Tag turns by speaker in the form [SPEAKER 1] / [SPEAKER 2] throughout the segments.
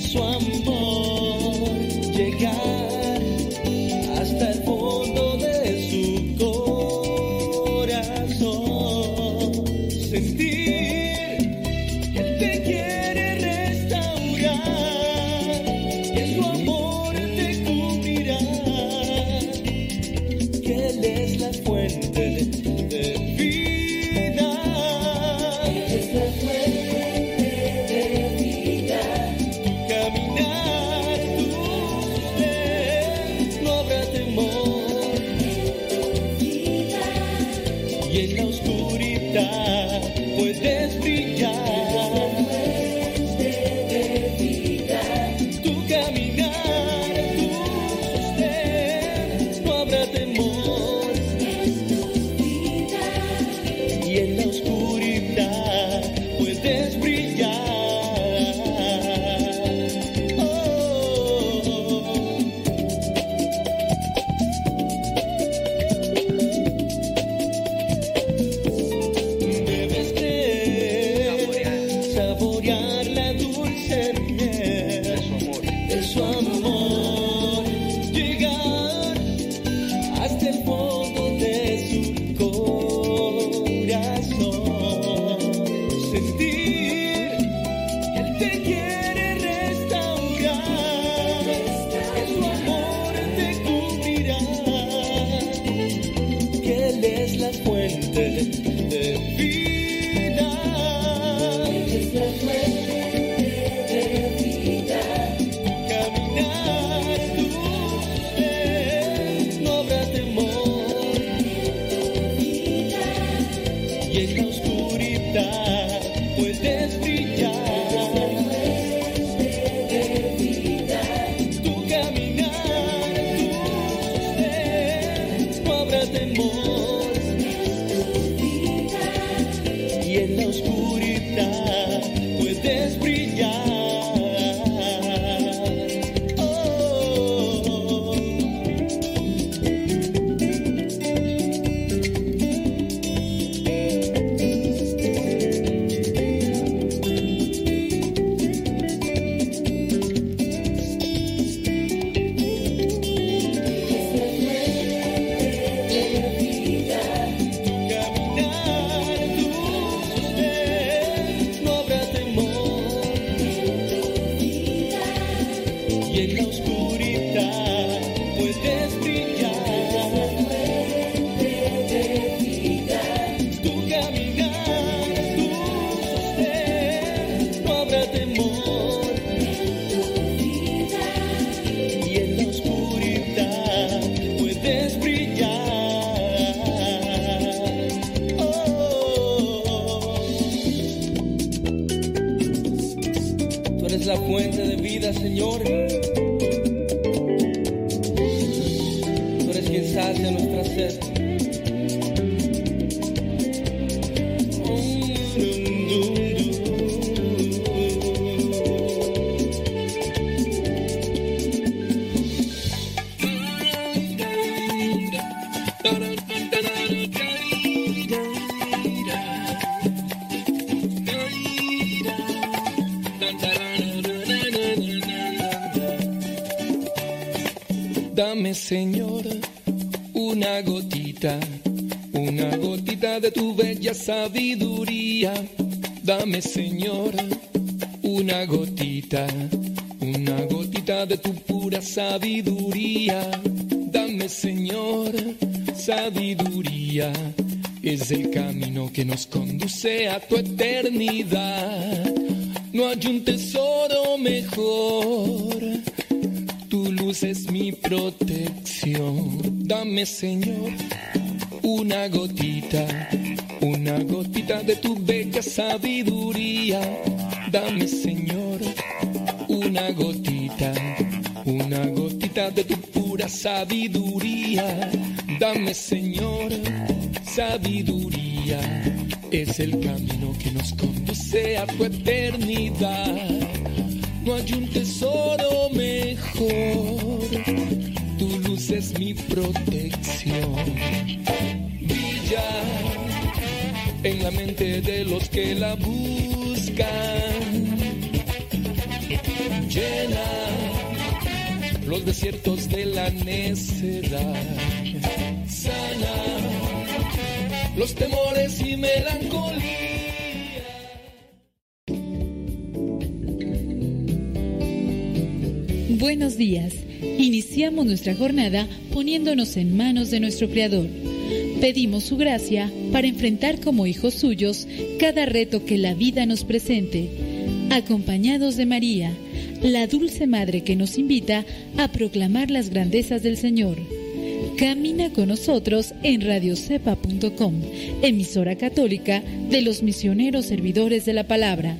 [SPEAKER 1] Señor, una Señor, una gotita, una gotita de tu bella sabiduría. Dame, Señor, una gotita, una gotita de tu pura sabiduría. Dame, Señor, sabiduría. Es el camino que nos conduce a tu eternidad. Los temores y melancolía.
[SPEAKER 2] Buenos días. Iniciamos nuestra jornada poniéndonos en manos de nuestro Creador. Pedimos su gracia para enfrentar como hijos suyos cada reto que la vida nos presente, acompañados de María, la dulce Madre que nos invita a proclamar las grandezas del Señor. Camina con nosotros en radiocepa.com, emisora católica de los misioneros servidores de la palabra.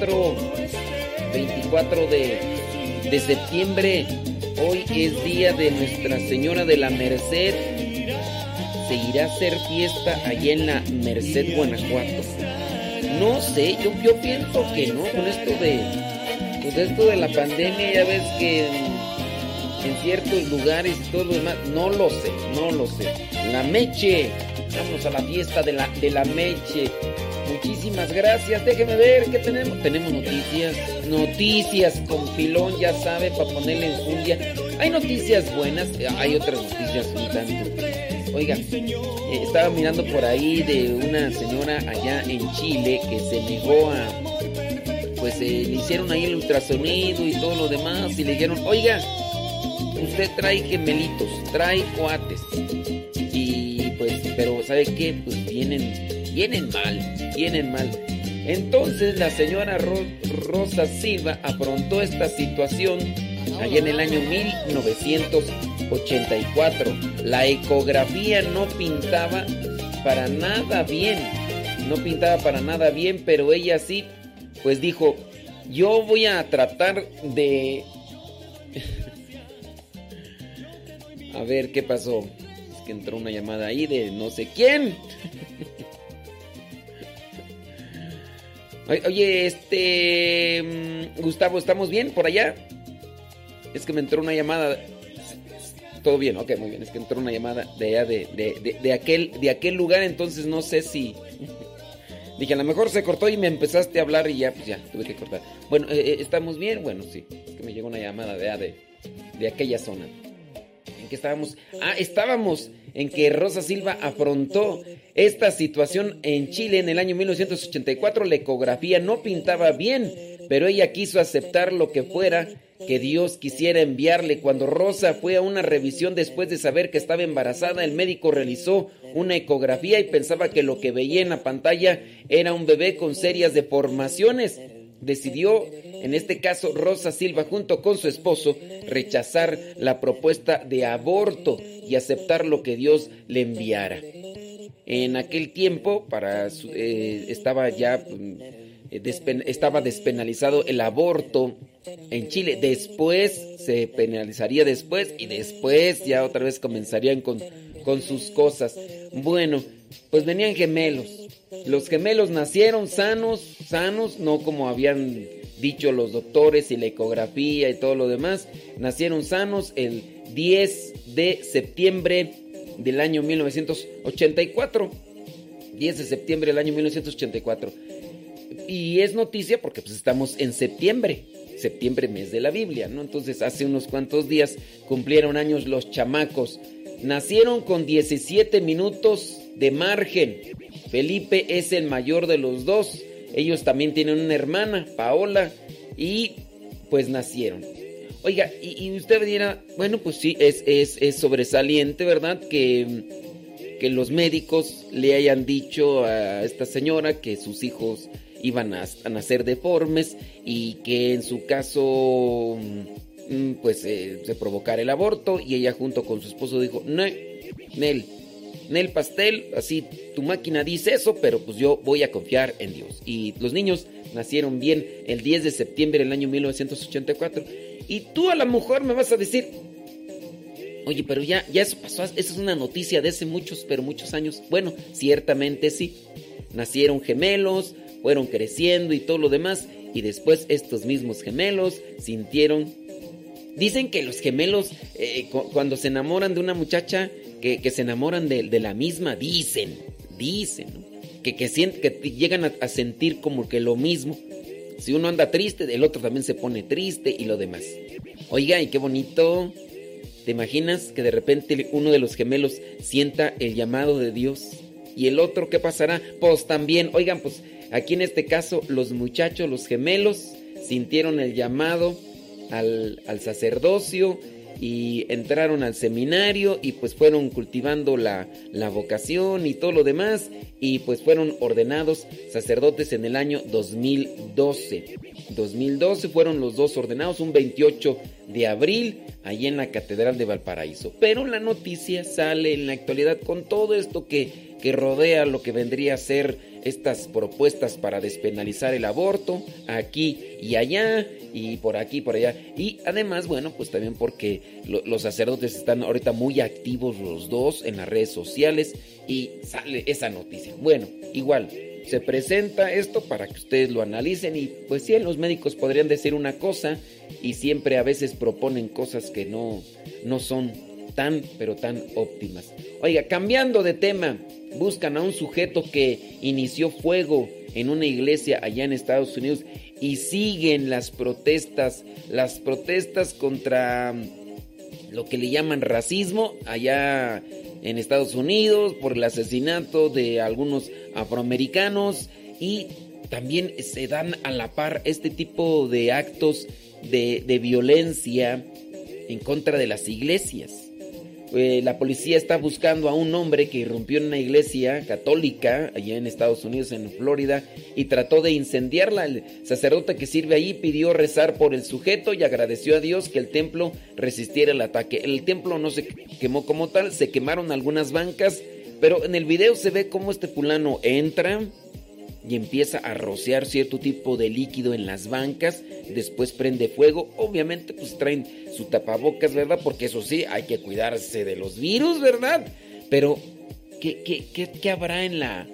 [SPEAKER 3] 24, 24 de, de septiembre. Hoy es día de Nuestra Señora de la Merced. Se irá a hacer fiesta allá en la Merced, Guanajuato. No sé, yo, yo pienso que no, con esto de, pues esto de la pandemia, ya ves que en, en ciertos lugares y todo lo demás, no lo sé, no lo sé. La Meche Vamos a la fiesta de la, de la Meche. Muchísimas gracias. Déjeme ver qué tenemos. Tenemos noticias. Noticias con pilón, ya sabe, para ponerle en fundia. Hay noticias buenas, hay otras noticias un tanto. Oiga, eh, estaba mirando por ahí de una señora allá en Chile que se negó a. Pues eh, le hicieron ahí el ultrasonido y todo lo demás y le dijeron, oiga, usted trae gemelitos, trae coates pero ¿sabe qué? Pues vienen, vienen mal, vienen mal. Entonces la señora Rosa Silva afrontó esta situación allá en el año 1984. La ecografía no pintaba para nada bien, no pintaba para nada bien, pero ella sí, pues dijo, yo voy a tratar de A ver, ¿qué pasó? Es que entró una llamada ahí de no sé quién. Oye, este... Mm, Gustavo, ¿estamos bien por allá? Es que me entró una llamada. Todo bien, ok, muy bien. Es que entró una llamada de allá, de, aquel, de aquel lugar, entonces no sé si... Dije, a lo mejor se cortó y me empezaste a hablar y ya, pues ya, tuve que cortar. Bueno, eh, eh, ¿estamos bien? Bueno, sí. Es que me llegó una llamada de, de, de aquella zona. ¿En qué estábamos? Ah, estábamos en que Rosa Silva afrontó esta situación en Chile en el año 1984. La ecografía no pintaba bien, pero ella quiso aceptar lo que fuera que Dios quisiera enviarle. Cuando Rosa fue a una revisión después de saber que estaba embarazada, el médico realizó una ecografía y pensaba que lo que veía en la pantalla era un bebé con serias deformaciones. Decidió, en este caso Rosa Silva, junto con su esposo, rechazar la propuesta de aborto y aceptar lo que Dios le enviara. En aquel tiempo, para eh, estaba ya mm, estaba despenalizado el aborto en Chile. Después se penalizaría después y después ya otra vez comenzarían con, con sus cosas. Bueno, pues venían gemelos. Los gemelos nacieron sanos, sanos, no como habían dicho los doctores y la ecografía y todo lo demás. Nacieron sanos el 10 de septiembre del año 1984. 10 de septiembre del año 1984. Y es noticia porque pues estamos en septiembre septiembre, mes de la Biblia, ¿no? Entonces, hace unos cuantos días cumplieron años los chamacos. Nacieron con 17 minutos de margen. Felipe es el mayor de los dos. Ellos también tienen una hermana, Paola, y pues nacieron. Oiga, y, usted dirá, bueno, pues sí, es, es, es sobresaliente, ¿verdad? Que, que los médicos le hayan dicho a esta señora que sus hijos iban a, nacer deformes y que en su caso mm, pues eh, se provocara el aborto y ella junto con su esposo dijo, no, Nel, Nel Pastel, así tu máquina dice eso, pero pues yo voy a confiar en Dios. Y los niños nacieron bien el 10 de septiembre del año 1984. Y tú a la mujer me vas a decir, oye, pero ya, ya eso pasó, esa es una noticia de hace muchos, pero muchos años. Bueno, ciertamente sí. Nacieron gemelos, fueron creciendo y todo lo demás. Y después estos mismos gemelos sintieron... Dicen que los gemelos, eh, cuando se enamoran de una muchacha, que, se enamoran de, la misma, dicen, dicen, que, que, que llegan a, sentir como que lo mismo. Si uno anda triste, el otro también se pone triste y lo demás. Oiga, y qué bonito. ¿Te imaginas que de repente uno de los gemelos sienta el llamado de Dios? Y el otro, ¿qué pasará? Pues también, oigan, pues Aquí en este caso los muchachos, los gemelos, sintieron el llamado al, sacerdocio y entraron al seminario y pues fueron cultivando la, la, vocación y todo lo demás y pues fueron ordenados sacerdotes en el año 2012. 2012 fueron los dos ordenados un 28 de abril allí en la Catedral de Valparaíso. Pero la noticia sale en la actualidad con todo esto que, que rodea lo que vendría a ser estas propuestas para despenalizar el aborto aquí y allá y por aquí y por allá. Y además, bueno, pues también porque los sacerdotes están ahorita muy activos los dos en las redes sociales y sale esa noticia. Bueno, igual, se presenta esto para que ustedes lo analicen y pues sí, los médicos podrían decir una cosa y siempre a veces proponen cosas que no, no son tan, pero tan óptimas. Oiga, cambiando de tema, buscan a un sujeto que inició fuego en una iglesia allá en Estados Unidos y siguen las protestas, las protestas contra lo que le llaman racismo allá en Estados Unidos por el asesinato de algunos afroamericanos y también se dan a la par este tipo de actos de, de violencia en contra de las iglesias. Eh, la policía está buscando a un hombre que irrumpió en una iglesia católica allá en Estados Unidos, en Florida, y trató de incendiarla. El sacerdote que sirve ahí pidió rezar por el sujeto y agradeció a Dios que el templo resistiera el ataque. El templo no se quemó como tal, se quemaron algunas bancas, pero en el video se ve cómo este fulano entra, y empieza a rociar cierto tipo de líquido en las bancas, después prende fuego, obviamente pues traen su tapabocas, ¿verdad? Porque eso sí, hay que cuidarse de los virus, ¿verdad? Pero, ¿qué, qué, qué, habrá en la,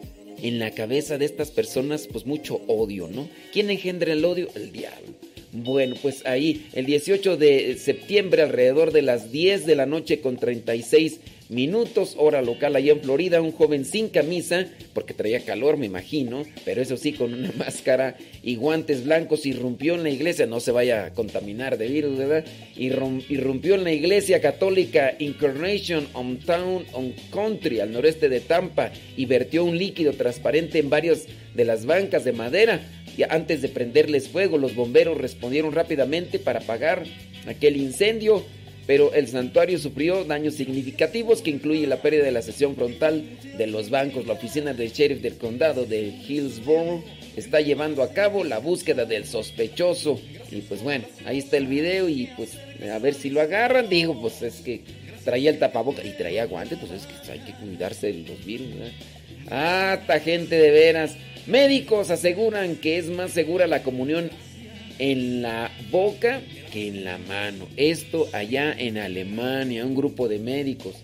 [SPEAKER 3] en la cabeza de estas personas? Pues mucho odio, ¿no? ¿Quién engendra el odio? El diablo. Bueno, pues ahí, el 18 de septiembre, alrededor de las 10 de la noche con 36 minutos, hora local allá en Florida, un joven sin camisa, porque traía calor, me imagino, pero eso sí, con una máscara y guantes blancos, irrumpió en la iglesia, no se vaya a contaminar de virus, ¿verdad? Irrumpió en la iglesia católica Incarnation on Town on Country, al noreste de Tampa, y vertió un líquido transparente en varias de las bancas de madera. Y antes de prenderles fuego, los bomberos respondieron rápidamente para apagar aquel incendio pero el santuario sufrió daños significativos que incluye la pérdida de la sección frontal de los bancos. La oficina del sheriff del condado de Hillsborough está llevando a cabo la búsqueda del sospechoso. Y pues bueno, ahí está el video y pues a ver si lo agarran. Digo, pues es que traía el tapaboca y traía guantes, pues es que hay que cuidarse de los virus. Ah, esta gente de veras. Médicos aseguran que es más segura la comunión en la boca que en la mano. Esto allá en Alemania, un grupo de médicos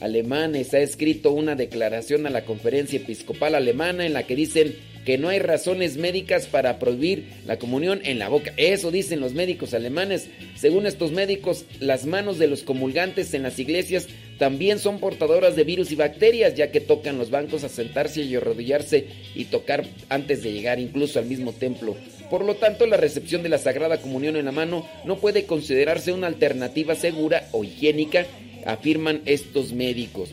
[SPEAKER 3] alemanes ha escrito una declaración a la conferencia episcopal alemana en la que dicen que no hay razones médicas para prohibir la comunión en la boca. Eso dicen los médicos alemanes. Según estos médicos, las manos de los comulgantes en las iglesias también son portadoras de virus y bacterias, ya que tocan los bancos a sentarse y arrodillarse y tocar antes de llegar incluso al mismo templo. Por lo tanto, la recepción de la Sagrada Comunión en la mano no puede considerarse una alternativa segura o higiénica, afirman estos médicos.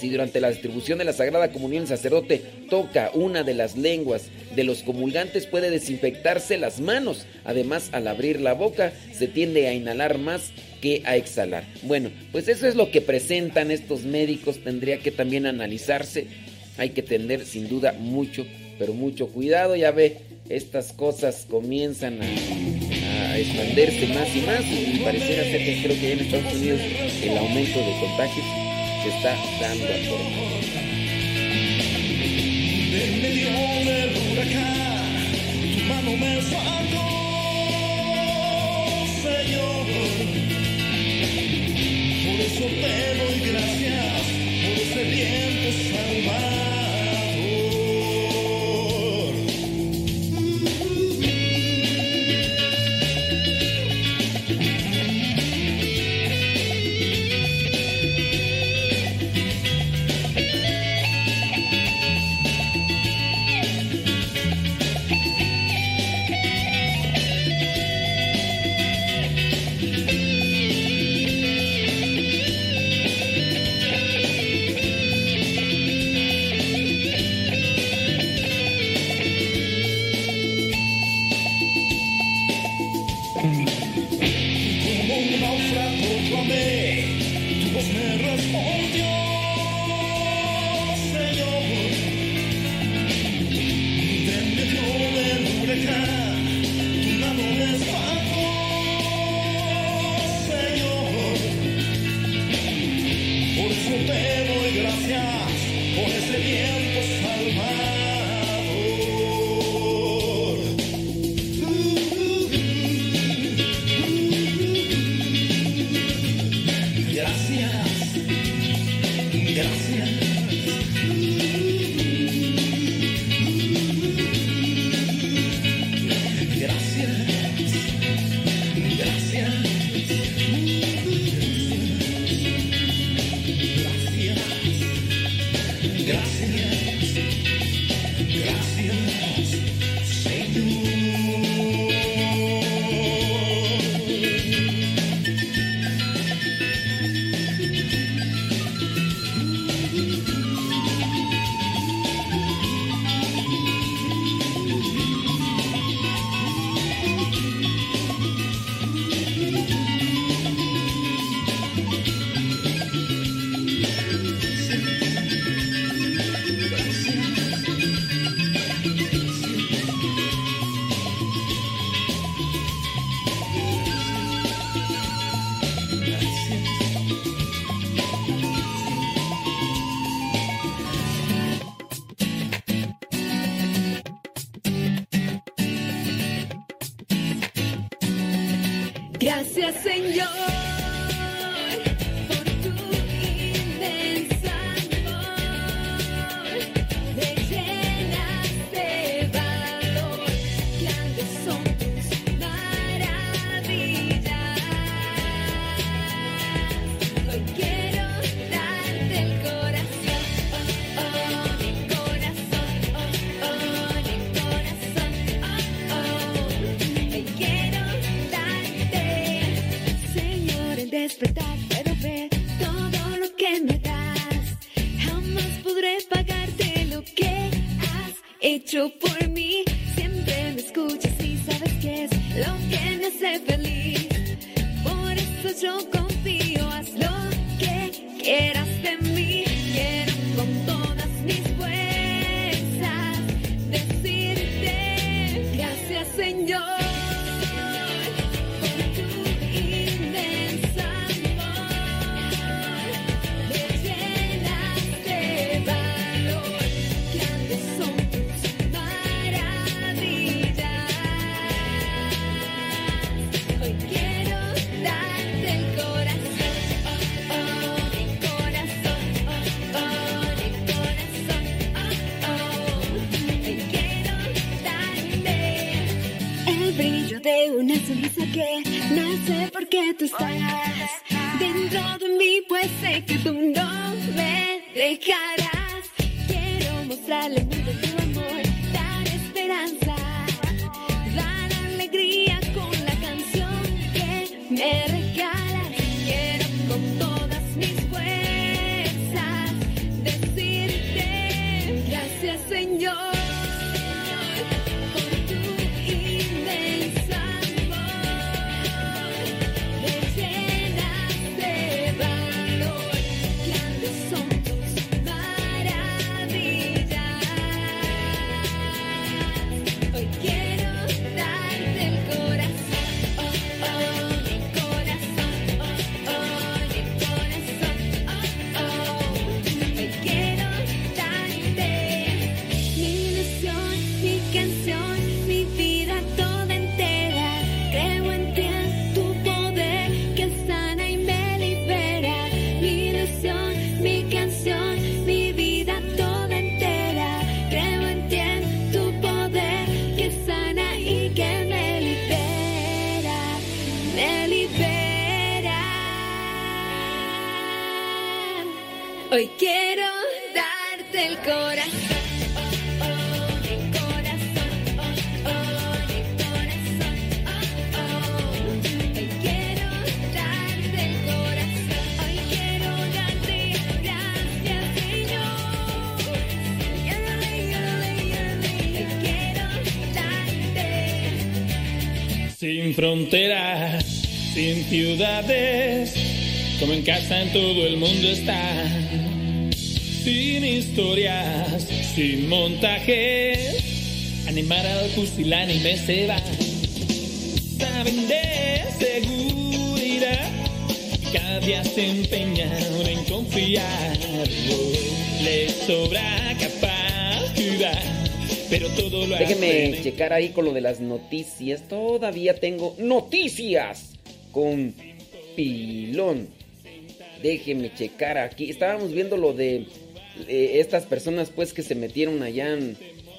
[SPEAKER 3] Si durante la distribución de la Sagrada Comunión el sacerdote toca una de las lenguas de los comulgantes puede desinfectarse las manos. Además, al abrir la boca se tiende a inhalar más que a exhalar. Bueno, pues eso es lo que presentan estos médicos. Tendría que también analizarse. Hay que tener sin duda mucho, pero mucho cuidado. Ya ve, estas cosas comienzan a, expandirse más y más y pareciera ser que creo que en Estados Unidos el aumento de contagios se está dando a faltó, Señor. Por eso te doy gracias, por ese viento salvaje.
[SPEAKER 4] Hoy quiero darte el corazón.
[SPEAKER 5] Sin fronteras, sin ciudades, como en casa en todo el mundo está. Sin historias, sin montajes, animar al pusilánime se va. Saben de seguridad, cada día se empeñan en confiar. Les sobra capacidad pero todo lo
[SPEAKER 3] Déjenme checar ahí con lo de las noticias. Todavía tengo noticias con pilón. Déjenme checar aquí. Estábamos viendo lo de eh, estas personas pues que se metieron allá en...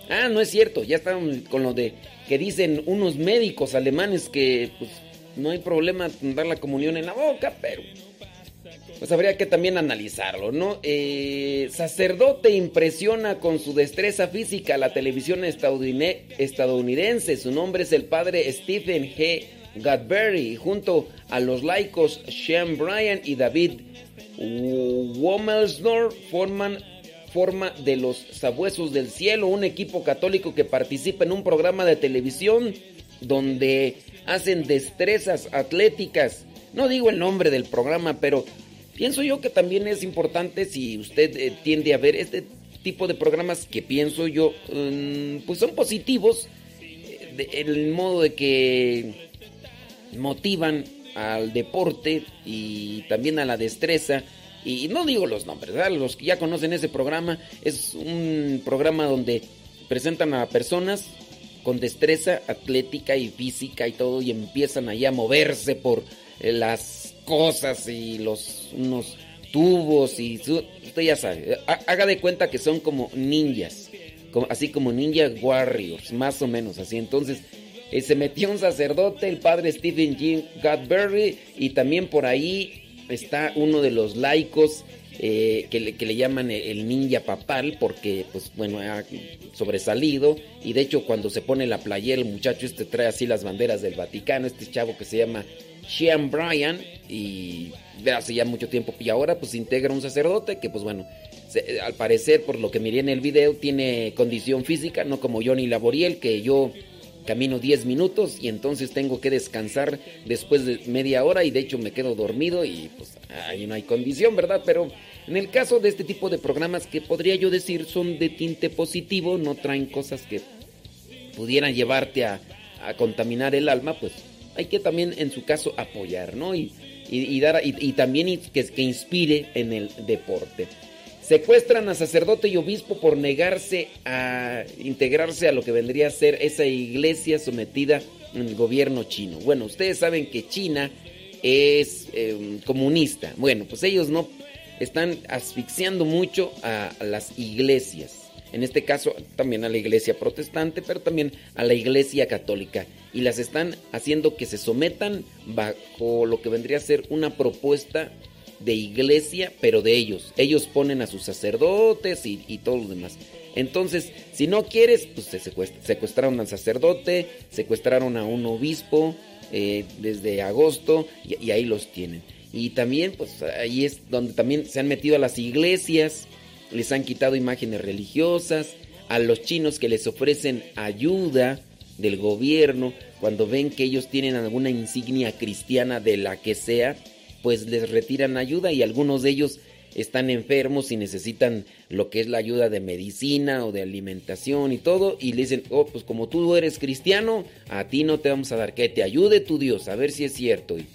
[SPEAKER 3] Ah, no es cierto. Ya estábamos con lo de que dicen unos médicos alemanes que pues no hay problema dar la comunión en la boca, pero pues habría que también analizarlo, ¿no? Eh, sacerdote impresiona con su destreza física la televisión estadounidense. Su nombre es el padre Stephen G. Godberry, junto a los laicos Sean Bryan y David Womelsdorf forman forma de los Sabuesos del Cielo, un equipo católico que participa en un programa de televisión donde hacen destrezas atléticas. No digo el nombre del programa, pero Pienso yo que también es importante si usted eh, tiende a ver este tipo de programas que pienso yo, mm, pues son positivos, eh, el modo de que motivan al deporte y también a la destreza. Y no digo los nombres, los que ya conocen ese programa, es un programa donde presentan a personas con destreza atlética y física y todo y empiezan ahí a moverse por eh, las cosas y los unos tubos y usted ya sabe, haga de cuenta que son como ninjas, así como ninja warriors, más o menos así. Entonces, eh, se metió un sacerdote, el padre Stephen G. Godberry, y también por ahí está uno de los laicos eh, que, le, llaman el ninja papal, porque, pues bueno, ha sobresalido. Y de hecho, cuando se pone la playera, el muchacho este trae así las banderas del Vaticano, este chavo que se llama Sean Bryan, y hace ya mucho tiempo. Y ahora, pues integra un sacerdote que, pues bueno, al parecer, por lo que miré en el video, tiene condición física, no como Johnny Laboriel, que yo camino 10 minutos y entonces tengo que descansar después de media hora y de hecho me quedo dormido y pues ahí no hay condición, ¿verdad? Pero en el caso de este tipo de programas que podría yo decir son de tinte positivo, no traen cosas que pudieran llevarte a, contaminar el alma, pues hay que también en su caso apoyar, ¿no? Y, dar, y, también que, que inspire en el deporte. Secuestran a sacerdote y obispo por negarse a integrarse a lo que vendría a ser esa iglesia sometida en el gobierno chino. Bueno, ustedes saben que China es em, comunista. Bueno, pues ellos no están asfixiando mucho a, a las iglesias. En este caso también a la iglesia protestante, pero también a la iglesia católica. Y las están haciendo que se sometan bajo lo que vendría a ser una propuesta de iglesia, pero de ellos. Ellos ponen a sus sacerdotes y, y todo lo demás. Entonces, si no quieres, pues se secuestraron al sacerdote, secuestraron a un obispo eh, desde agosto y, ahí los tienen. Y también, pues ahí es donde también se han metido a las iglesias, les han quitado imágenes religiosas, a los chinos que les ofrecen ayuda del gobierno cuando ven que ellos tienen alguna insignia cristiana de la que sea, pues les retiran ayuda y algunos de ellos están enfermos y necesitan lo que es la ayuda de medicina o de alimentación y todo y le dicen, oh, pues como tú eres cristiano, a ti no te vamos a dar que te ayude tu Dios, a ver si es cierto. Y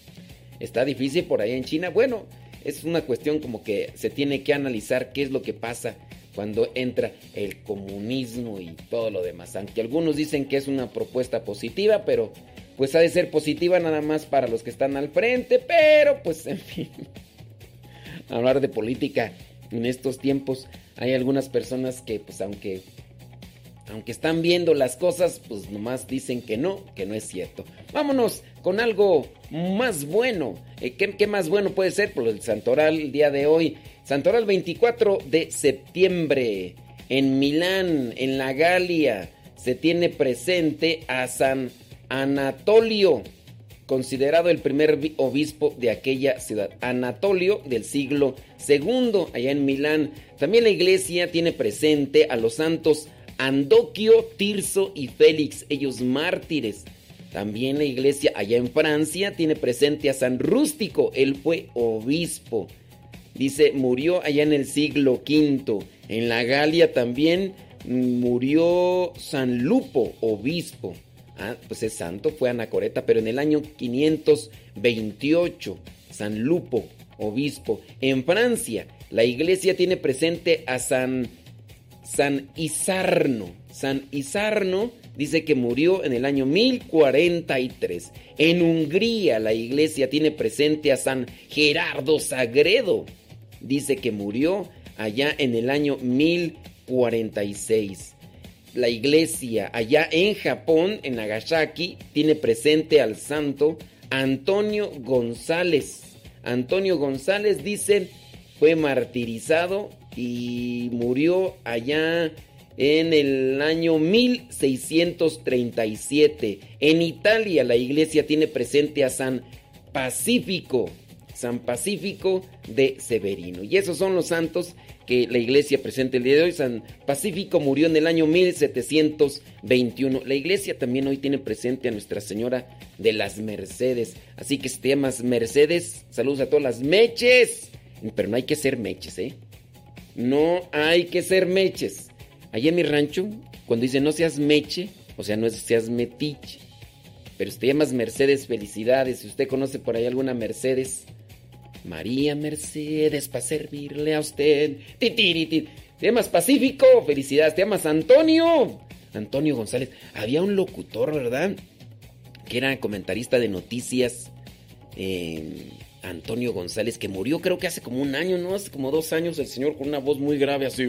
[SPEAKER 3] está difícil por ahí en China. Bueno, es una cuestión como que se tiene que analizar qué es lo que pasa cuando entra el comunismo y todo lo demás. Aunque algunos dicen que es una propuesta positiva, pero pues ha de ser positiva nada más para los que están al frente, pero pues en fin, hablar de política en estos tiempos hay algunas personas que pues aunque aunque están viendo las cosas, pues nomás dicen que no, que no es cierto. Vámonos con algo más bueno. Eh, ¿Qué, más bueno puede ser? Por el Santoral el día de hoy. Santoral 24 de septiembre. En Milán, en la Galia, se tiene presente a San Anatolio, considerado el primer obispo de aquella ciudad. Anatolio del siglo II, allá en Milán. También la iglesia tiene presente a los santos Andoquio, Tirso y Félix, ellos mártires. También la iglesia allá en Francia tiene presente a San Rústico, él fue obispo. Dice, murió allá en el siglo V. En la Galia también murió San Lupo, obispo. Ah, pues es santo, fue Anacoreta, pero en el año 528, San Lupo, obispo. En Francia, la iglesia tiene presente a San, San Isarno. San Isarno dice que murió en el año 1043. En Hungría, la iglesia tiene presente a San Gerardo Sagredo. Dice que murió allá en el año 1046 la iglesia allá en Japón, en Nagasaki, tiene presente al santo Antonio González. Antonio González dice fue martirizado y murió allá en el año 1637. En Italia la iglesia tiene presente a San Pacífico, San Pacífico de Severino. Y esos son los santos que la iglesia presente el día de hoy. San Pacífico murió en el año 1721. La iglesia también hoy tiene presente a Nuestra Señora de las Mercedes. Así que si te llamas Mercedes, saludos a todas las meches. Pero no hay que ser meches, ¿eh? No hay que ser meches. Allá en mi rancho, cuando dice no seas meche, o sea, no seas metiche. Pero si te llamas Mercedes, felicidades. Si usted conoce por ahí alguna Mercedes, María Mercedes para servirle a usted. Te llamas Pacífico, felicidades. Te llamas Antonio. Antonio González. Había un locutor, ¿verdad? Que era comentarista de noticias. Eh, Antonio González, que murió creo que hace como un año, ¿no? Hace como dos años el señor con una voz muy grave así.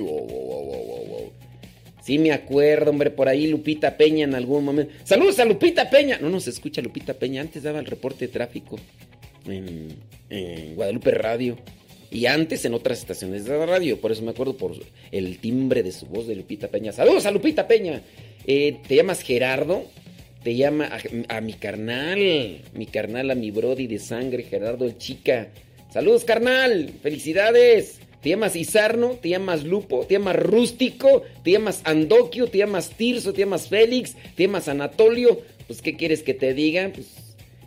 [SPEAKER 3] Sí, me acuerdo, hombre, por ahí Lupita Peña en algún momento. ¡Saludos a Lupita Peña! No, no se escucha Lupita Peña. Antes daba el reporte de tráfico en, Guadalupe Radio. Y antes en otras estaciones de radio. Por eso me acuerdo por el timbre de su voz de Lupita Peña. ¡Saludos a Lupita Peña! Eh, ¿Te llamas Gerardo? Te llama a, mi carnal, mi carnal, a mi brody de sangre, Gerardo el Chica. Saludos, carnal, felicidades. Te llamas Isarno, te llamas Lupo, te llamas Rústico, te llamas Andoquio, te llamas Tirso, te llamas Félix, te llamas Anatolio. Pues, ¿qué quieres que te diga? Pues,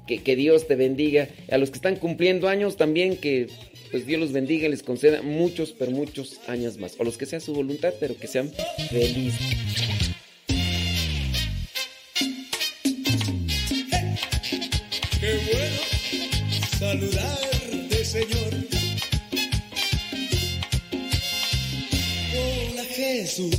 [SPEAKER 3] que, que Dios te bendiga. A los que están cumpliendo años también, que pues Dios los bendiga y les conceda muchos, pero muchos años más. O los que sea su voluntad, pero que sean felices.
[SPEAKER 6] Qué bueno saludarte, Jesús,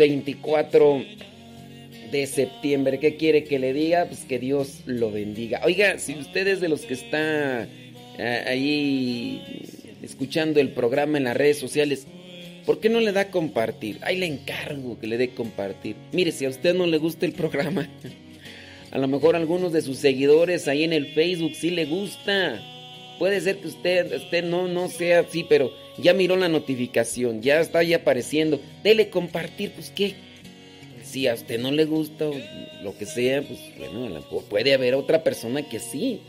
[SPEAKER 3] 24 de septiembre. ¿Qué quiere que le diga? Pues que Dios lo bendiga. Oiga, si usted es de los que está eh, ahí escuchando el programa en las redes sociales, ¿por qué no le da a compartir? Ahí le encargo que le dé compartir. Mire, si a usted no le gusta el programa, a lo mejor algunos de sus seguidores ahí en el Facebook sí le gusta. Puede ser que usted, no, no sea así, pero ya miró la notificación, ya está ahí apareciendo. Dele compartir, pues qué. Si a usted no le gusta o lo que sea, pues bueno, puede haber otra persona que sí.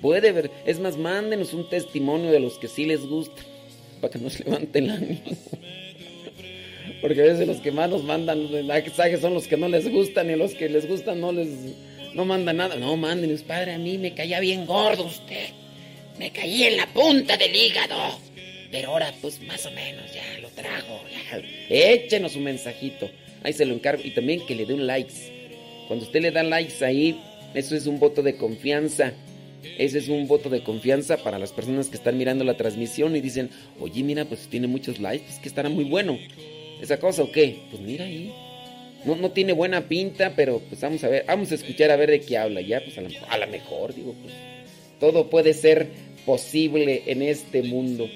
[SPEAKER 3] Puede haber. Es más, mándenos un testimonio de los que sí les gusta. Para que nos levanten el ánimo. Porque a veces los que más nos mandan mensajes son los que no les gustan y los que les gustan no les no mandan nada. No, mándenos, padre, a mí me caía bien gordo usted. Me caí en la punta del hígado. Pero ahora, pues más o menos, ya lo trago. Échenos un mensajito. Ahí se lo encargo. Y también que le dé un likes. Cuando usted le da likes ahí, eso es un voto de confianza. Ese es un voto de confianza para las personas que están mirando la transmisión y dicen, oye, mira, pues tiene muchos likes, pues que estará muy bueno. ¿Esa cosa o qué? Pues mira ahí. No, no tiene buena pinta, pero pues vamos a ver, vamos a escuchar a ver de qué habla. Ya, pues a lo mejor, digo, pues todo puede ser posible en este mundo.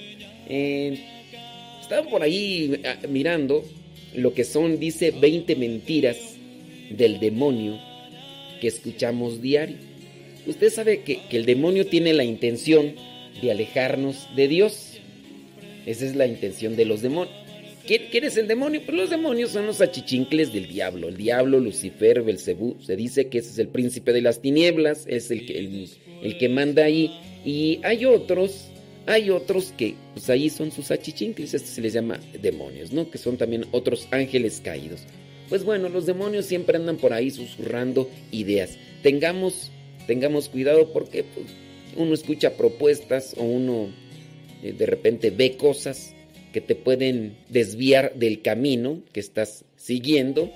[SPEAKER 3] Eh, estaba por ahí ah, mirando lo que son, dice, 20 mentiras del demonio que escuchamos diario. Usted sabe que, el demonio tiene la intención de alejarnos de Dios. Esa es la intención de los demonios. ¿Quién, quién es el demonio? Pues los demonios son los achichincles del diablo. El diablo, Lucifer, Belcebú. Se dice que ese es el príncipe de las tinieblas, es el que, el que manda ahí. Y hay otros, hay otros que, pues ahí son sus achichincles. Esto se les llama demonios, ¿no? Que son también otros ángeles caídos. Pues bueno, los demonios siempre andan por ahí susurrando ideas. Tengamos, tengamos cuidado porque pues, uno escucha propuestas o uno eh, de repente ve cosas que te pueden desviar del camino que estás siguiendo,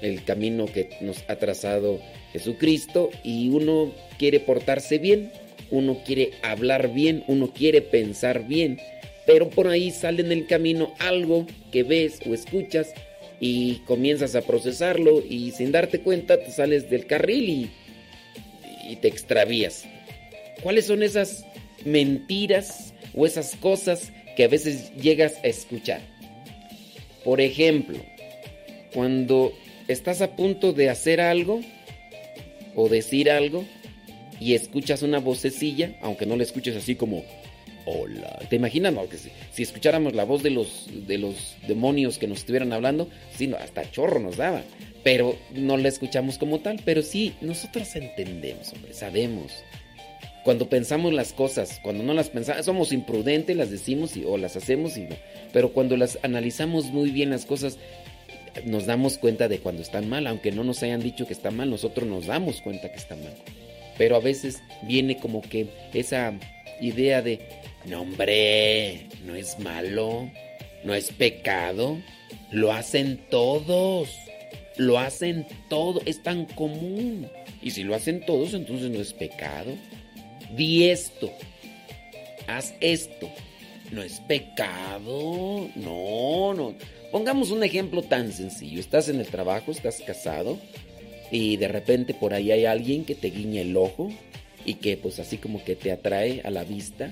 [SPEAKER 3] el camino que nos ha trazado Jesucristo, y uno quiere portarse bien, uno quiere hablar bien, uno quiere pensar bien, pero por ahí sale en el camino algo que ves o escuchas y comienzas a procesarlo y sin darte cuenta te sales del carril y, y te extravías. ¿Cuáles son esas mentiras o esas cosas que a veces llegas a escuchar? Por ejemplo, cuando estás a punto de hacer algo o decir algo y escuchas una vocecilla, aunque no la escuches así como hola. ¿Te imaginas? No, que si, escucháramos la voz de los, de los demonios que nos estuvieran hablando, sí, hasta chorro nos daba. Pero no la escuchamos como tal. Pero sí, nosotros entendemos, hombre, sabemos. Cuando pensamos las cosas, cuando no las pensamos, somos imprudentes, las decimos y, o las hacemos y. Pero cuando las analizamos muy bien las cosas, nos damos cuenta de cuando están mal, aunque no nos hayan dicho que está mal, nosotros nos damos cuenta que está mal. Pero a veces viene como que esa idea de, no hombre, no es malo, no es pecado, lo hacen todos, lo hacen todo, es tan común. Y si lo hacen todos, entonces no es pecado. Di esto, haz esto, no es pecado, no, no. Pongamos un ejemplo tan sencillo. Estás en el trabajo, estás casado y de repente por ahí hay alguien que te guiña el ojo y que pues así como que te atrae a la vista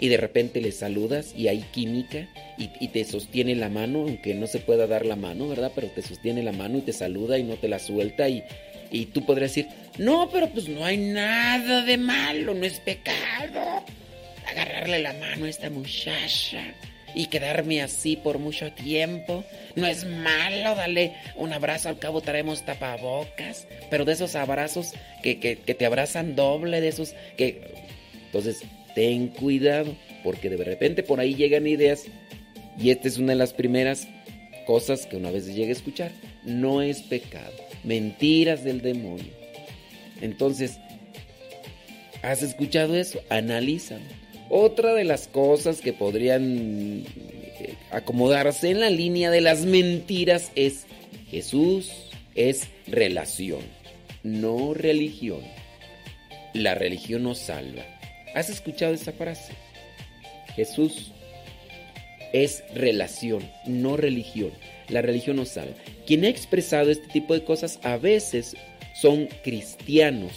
[SPEAKER 3] y de repente le saludas y hay química y, te sostiene la mano, aunque no se pueda dar la mano, ¿verdad? Pero te sostiene la mano y te saluda y no te la suelta y, y tú podrías decir, no, pero pues no hay nada de malo, no es pecado agarrarle la mano a esta muchacha y quedarme así por mucho tiempo. No es malo, dale un abrazo, al cabo traemos tapabocas, pero de esos abrazos que, que, te abrazan doble, de esos que... Entonces, ten cuidado, porque de repente por ahí llegan ideas y esta es una de las primeras cosas que una vez llega a escuchar. No es pecado, mentiras del demonio. Entonces, ¿has escuchado eso? Analízalo. Otra de las cosas que podrían eh, acomodarse en la línea de las mentiras es Jesús es relación, no religión. La religión nos salva. ¿Has escuchado esa frase? Jesús es relación, no religión. La religión nos salva. Quien ha expresado este tipo de cosas a veces son cristianos,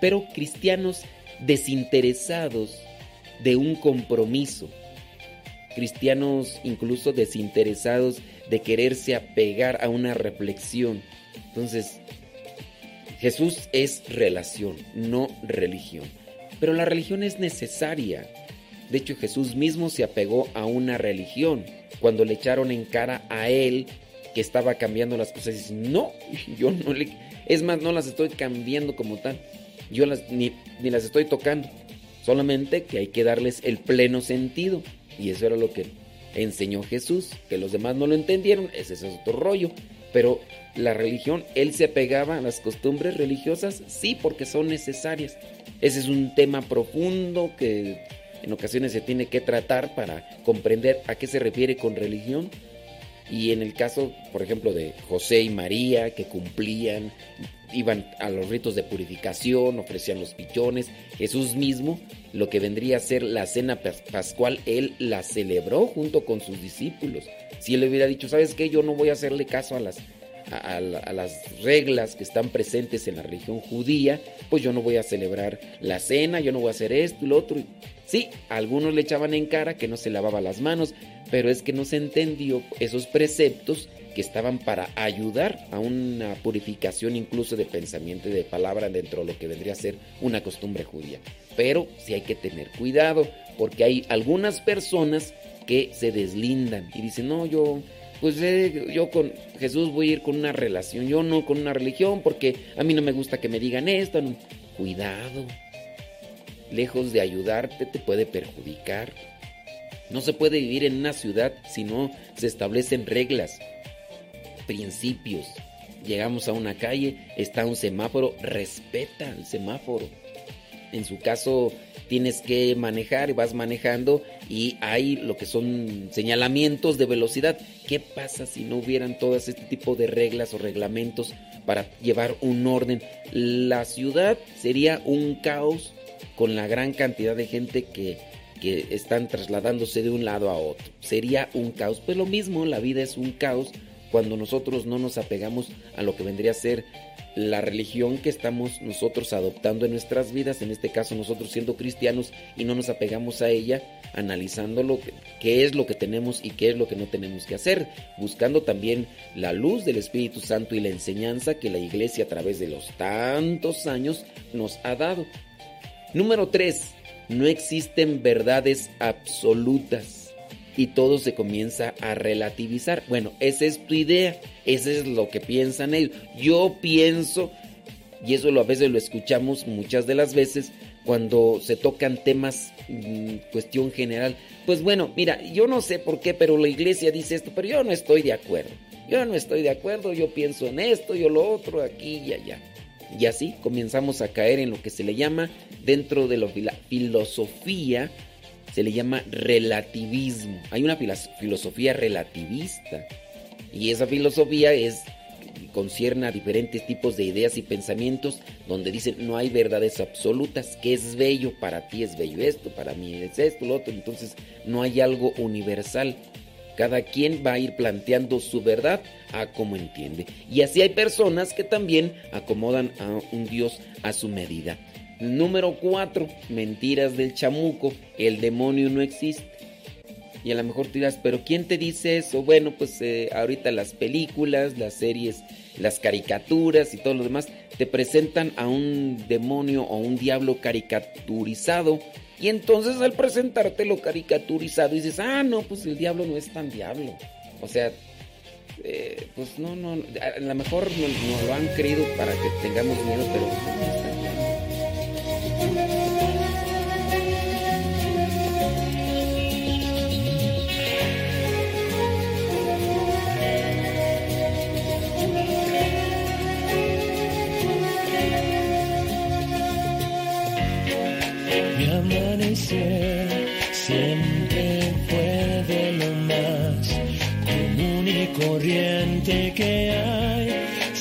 [SPEAKER 3] pero cristianos desinteresados de un compromiso. Cristianos incluso desinteresados de quererse apegar a una reflexión. Entonces, Jesús es relación, no religión. Pero la religión es necesaria. De hecho, Jesús mismo se apegó a una religión. Cuando le echaron en cara a él que estaba cambiando las cosas, dice, no, yo no le... Es más, no las estoy cambiando como tal. Yo las, ni, ni las estoy tocando. Solamente que hay que darles el pleno sentido. Y eso era lo que enseñó Jesús. Que los demás no lo entendieron, ese es otro rollo. Pero la religión, él se apegaba a las costumbres religiosas, sí, porque son necesarias. Ese es un tema profundo que en ocasiones se tiene que tratar para comprender a qué se refiere con religión. Y en el caso, por ejemplo, de José y María, que cumplían iban a los ritos de purificación, ofrecían los pichones. Jesús mismo, lo que vendría a ser la cena pascual, él la celebró junto con sus discípulos. Si él hubiera dicho, ¿sabes qué? Yo no voy a hacerle caso a las, a, las reglas que están presentes en la religión judía, pues yo no voy a celebrar la cena, yo no voy a hacer esto y lo otro. Sí, algunos le echaban en cara que no se lavaba las manos, pero es que no se entendió esos preceptos que estaban para ayudar a una purificación incluso de pensamiento y de palabra dentro de lo que vendría a ser una costumbre judía. Pero sí hay que tener cuidado porque hay algunas personas que se deslindan y dicen, no, yo, pues eh, yo con Jesús voy a ir con una relación, yo no con una religión porque a mí no me gusta que me digan esto. Cuidado, lejos de ayudarte te puede perjudicar. No se puede vivir en una ciudad si no se establecen reglas principios. Llegamos a una calle, está un semáforo, respeta el semáforo. En su caso, tienes que manejar y vas manejando y hay lo que son señalamientos de velocidad. ¿Qué pasa si no hubieran todas este tipo de reglas o reglamentos para llevar un orden? La ciudad sería un caos con la gran cantidad de gente que, que están trasladándose de un lado a otro. Sería un caos. Pues lo mismo, la vida es un caos cuando nosotros no nos apegamos a lo que vendría a ser la religión que estamos nosotros adoptando en nuestras vidas, en este caso nosotros siendo cristianos y no nos apegamos a ella, analizando lo que, qué es lo que tenemos y qué es lo que no tenemos que hacer, buscando también la luz del Espíritu Santo y la enseñanza que la iglesia a través de los tantos años nos ha dado. Número 3. No existen verdades absolutas y todo se comienza a relativizar. Bueno, esa es tu idea, eso es lo que piensan ellos. Yo pienso, y eso a veces lo escuchamos muchas de las veces, cuando se tocan temas, mm, cuestión general. Pues bueno, mira, yo no sé por qué, pero la iglesia dice esto, pero yo no estoy de acuerdo. yo no estoy de acuerdo, yo pienso en esto, yo lo otro, aquí y allá. Y así comenzamos a caer en lo que se le llama, dentro de la filosofía, se le llama relativismo. Hay una filosofía relativista. Y esa filosofía es concierne a diferentes tipos de ideas y pensamientos donde dicen no hay verdades absolutas, que es bello, para ti es bello esto, para mí es esto, lo otro, entonces no hay algo universal. Cada quien va a ir planteando su verdad a como entiende. Y así hay personas que también acomodan a un Dios a su medida. Número 4. Mentiras del chamuco. El demonio no existe. Y a lo mejor tú dirás, pero ¿quién te dice eso? Bueno, pues eh, ahorita las películas, las series, las caricaturas y todo lo demás te presentan a un demonio o un diablo caricaturizado y entonces al presentarte lo caricaturizado dices, ah, no, pues el diablo no es tan diablo. O sea, eh, pues no, no, a lo mejor nos no lo han creído para que tengamos miedo, pero
[SPEAKER 7] siempre fue de lo más común y corriente que hay.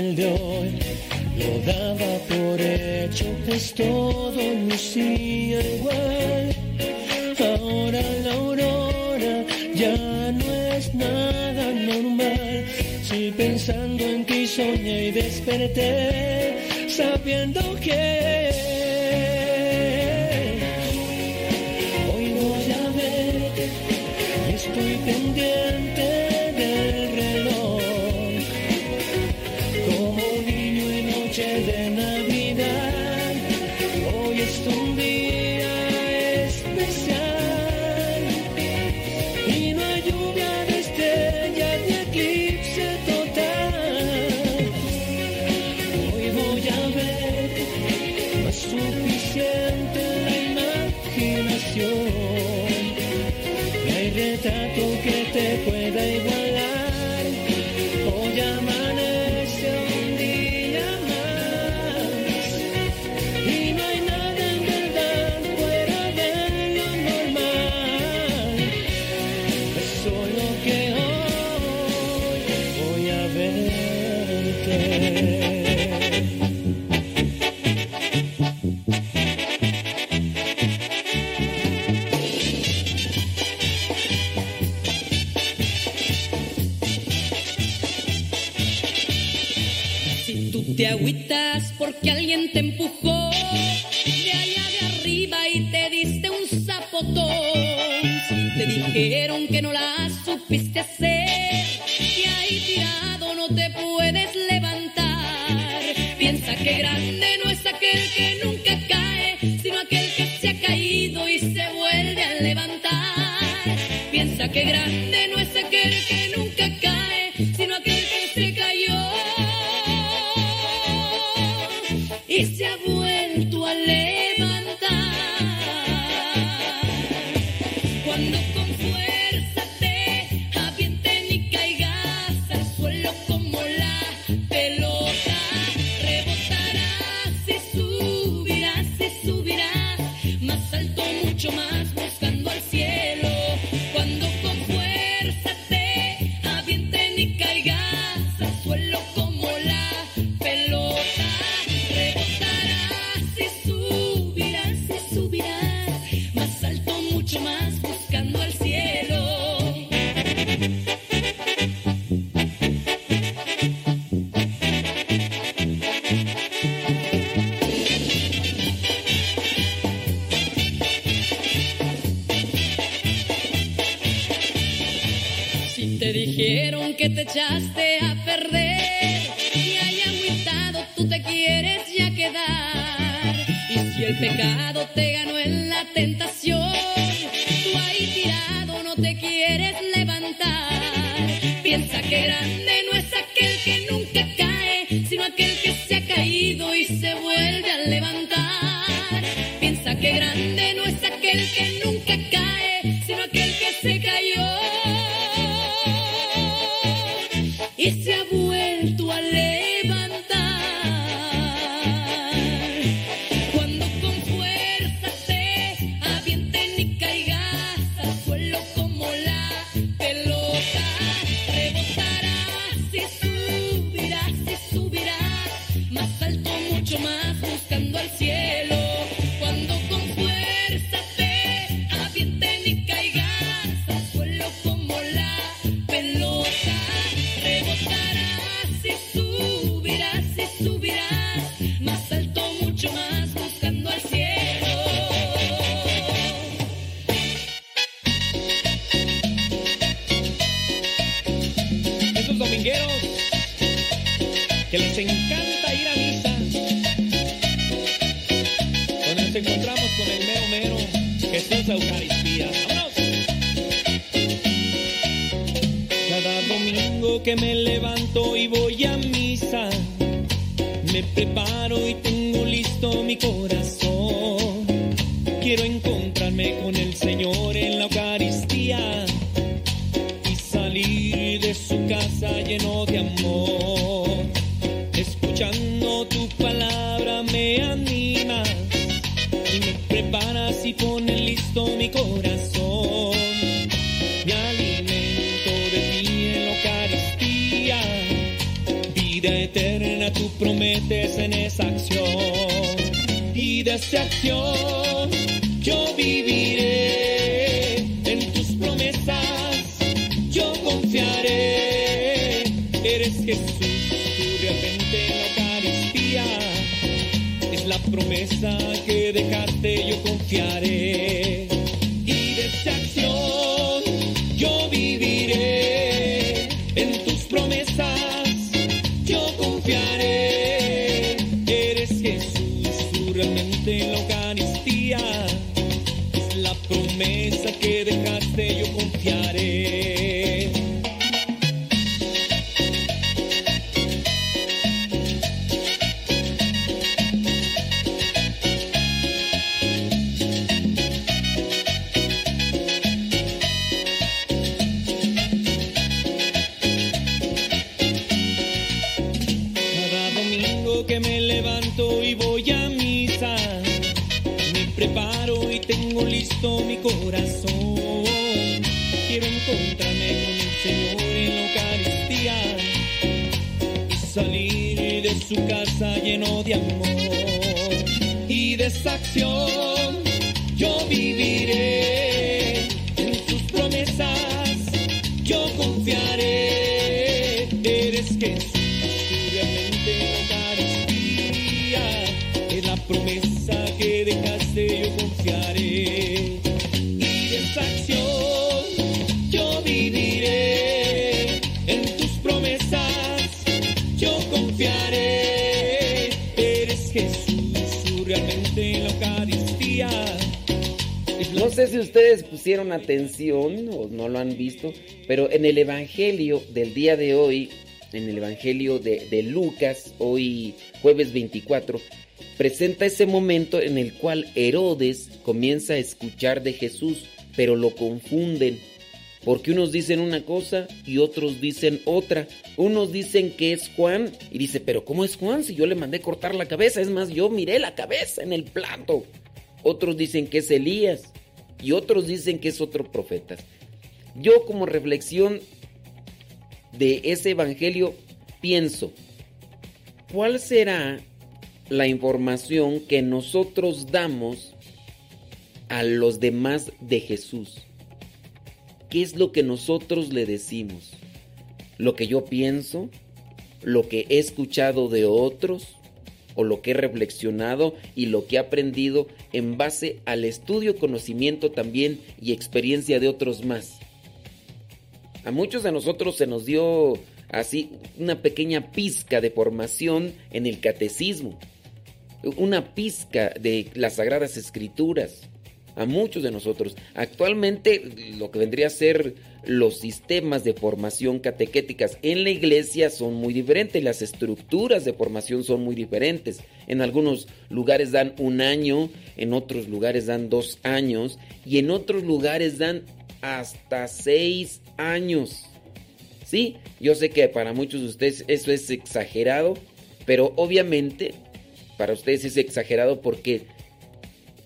[SPEAKER 7] El de hoy. Lo daba por hecho, pues todo lucía igual. Ahora la aurora ya no es nada normal. Si pensando en ti soñé y desperté, sabiendo que hoy voy a ver, estoy pendiente
[SPEAKER 8] porque alguien te empujó de allá de arriba y te diste un zapotón. Te dijeron que no la supiste hacer y ahí tirado no te puedes levantar. Piensa que grande no es aquel que nunca cae, sino aquel que se ha caído y se vuelve a levantar. Piensa que grande dijeron que te
[SPEAKER 9] echaste a perder y ahí agüitado tú te quieres ya quedar. Y si el pecado te ganó en la tentación, tú ahí tirado no te quieres levantar. Piensa que grande
[SPEAKER 3] atención o no lo han visto, pero en el Evangelio del día de hoy, en el Evangelio de, de Lucas, hoy jueves 24, presenta ese momento en el cual Herodes comienza a escuchar de Jesús, pero lo confunden. Porque unos dicen una cosa y otros dicen otra. Unos dicen que es Juan y dice, pero ¿cómo es Juan si yo le mandé cortar la cabeza? Es más, yo miré la cabeza en el plato. Otros dicen que es Elías y otros dicen que es otro profeta. Yo como reflexión de ese evangelio pienso, ¿cuál será la información que nosotros damos a los demás de Jesús? ¿Qué es lo que nosotros le decimos? ¿Lo que yo pienso? ¿Lo que he escuchado de otros? o lo que he reflexionado y lo que he aprendido en base al estudio, conocimiento también y experiencia de otros más. A muchos de nosotros se nos dio así una pequeña pizca de formación en el catecismo, una pizca de las sagradas escrituras. A muchos de nosotros. Actualmente lo que vendría a ser los sistemas de formación catequéticas en la iglesia son muy diferentes, las estructuras de formación son muy diferentes. En algunos lugares dan un año, en otros lugares dan dos años y en otros lugares dan hasta seis años. Sí, yo sé que para muchos de ustedes eso es exagerado, pero obviamente para ustedes es exagerado porque,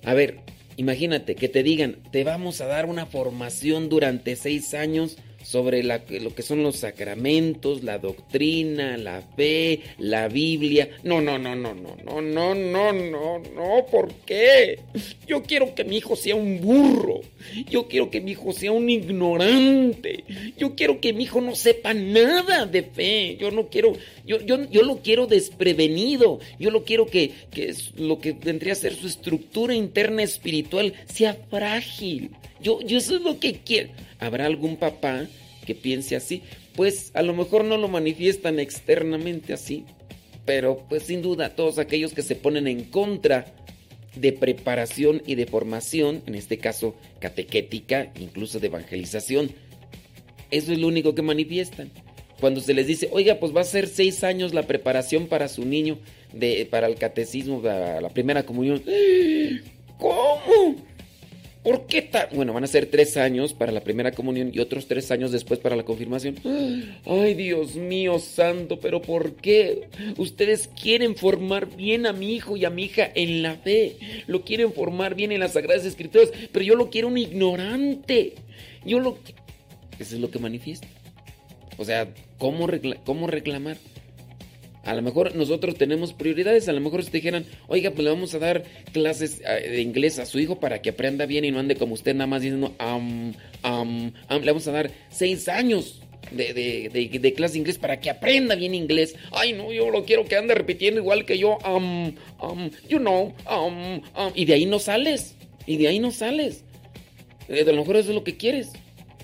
[SPEAKER 3] a ver, imagínate que te digan, te vamos a dar una formación durante seis años sobre lo que son los sacramentos, la doctrina, la fe, la Biblia. No, no, no, no, no, no, no, no, no, no, ¿por qué? Yo quiero que mi hijo sea un burro. Yo quiero que mi hijo sea un ignorante. Yo quiero que mi hijo no sepa nada de fe. Yo no quiero, yo, yo, yo lo quiero desprevenido. Yo lo quiero que, que lo que vendría a ser su estructura interna espiritual sea frágil. Yo, yo eso es lo que quiero. ¿Habrá algún papá que piense así? Pues a lo mejor no lo manifiestan externamente así, pero pues sin duda todos aquellos que se ponen en contra de preparación y de formación, en este caso catequética, incluso de evangelización, eso es lo único que manifiestan. Cuando se les dice, oiga, pues va a ser seis años la preparación para su niño, de, para el catecismo, para la primera comunión. ¿Cómo? ¿Por qué tal? Bueno, van a ser tres años para la primera comunión y otros tres años después para la confirmación. Ay, Dios mío santo, pero ¿por qué? Ustedes quieren formar bien a mi hijo y a mi hija en la fe. Lo quieren formar bien en las Sagradas Escrituras, pero yo lo quiero un ignorante. Yo lo... Eso es lo que manifiesta. O sea, ¿cómo, cómo reclamar? A lo mejor nosotros tenemos prioridades. A lo mejor si te dijeran, oiga, pues le vamos a dar clases eh, de inglés a su hijo para que aprenda bien y no ande como usted nada más diciendo, um, le vamos a dar seis años de, de, clase de inglés para que aprenda bien inglés. Ay, no, yo lo quiero que ande repitiendo igual que yo, um, you know, um, y de ahí no sales. Y de ahí no sales. Eh, a lo mejor eso es lo que quieres.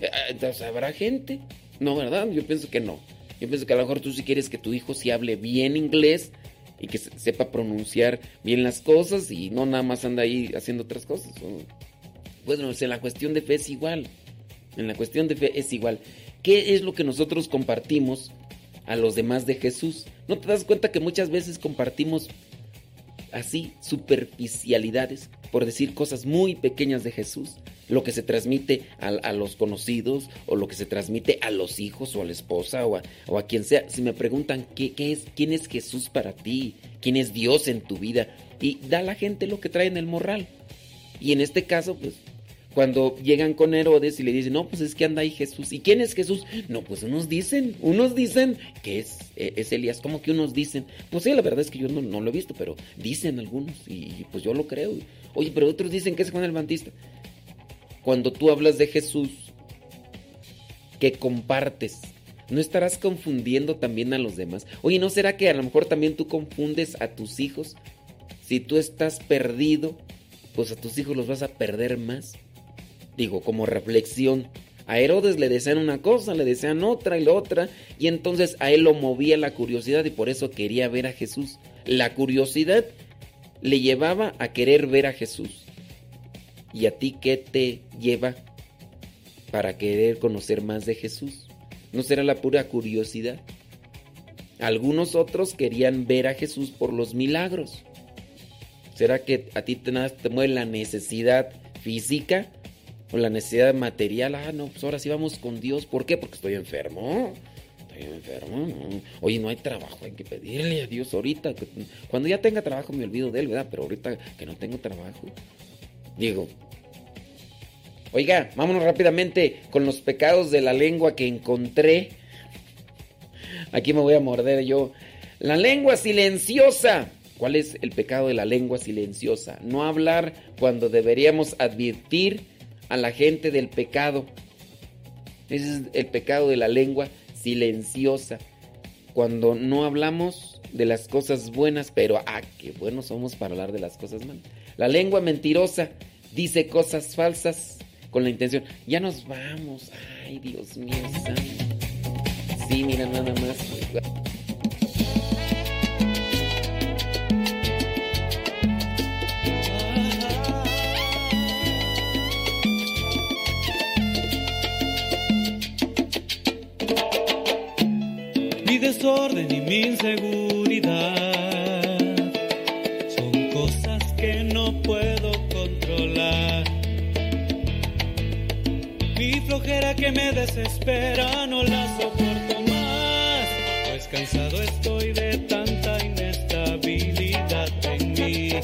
[SPEAKER 3] Eh, ¿habrá gente? No, ¿verdad? Yo pienso que no. Yo pienso que a lo mejor tú sí quieres que tu hijo sí hable bien inglés y que sepa pronunciar bien las cosas y no nada más anda ahí haciendo otras cosas. Bueno, en la cuestión de fe es igual. En la cuestión de fe es igual. ¿Qué es lo que nosotros compartimos a los demás de Jesús? ¿No te das cuenta que muchas veces compartimos así superficialidades por decir cosas muy pequeñas de Jesús? lo que se transmite a, los conocidos o lo que se transmite a los hijos o a la esposa o a, quien sea. Si me preguntan ¿qué, ¿qué, es, quién es Jesús para ti, quién es Dios en tu vida, y da a la gente lo que trae en el morral. Y en este caso, pues, cuando llegan con Herodes y le dicen, no, pues es que anda ahí Jesús. ¿Y quién es Jesús? No, pues unos dicen, unos dicen que es, e, es Elías, como que unos dicen. Pues sí, la verdad es que yo no, no, lo he visto, pero dicen algunos y pues yo lo creo. Oye, pero otros dicen que es Juan el Bautista cuando tú hablas de Jesús, que compartes, ¿no estarás confundiendo también a los demás? Oye, ¿no será que a lo mejor también tú confundes a tus hijos? Si tú estás perdido, pues a tus hijos los vas a perder más. Digo, como reflexión. A Herodes le desean una cosa, le desean otra y la otra, y entonces a él lo movía la curiosidad y por eso quería ver a Jesús. La curiosidad le llevaba a querer ver a Jesús. ¿Y a ti qué te lleva para querer conocer más de Jesús? ¿No será la pura curiosidad? Algunos otros querían ver a Jesús por los milagros. ¿Será que a ti te, te mueve la necesidad física o la necesidad material? Ah, no, pues ahora sí vamos con Dios. ¿Por qué? Porque estoy enfermo. Estoy enfermo. Oye, no hay trabajo, hay que pedirle a Dios ahorita. Cuando ya tenga trabajo me olvido de él, ¿verdad? Pero ahorita que no tengo trabajo, Diego. Oiga, vámonos rápidamente con los pecados de la lengua que encontré. Aquí me voy a morder yo. La lengua silenciosa. ¿Cuál es el pecado de la lengua silenciosa? No hablar cuando deberíamos advertir a la gente del pecado. Ese es el pecado de la lengua silenciosa. Cuando no hablamos de las cosas buenas, pero ah, qué buenos somos para hablar de las cosas malas. La lengua mentirosa dice cosas falsas con la intención. Ya nos vamos. Ay, Dios mío. Sí, mira, nada más.
[SPEAKER 1] Desorden y mi inseguridad son cosas que no puedo controlar. Mi flojera que me desespera no la soporto más, pues cansado estoy de tanta inestabilidad en mí.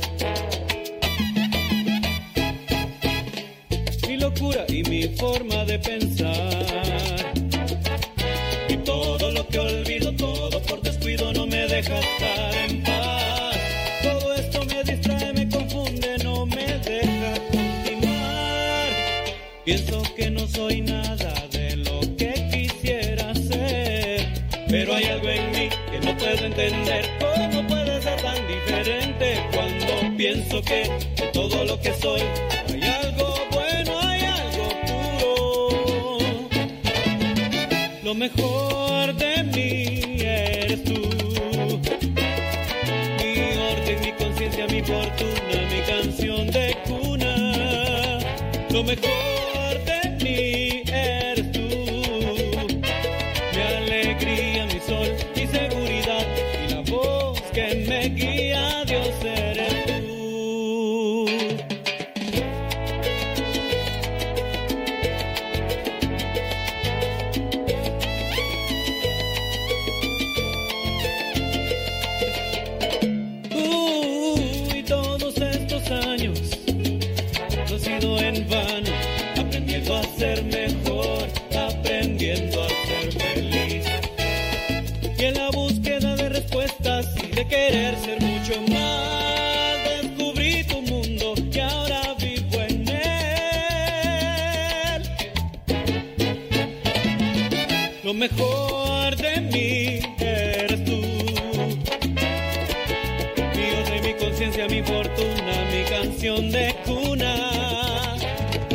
[SPEAKER 1] Mi locura y mi forma de pensar. Soy nada de lo que quisiera ser. Pero hay algo en mí que no puedo entender. ¿Cómo puede ser tan diferente cuando pienso que de todo lo que soy hay algo bueno, hay algo puro? Lo mejor de mí eres tú. Mi orden, mi conciencia, mi fortuna, mi canción de cuna. Lo mejor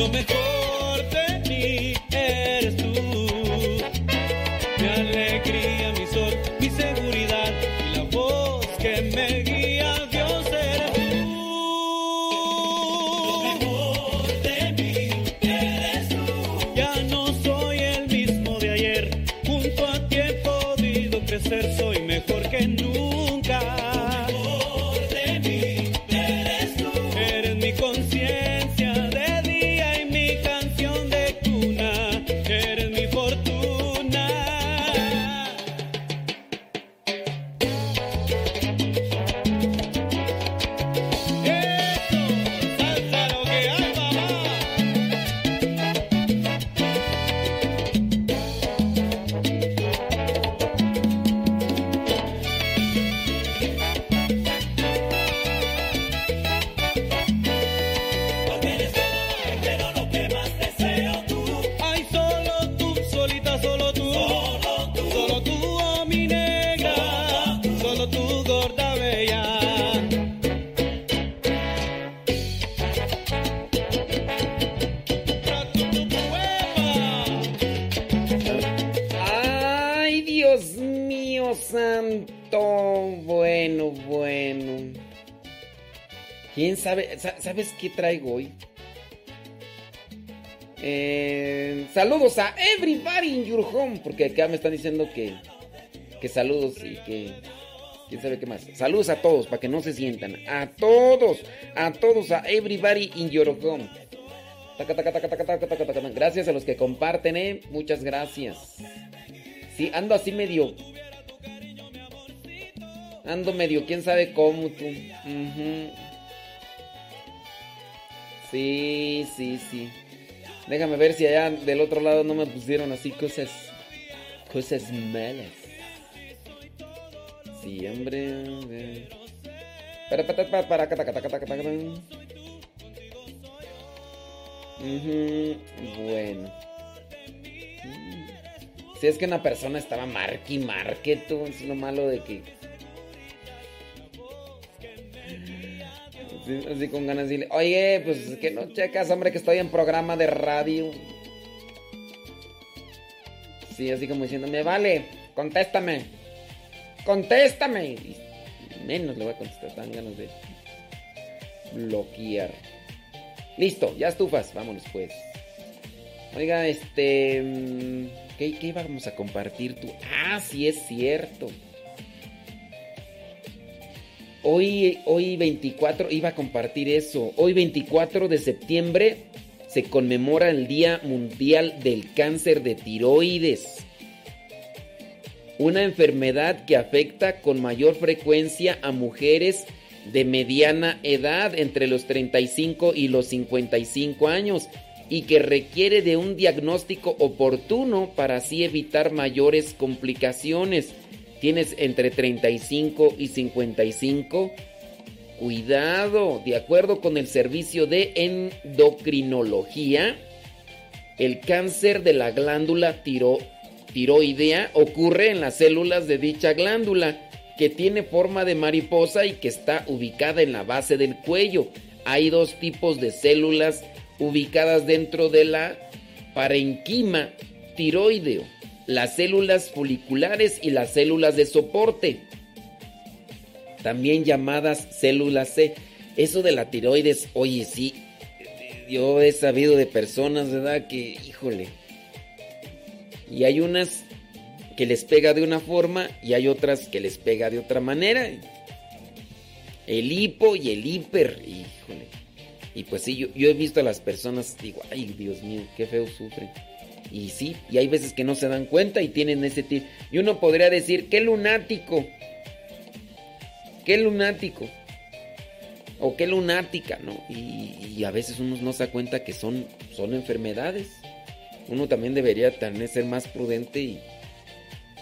[SPEAKER 1] Lo mejor
[SPEAKER 3] sabe? Sa- ¿Sabes qué traigo hoy? Eh, saludos a everybody in your home. Porque acá me están diciendo que, que saludos y que... ¿Quién sabe qué más? Saludos a todos para que no se sientan. A todos. A todos. A everybody in your home. Gracias a los que comparten, ¿eh? Muchas gracias. Sí, ando así medio. Ando medio, quién sabe cómo tú. Ujú. Sí, sí, sí. Déjame ver si allá del otro lado no me pusieron así cosas. cosas malas. Sí, hombre. Para, para, para, para, para, Bueno. Mm. Si es que una persona estaba marque y marque, tú, es lo malo de que así con ganas de decirle, oye, pues que no checas, hombre, que estoy en programa de radio. Sí, así como diciendo, me vale, contéstame. Contéstame. menos le voy a contestar, tan ganas de bloquear. Listo, ya estufas, vámonos pues. Oiga, este... Mm, ¿Qué, qué íbamos a compartir tú? Ah, sí es cierto. Hoy, hoy 24, iba a compartir eso. Hoy 24 de septiembre se conmemora el Día Mundial del Cáncer de Tiroides. Una enfermedad que afecta con mayor frecuencia a mujeres de mediana edad, entre los 35 y los 55 años, y que requiere de un diagnóstico oportuno para así evitar mayores complicaciones tienes entre 35 y 55, cuidado, de acuerdo con el servicio de endocrinología, el cáncer de la glándula tiroidea ocurre en las células de dicha glándula, que tiene forma de mariposa y que está ubicada en la base del cuello. Hay dos tipos de células ubicadas dentro de la parenquima tiroideo las células foliculares y las células de soporte, también llamadas células C. Eso de la tiroides, oye, sí, yo he sabido de personas, ¿verdad? Que, híjole, y hay unas que les pega de una forma y hay otras que les pega de otra manera. El hipo y el hiper, híjole. Y pues sí, yo, yo he visto a las personas, digo, ay Dios mío, qué feo sufren. Y sí, y hay veces que no se dan cuenta y tienen ese tipo. Y uno podría decir, qué lunático. Qué lunático. O qué lunática, ¿no? Y, a veces uno no se da cuenta que son, son enfermedades. Uno también debería también ser más prudente y,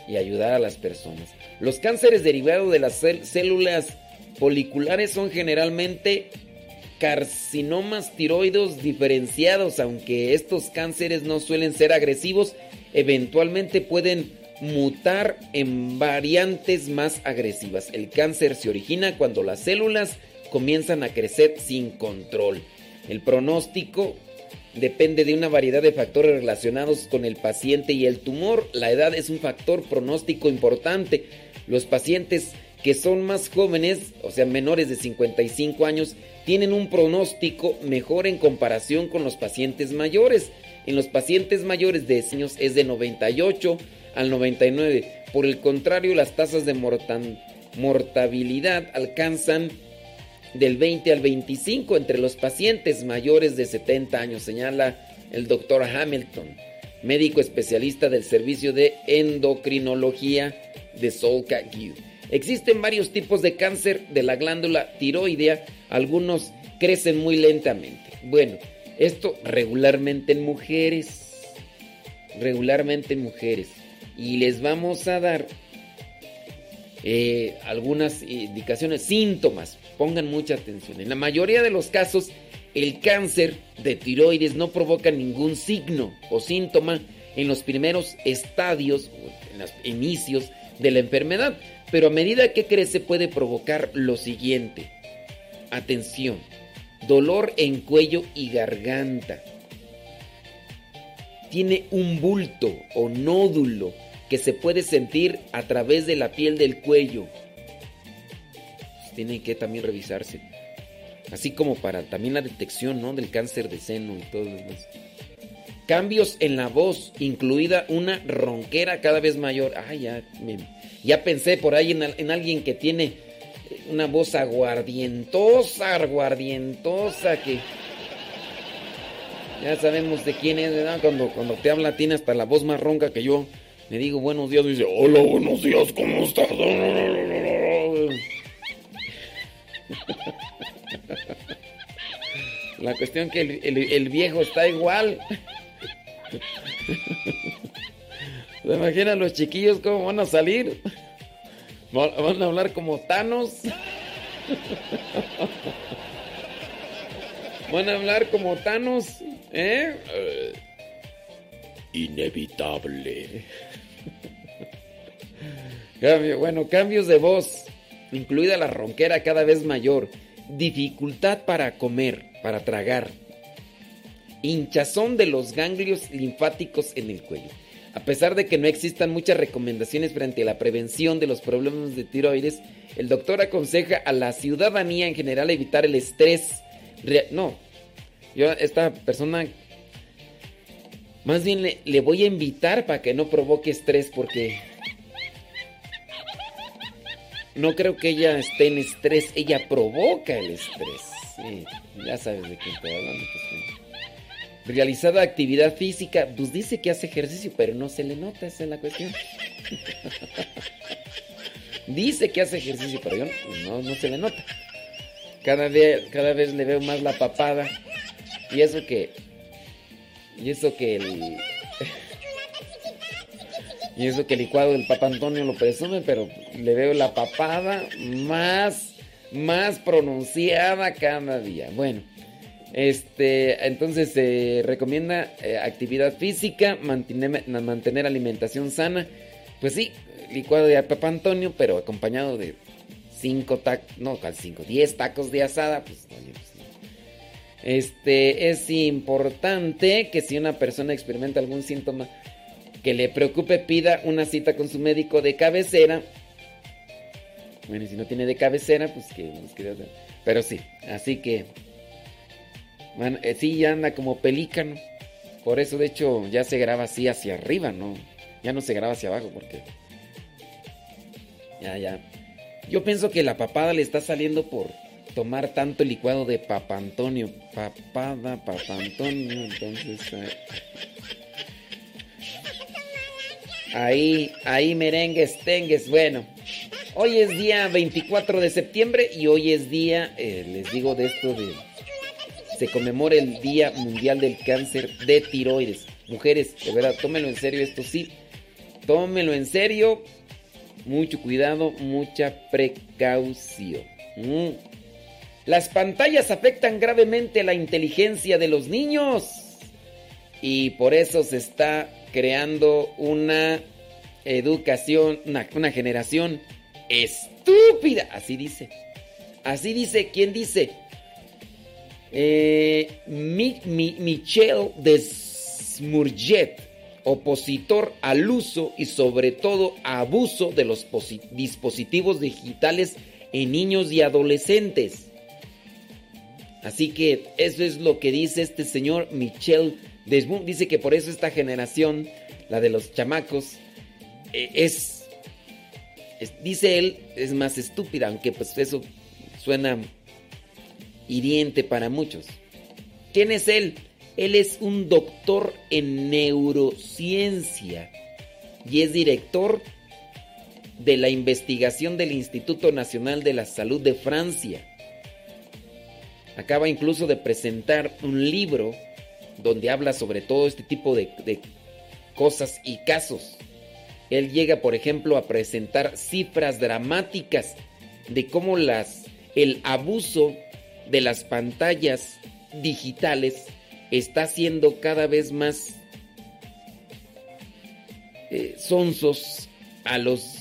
[SPEAKER 3] y ayudar a las personas. Los cánceres derivados de las células foliculares son generalmente carcinomas tiroides diferenciados, aunque estos cánceres no suelen ser agresivos, eventualmente pueden mutar en variantes más agresivas. El cáncer se origina cuando las células comienzan a crecer sin control. El pronóstico depende de una variedad de factores relacionados con el paciente y el tumor. La edad es un factor pronóstico importante. Los pacientes que son más jóvenes, o sea, menores de 55 años, tienen un pronóstico mejor en comparación con los pacientes mayores. En los pacientes mayores de años es de 98 al 99. Por el contrario, las tasas de mortabilidad alcanzan del 20 al 25 entre los pacientes mayores de 70 años, señala el doctor Hamilton, médico especialista del servicio de endocrinología de Solca Existen varios tipos de cáncer de la glándula tiroidea, algunos crecen muy lentamente. Bueno, esto regularmente en mujeres, regularmente en mujeres. Y les vamos a dar eh, algunas indicaciones, síntomas. Pongan mucha atención. En la mayoría de los casos, el cáncer de tiroides no provoca ningún signo o síntoma en los primeros estadios, en los inicios de la enfermedad. Pero a medida que crece puede provocar lo siguiente. Atención, dolor en cuello y garganta. Tiene un bulto o nódulo que se puede sentir a través de la piel del cuello. Pues tiene que también revisarse. Así como para también la detección ¿no? del cáncer de seno y todo lo demás. Cambios en la voz, incluida una ronquera cada vez mayor. Ay, ya me ya pensé por ahí en, alguien que tiene una voz aguardientosa, aguardientosa, que ya sabemos de quién es, ¿verdad? Cuando, cuando te habla tiene hasta la voz más ronca que yo. Le digo buenos días dice, hola, buenos días, ¿cómo estás? La cuestión que el, el viejo está igual. ¿Se imaginan los chiquillos cómo van a salir? Van a hablar como Thanos. Van a hablar como Thanos, ¿eh? eh inevitable. bueno, cambios de voz, incluida la ronquera cada vez mayor. dificultad para comer, para tragar, hinchazón de los ganglios linfáticos en el cuello. A pesar de que no existan muchas recomendaciones frente a la prevención de los problemas de tiroides, el doctor aconseja a la ciudadanía en general evitar el estrés. no, yo esta persona más bien le, le voy a invitar para que no provoque estrés porque no creo que ella esté en estrés, ella provoca el estrés. Sí, ya sabes de quién estoy hablando. Pues, Realizada actividad física, pues dice que hace ejercicio, pero no se le nota, esa es la cuestión. dice que hace ejercicio, pero yo no, no se le nota. Cada, día, cada vez le veo más la papada. Y eso que. Y eso que el. y eso que el licuado del Papa Antonio lo presume, pero le veo la papada más. Más pronunciada cada día. Bueno. Este, entonces se recomienda eh, actividad física, mantener, mantener, alimentación sana. Pues sí, licuado de Papa Antonio, pero acompañado de 5 tacos, no, casi 5, 10 tacos de asada. Pues, pues este, es importante que si una persona experimenta algún síntoma que le preocupe, pida una cita con su médico de cabecera. Bueno, y si no tiene de cabecera, pues que... Pero sí, así que eh, sí, ya anda como pelícano. Por eso, de hecho, ya se graba así hacia arriba, ¿no? Ya no se graba hacia abajo porque... Ya, ya. Yo pienso que la papada le está saliendo por tomar tanto licuado de Papa Antonio. Papada, Papa Antonio. Entonces... Eh. Ahí, ahí merengues, tengues. Bueno, hoy es día 24 de septiembre y hoy es día, eh, les digo de esto de se conmemora el Día Mundial del Cáncer de Tiroides. Mujeres, de verdad, tómenlo en serio esto sí. Tómenlo en serio. Mucho cuidado, mucha precaución. Mm. Las pantallas afectan gravemente la inteligencia de los niños. Y por eso se está creando una educación, una, una generación estúpida. Así dice. Así dice, ¿quién dice? Eh, Michel Desmourget, opositor al uso y sobre todo abuso de los dispositivos digitales en niños y adolescentes. Así que eso es lo que dice este señor Michel Desmourget. Dice que por eso esta generación, la de los chamacos, eh, es, dice él, es más estúpida, aunque pues eso suena hiriente para muchos. ¿Quién es él? Él es un doctor en neurociencia y es director de la investigación del Instituto Nacional de la Salud de Francia. Acaba incluso de presentar un libro donde habla sobre todo este tipo de, de cosas y casos. Él llega, por ejemplo, a presentar cifras dramáticas de cómo las, el abuso de las pantallas digitales está siendo cada vez más eh, a los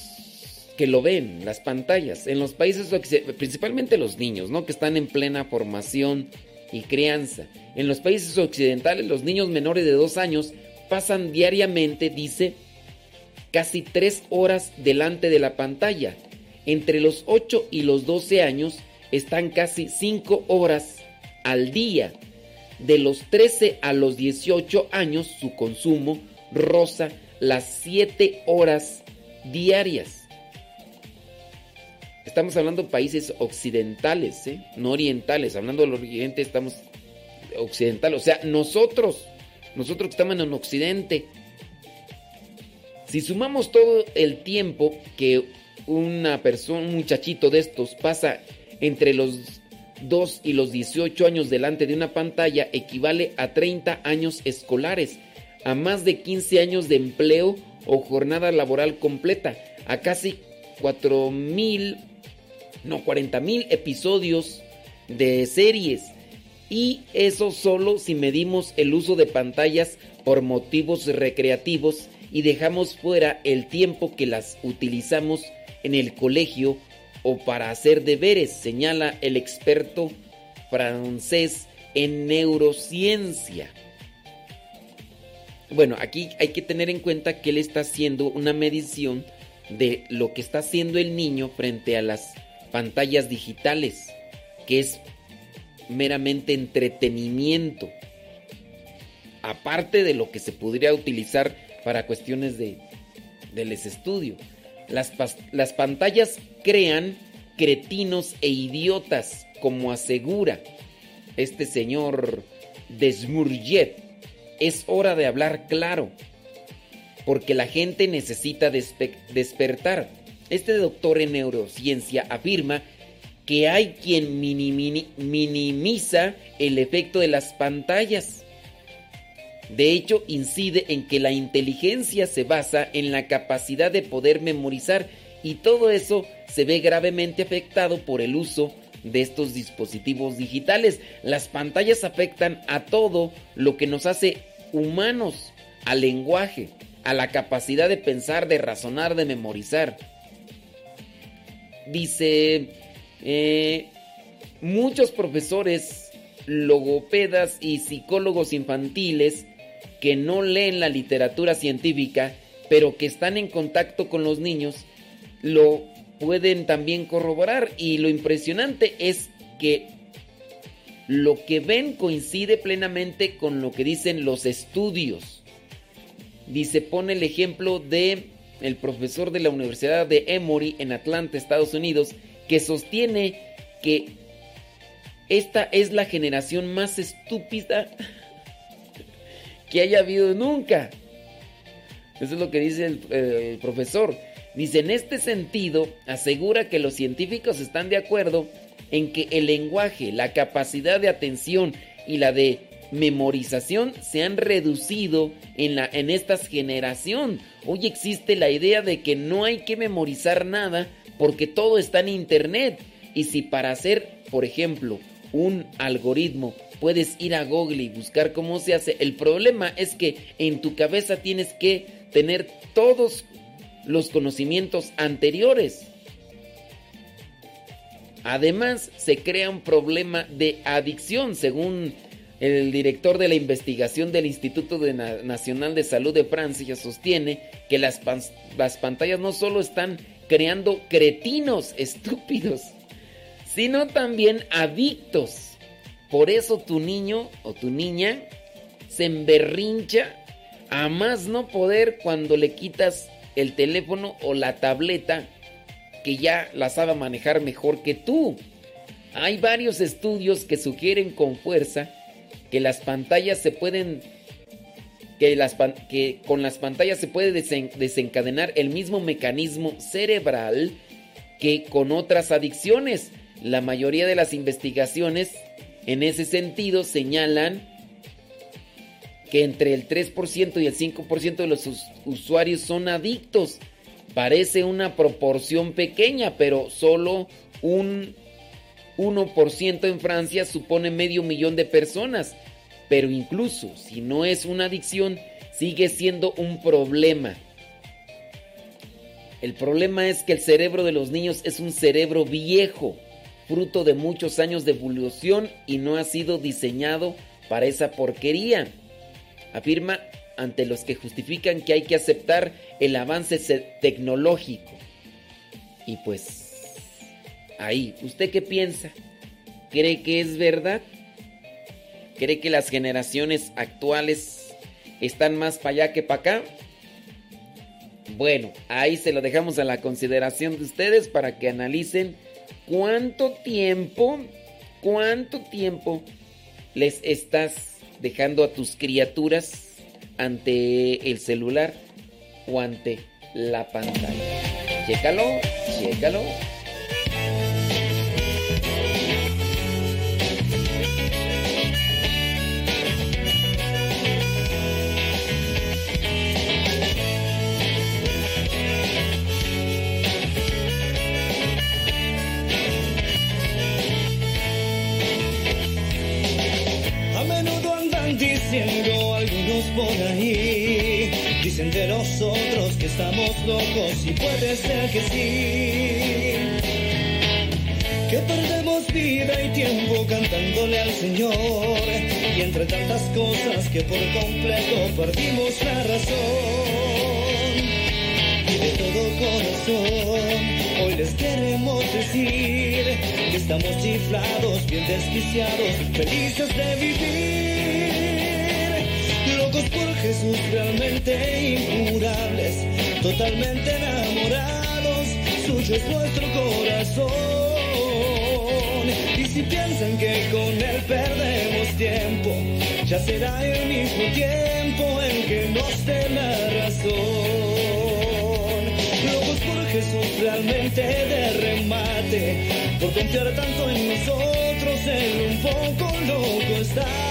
[SPEAKER 3] que lo ven, las pantallas. En los países, principalmente los niños, ¿no? Que están en plena formación y crianza. En los países occidentales, los niños menores de dos años pasan diariamente, dice, casi tres horas delante de la pantalla. Entre los 8 y los 12 años, están casi 5 horas al día. De los 13 a los 18 años su consumo roza las 7 horas diarias. Estamos hablando de países occidentales, ¿eh? no orientales. Hablando del oriente estamos occidental. O sea, nosotros, nosotros que estamos en Occidente, si sumamos todo el tiempo que una persona, un muchachito de estos pasa entre los 2 y los 18 años delante de una pantalla equivale a 30 años escolares, a más de 15 años de empleo o jornada laboral completa, a casi 4 mil, no, 40 mil episodios de series. Y eso solo si medimos el uso de pantallas por motivos recreativos y dejamos fuera el tiempo que las utilizamos en el colegio o para hacer deberes, señala el experto francés en neurociencia. Bueno, aquí hay que tener en cuenta que él está haciendo una medición de lo que está haciendo el niño frente a las pantallas digitales, que es meramente entretenimiento, aparte de lo que se podría utilizar para cuestiones de, del estudio. Las, las pantallas crean cretinos e idiotas, como asegura este señor Desmurget es hora de hablar claro, porque la gente necesita despertar. Este doctor en neurociencia afirma que hay quien minimiza el efecto de las pantallas. De hecho, incide en que la inteligencia se basa en la capacidad de poder memorizar y todo eso se ve gravemente afectado por el uso de estos dispositivos digitales. Las pantallas afectan a todo lo que nos hace humanos, al lenguaje, a la capacidad de pensar, de razonar, de memorizar. Dice, eh, muchos profesores, logopedas y psicólogos infantiles que no leen la literatura científica, pero que están en contacto con los niños, lo pueden también corroborar. Y lo impresionante es que lo que ven coincide plenamente con lo que dicen los estudios. Dice, pone el ejemplo de el profesor de la Universidad de Emory en Atlanta, Estados Unidos, que sostiene que esta es la generación más estúpida que haya habido nunca. Eso es lo que dice el, profesor. Dice, en este sentido, asegura que los científicos están de acuerdo en que el lenguaje, la capacidad de atención y la de memorización se han reducido en, la, en esta generación. Hoy existe la idea de que no hay que memorizar nada porque todo está en internet. Y si para hacer, por ejemplo, un algoritmo puedes ir a Google y buscar cómo se hace, el problema es que en tu cabeza tienes que tener todos los conocimientos anteriores. Además, se crea un problema de adicción, según el director de la investigación del Instituto Nacional de Salud de Francia sostiene que las, las pantallas no solo están creando cretinos estúpidos, sino también adictos. Por eso tu niño o tu niña se emberrincha a más no poder cuando le quitas el teléfono o la tableta que ya la sabe manejar mejor que tú. Hay varios estudios que sugieren con fuerza que las pantallas se pueden que, las, que con las pantallas se puede desencadenar el mismo mecanismo cerebral que con otras adicciones. La mayoría de las investigaciones en ese sentido señalan que entre el 3% y el 5% de los usuarios son adictos. Parece una proporción pequeña, pero solo un 1% en Francia supone medio millón de personas. Pero incluso si no es una adicción, sigue siendo un problema. El problema es que el cerebro de los niños es un cerebro viejo, fruto de muchos años de evolución y no ha sido diseñado para esa porquería. Afirma ante los que justifican que hay que aceptar el avance tecnológico. Y pues, ahí, ¿usted qué piensa? ¿Cree que es verdad? ¿Cree que las generaciones actuales están más para allá que para acá? Bueno, ahí se lo dejamos a la consideración de ustedes para que analicen cuánto tiempo, cuánto tiempo les estás dejando a tus criaturas ante el celular o ante la pantalla. Chécalo, chécalo.
[SPEAKER 1] Ser que sí.
[SPEAKER 10] que perdemos vida y tiempo cantándole al Señor. Y entre tantas cosas que por completo perdimos la razón. Y de todo corazón, hoy les queremos decir que estamos chiflados, bien desquiciados, felices de vivir. Locos por Jesús, realmente incurables, totalmente enamorados, suyo es nuestro corazón si piensan que con él perdemos tiempo, ya será el mismo tiempo en que nos dé la razón. Locos por Jesús realmente de remate, por confiar tanto en nosotros, él un poco loco está.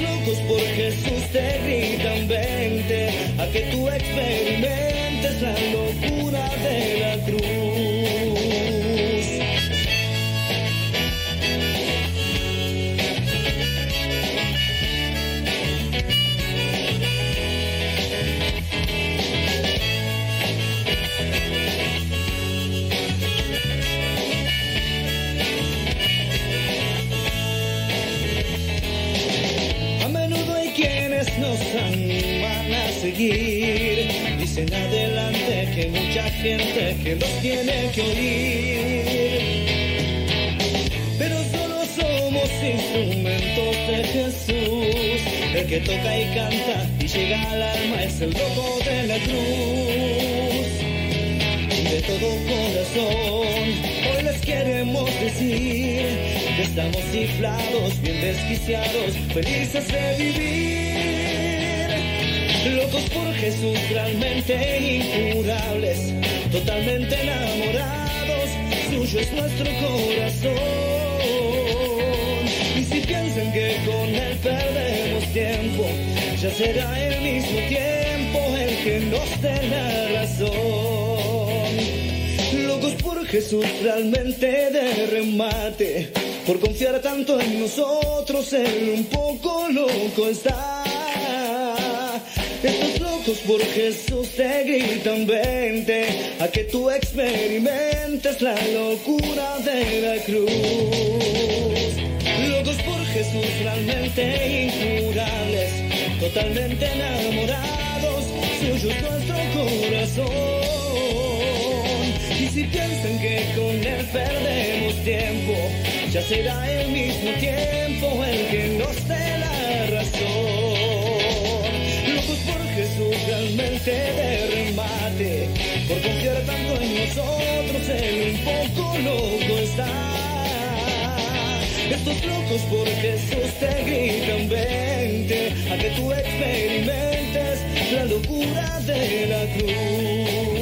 [SPEAKER 10] Locos por Jesús te gritan vente a que tú experimentes la locura de la cruz. Dicen adelante que mucha gente que los tiene que oír. Pero solo somos instrumentos de Jesús. El que toca y canta y llega al alma es el loco de la cruz. De todo corazón, hoy les queremos decir que estamos ciflados, bien desquiciados, felices de vivir locos por Jesús, realmente incurables, totalmente enamorados, suyo es nuestro corazón. Y si piensan que con él perdemos tiempo, ya será el mismo tiempo el que nos dé la razón. Locos por Jesús, realmente de remate, por confiar tanto en nosotros, él un poco loco está. Por Jesús te gritan vente a que tú experimentes la locura de la cruz. Locos por Jesús realmente incurables, totalmente enamorados, suyo es nuestro corazón. Y si piensan que con él perdemos tiempo, ya será el mismo tiempo el que nos dé Realmente de remate. Por confiar tanto en nosotros, él un poco loco está. Estos locos por Jesús te gritan vente a que tú experimentes la locura de la cruz.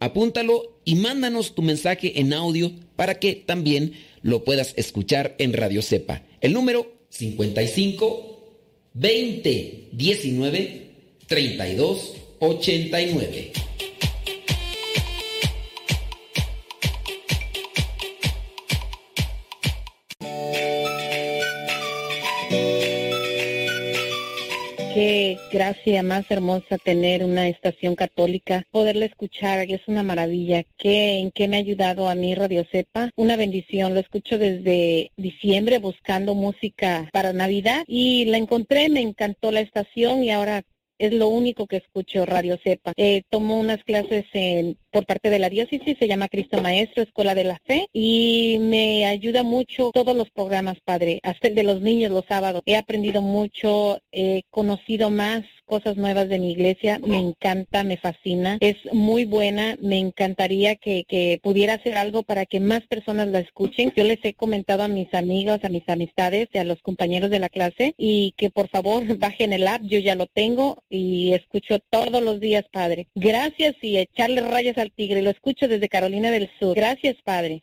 [SPEAKER 3] apúntalo y mándanos tu mensaje en audio para que también lo puedas escuchar en Radio Cepa. El número 55 20 19 32 89.
[SPEAKER 11] Qué gracia más hermosa tener una estación católica, poderla escuchar, es una maravilla. ¿Qué, ¿En qué me ha ayudado a mí Radio Cepa? Una bendición, lo escucho desde diciembre buscando música para Navidad y la encontré, me encantó la estación y ahora es lo único que escucho Radio Cepa. Eh, tomo unas clases en, por parte de la diócesis, se llama Cristo Maestro, Escuela de la Fe, y me ayuda mucho todos los programas, Padre, hasta el de los niños los sábados. He aprendido mucho, he conocido más cosas nuevas de mi iglesia, me encanta, me fascina, es muy buena, me encantaría que, que pudiera hacer algo para que más personas la escuchen. Yo les he comentado a mis amigos, a mis amistades a los compañeros de la clase y que por favor bajen el app, yo ya lo tengo y escucho todos los días, Padre. Gracias y echarle rayas al tigre, lo escucho desde Carolina del Sur. Gracias, Padre.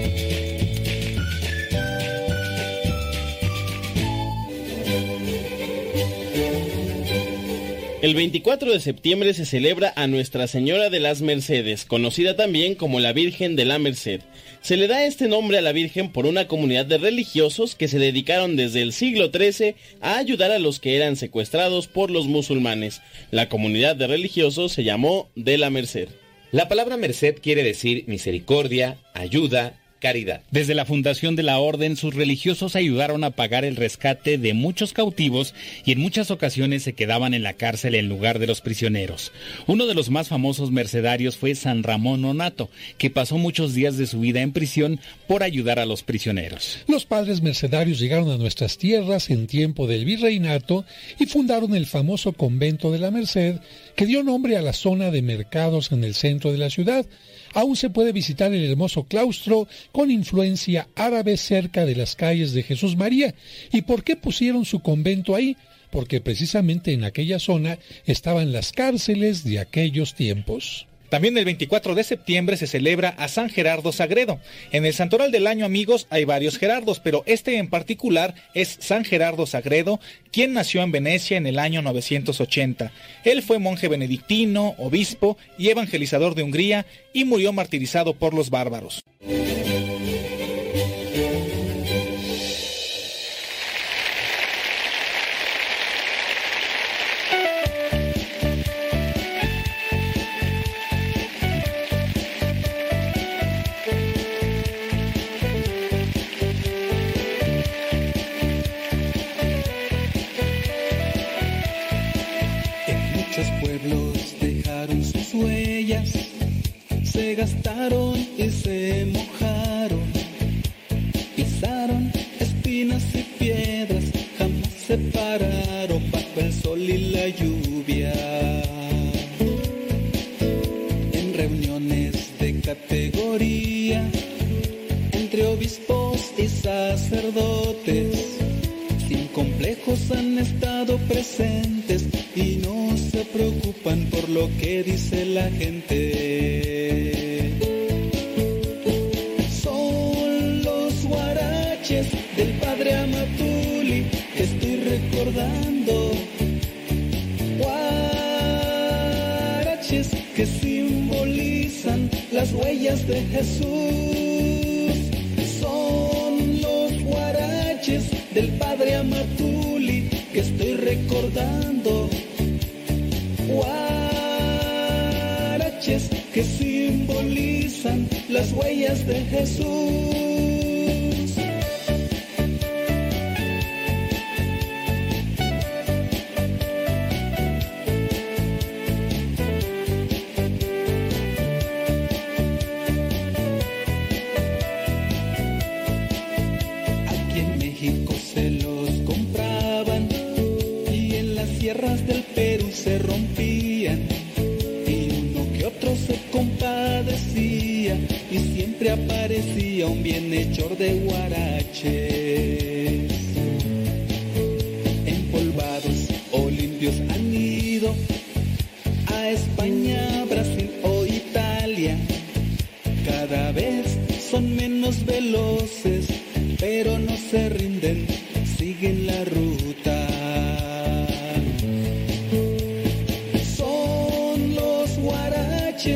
[SPEAKER 12] El 24 de septiembre se celebra a Nuestra Señora de las Mercedes, conocida también como la Virgen de la Merced. Se le da este nombre a la Virgen por una comunidad de religiosos que se dedicaron desde el siglo XIII a ayudar a los que eran secuestrados por los musulmanes. La comunidad de religiosos se llamó de la Merced.
[SPEAKER 13] La palabra merced quiere decir misericordia, ayuda, caridad.
[SPEAKER 14] Desde la fundación de la orden, sus religiosos ayudaron a pagar el rescate de muchos cautivos y en muchas ocasiones se quedaban en la cárcel en lugar de los prisioneros. Uno de los más famosos mercedarios fue San Ramón Nonato, que pasó muchos días de su vida en prisión por ayudar a los prisioneros.
[SPEAKER 15] Los padres mercedarios llegaron a nuestras tierras en tiempo del virreinato y fundaron el famoso convento de la Merced, que dio nombre a la zona de mercados en el centro de la ciudad aún se puede visitar el hermoso claustro con influencia árabe cerca de las calles de Jesús María. ¿Y por qué pusieron su convento ahí? Porque precisamente en aquella zona estaban las cárceles de aquellos tiempos.
[SPEAKER 16] También el 24 de septiembre se celebra a San Gerardo Sagredo. En el Santoral del Año, amigos, hay varios Gerardos, pero este en particular es San Gerardo Sagredo, quien nació en Venecia en el año 980. Él fue monje benedictino, obispo y evangelizador de Hungría y murió martirizado por los bárbaros.
[SPEAKER 17] Gastaron y se mojaron, pisaron espinas y piedras, jamás se pararon bajo el sol y la lluvia. En reuniones de categoría, entre obispos y sacerdotes, complejos han estado presentes y no se preocupan por lo que dice la gente. Son los guaraches del padre Amatuli que estoy recordando. Guaraches que simbolizan las huellas de Jesús. Son los guaraches del padre Amatuli que estoy recordando. Guaraches que simbolizan las huellas de Jesús. Se rompían y uno que otro se compadecía y siempre aparecía un bienhechor de guaraches. Empolvados o limpios han ido a España, Brasil o Italia. Cada vez son menos veloces,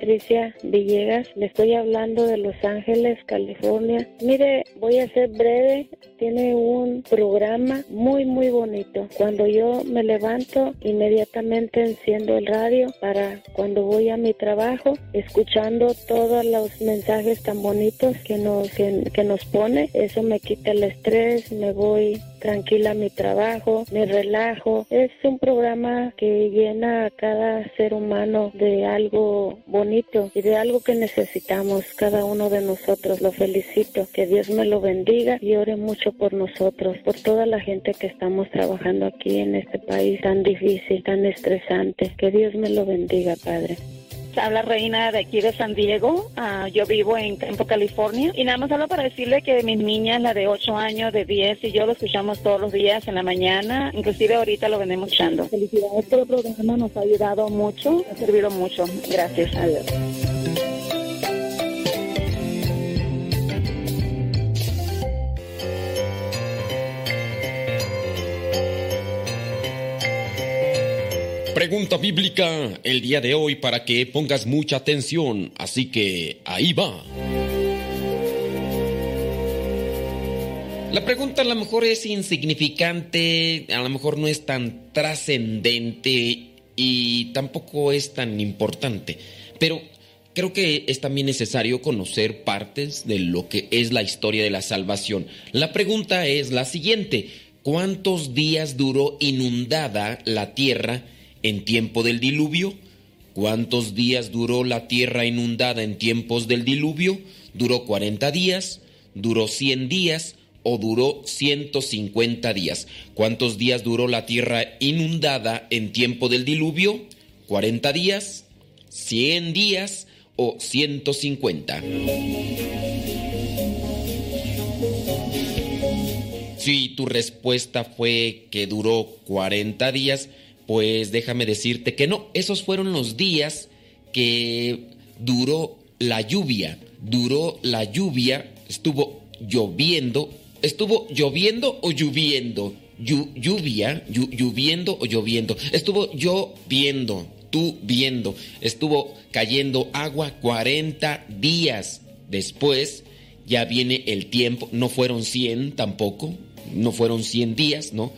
[SPEAKER 18] Patricia Villegas, le estoy hablando de Los Ángeles, California. Mire, voy a ser breve, tiene un programa muy muy bonito. Cuando yo me levanto, inmediatamente enciendo el radio para cuando voy a mi trabajo, escuchando todos los mensajes tan bonitos que nos, que, que nos pone. Eso me quita el estrés, me voy tranquila a mi trabajo, me relajo. Es un programa que llena a cada ser humano de algo bonito y de algo que necesitamos cada uno de nosotros. Lo felicito, que Dios me lo bendiga y ore mucho por nosotros, por toda la gente que estamos trabajando aquí en este país tan difícil, tan estresante. Que Dios me lo bendiga, Padre.
[SPEAKER 14] Habla Reina de aquí de San Diego. Ah, yo vivo en Campo, California. Y nada más hablo para decirle que mis niñas, la de 8 años, de 10 y yo lo escuchamos todos los días en la mañana. Inclusive ahorita lo venimos escuchando. Felicidades por el programa, nos ha ayudado mucho, ha servido mucho. Gracias a
[SPEAKER 3] Pregunta bíblica el día de hoy para que pongas mucha atención, así que ahí va. La pregunta a lo mejor es insignificante, a lo mejor no es tan trascendente y tampoco es tan importante, pero creo que es también necesario conocer partes de lo que es la historia de la salvación. La pregunta es la siguiente, ¿cuántos días duró inundada la tierra en tiempo del diluvio? ¿Cuántos días duró la tierra inundada en tiempos del diluvio? ¿Duró 40 días? ¿Duró 100 días? ¿O duró 150 días? ¿Cuántos días duró la tierra inundada en tiempo del diluvio? ¿40 días? ¿100 días? ¿O 150? Si tu respuesta fue que duró 40 días, pues déjame decirte que no, esos fueron los días que duró la lluvia. Duró la lluvia, estuvo lloviendo, estuvo lloviendo o lloviendo. Llu- lluvia, llu- lloviendo o lloviendo. Estuvo lloviendo, tú viendo. Estuvo cayendo agua 40 días. Después ya viene el tiempo, no fueron 100 tampoco, no fueron 100 días, ¿no?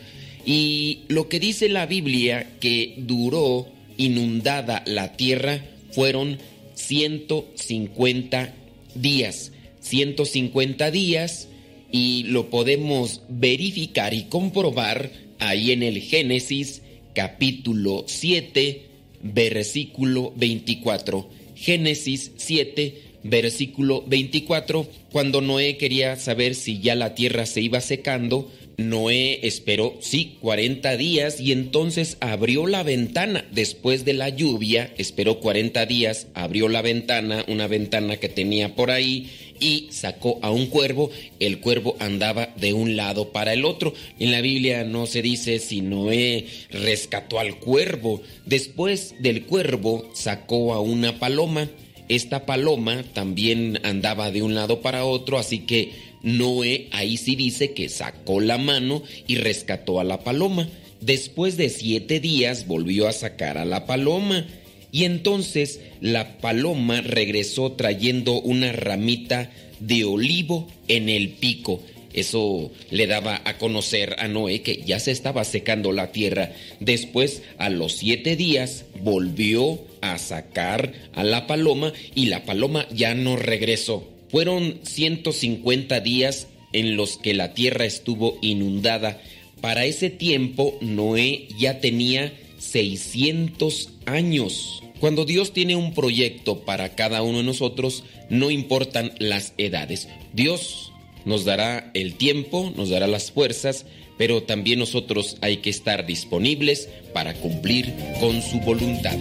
[SPEAKER 3] Y lo que dice la Biblia que duró inundada la tierra fueron 150 días. 150 días y lo podemos verificar y comprobar ahí en el Génesis capítulo 7 versículo 24. Génesis 7 versículo 24, cuando Noé quería saber si ya la tierra se iba secando, Noé esperó, sí, 40 días y entonces abrió la ventana. Después de la lluvia, esperó 40 días, abrió la ventana, una ventana que tenía por ahí y sacó a un cuervo. El cuervo andaba de un lado para el otro. En la Biblia no se dice si Noé rescató al cuervo. Después del cuervo sacó a una paloma. Esta paloma también andaba de un lado para otro, así que Noé ahí sí dice que sacó la mano y rescató a la paloma. Después de siete días volvió a sacar a la paloma. Y entonces la paloma regresó trayendo una ramita de olivo en el pico. Eso le daba a conocer a Noé que ya se estaba secando la tierra. Después, a los siete días, volvió a sacar a la paloma y la paloma ya no regresó.
[SPEAKER 19] Fueron 150 días en los que la tierra estuvo inundada. Para ese tiempo Noé ya tenía 600 años. Cuando Dios tiene un proyecto para cada uno de nosotros, no importan las edades. Dios nos dará el tiempo, nos dará las fuerzas, pero también nosotros hay que estar disponibles para cumplir con su voluntad.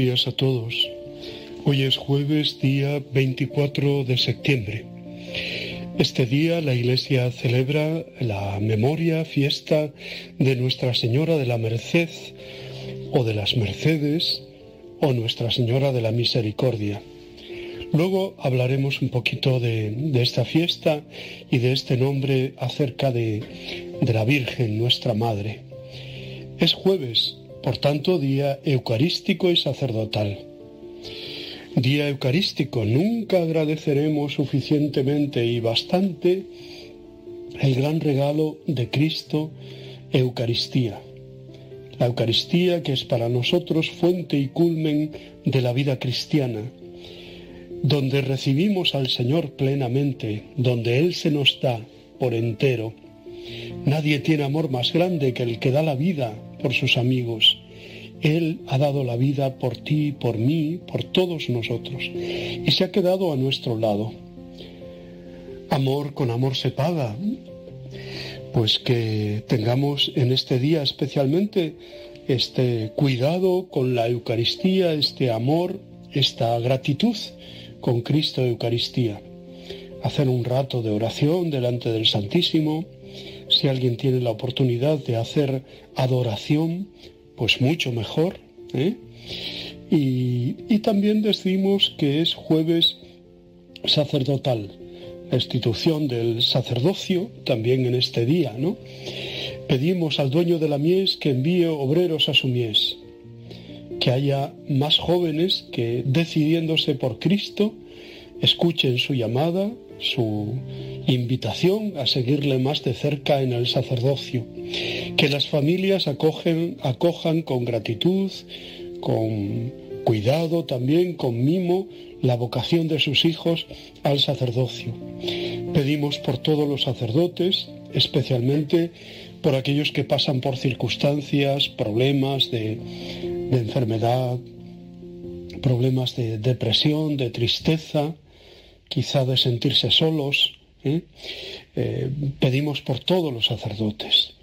[SPEAKER 20] Días a todos. Hoy es jueves, día 24 de septiembre. Este día la Iglesia celebra la memoria, fiesta de Nuestra Señora de la Merced o de las Mercedes o Nuestra Señora de la Misericordia. Luego hablaremos un poquito de, de esta fiesta y de este nombre acerca de, de la Virgen, nuestra Madre. Es jueves, por tanto, día eucarístico y sacerdotal. Día Eucarístico, nunca agradeceremos suficientemente y bastante el gran regalo de Cristo, Eucaristía. La Eucaristía que es para nosotros fuente y culmen de la vida cristiana, donde recibimos al Señor plenamente, donde Él se nos da por entero. Nadie tiene amor más grande que el que da la vida por sus amigos. Él ha dado la vida por ti, por mí, por todos nosotros, y se ha quedado a nuestro lado. Amor con amor se paga. Pues que tengamos en este día especialmente este cuidado con la Eucaristía, este amor, esta gratitud con Cristo Eucaristía. Hacer un rato de oración delante del Santísimo. Si alguien tiene la oportunidad de hacer adoración, pues mucho mejor. ¿eh? Y, y también decimos que es jueves sacerdotal, la institución del sacerdocio también en este día, ¿no? Pedimos al dueño de la mies que envíe obreros a su mies, que haya más jóvenes que decidiéndose por Cristo escuchen su llamada, su invitación a seguirle más de cerca en el sacerdocio, que las familias acogen, acojan con gratitud, con cuidado también, con mimo, la vocación de sus hijos al sacerdocio. Pedimos por todos los sacerdotes, especialmente por aquellos que pasan por circunstancias, problemas de, de enfermedad, problemas de depresión, de tristeza, quizá de sentirse solos. ¿eh? Eh, pedimos por todos los sacerdotes.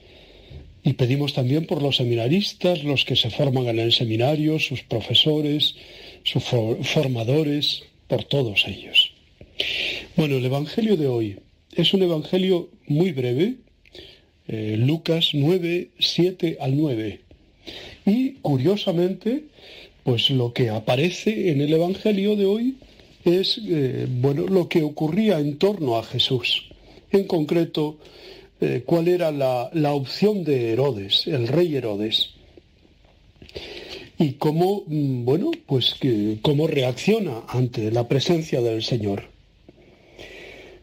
[SPEAKER 20] Y pedimos también por los seminaristas, los que se forman en el seminario, sus profesores, sus formadores, por todos ellos. Bueno, el Evangelio de hoy es un Evangelio muy breve, eh, Lucas 9, 7 al 9. Y curiosamente, pues lo que aparece en el Evangelio de hoy es eh, bueno, lo que ocurría en torno a Jesús. En concreto, eh, cuál era la, la, opción de Herodes, el rey Herodes. Y cómo, mm, bueno, pues que, cómo reacciona ante la presencia del Señor.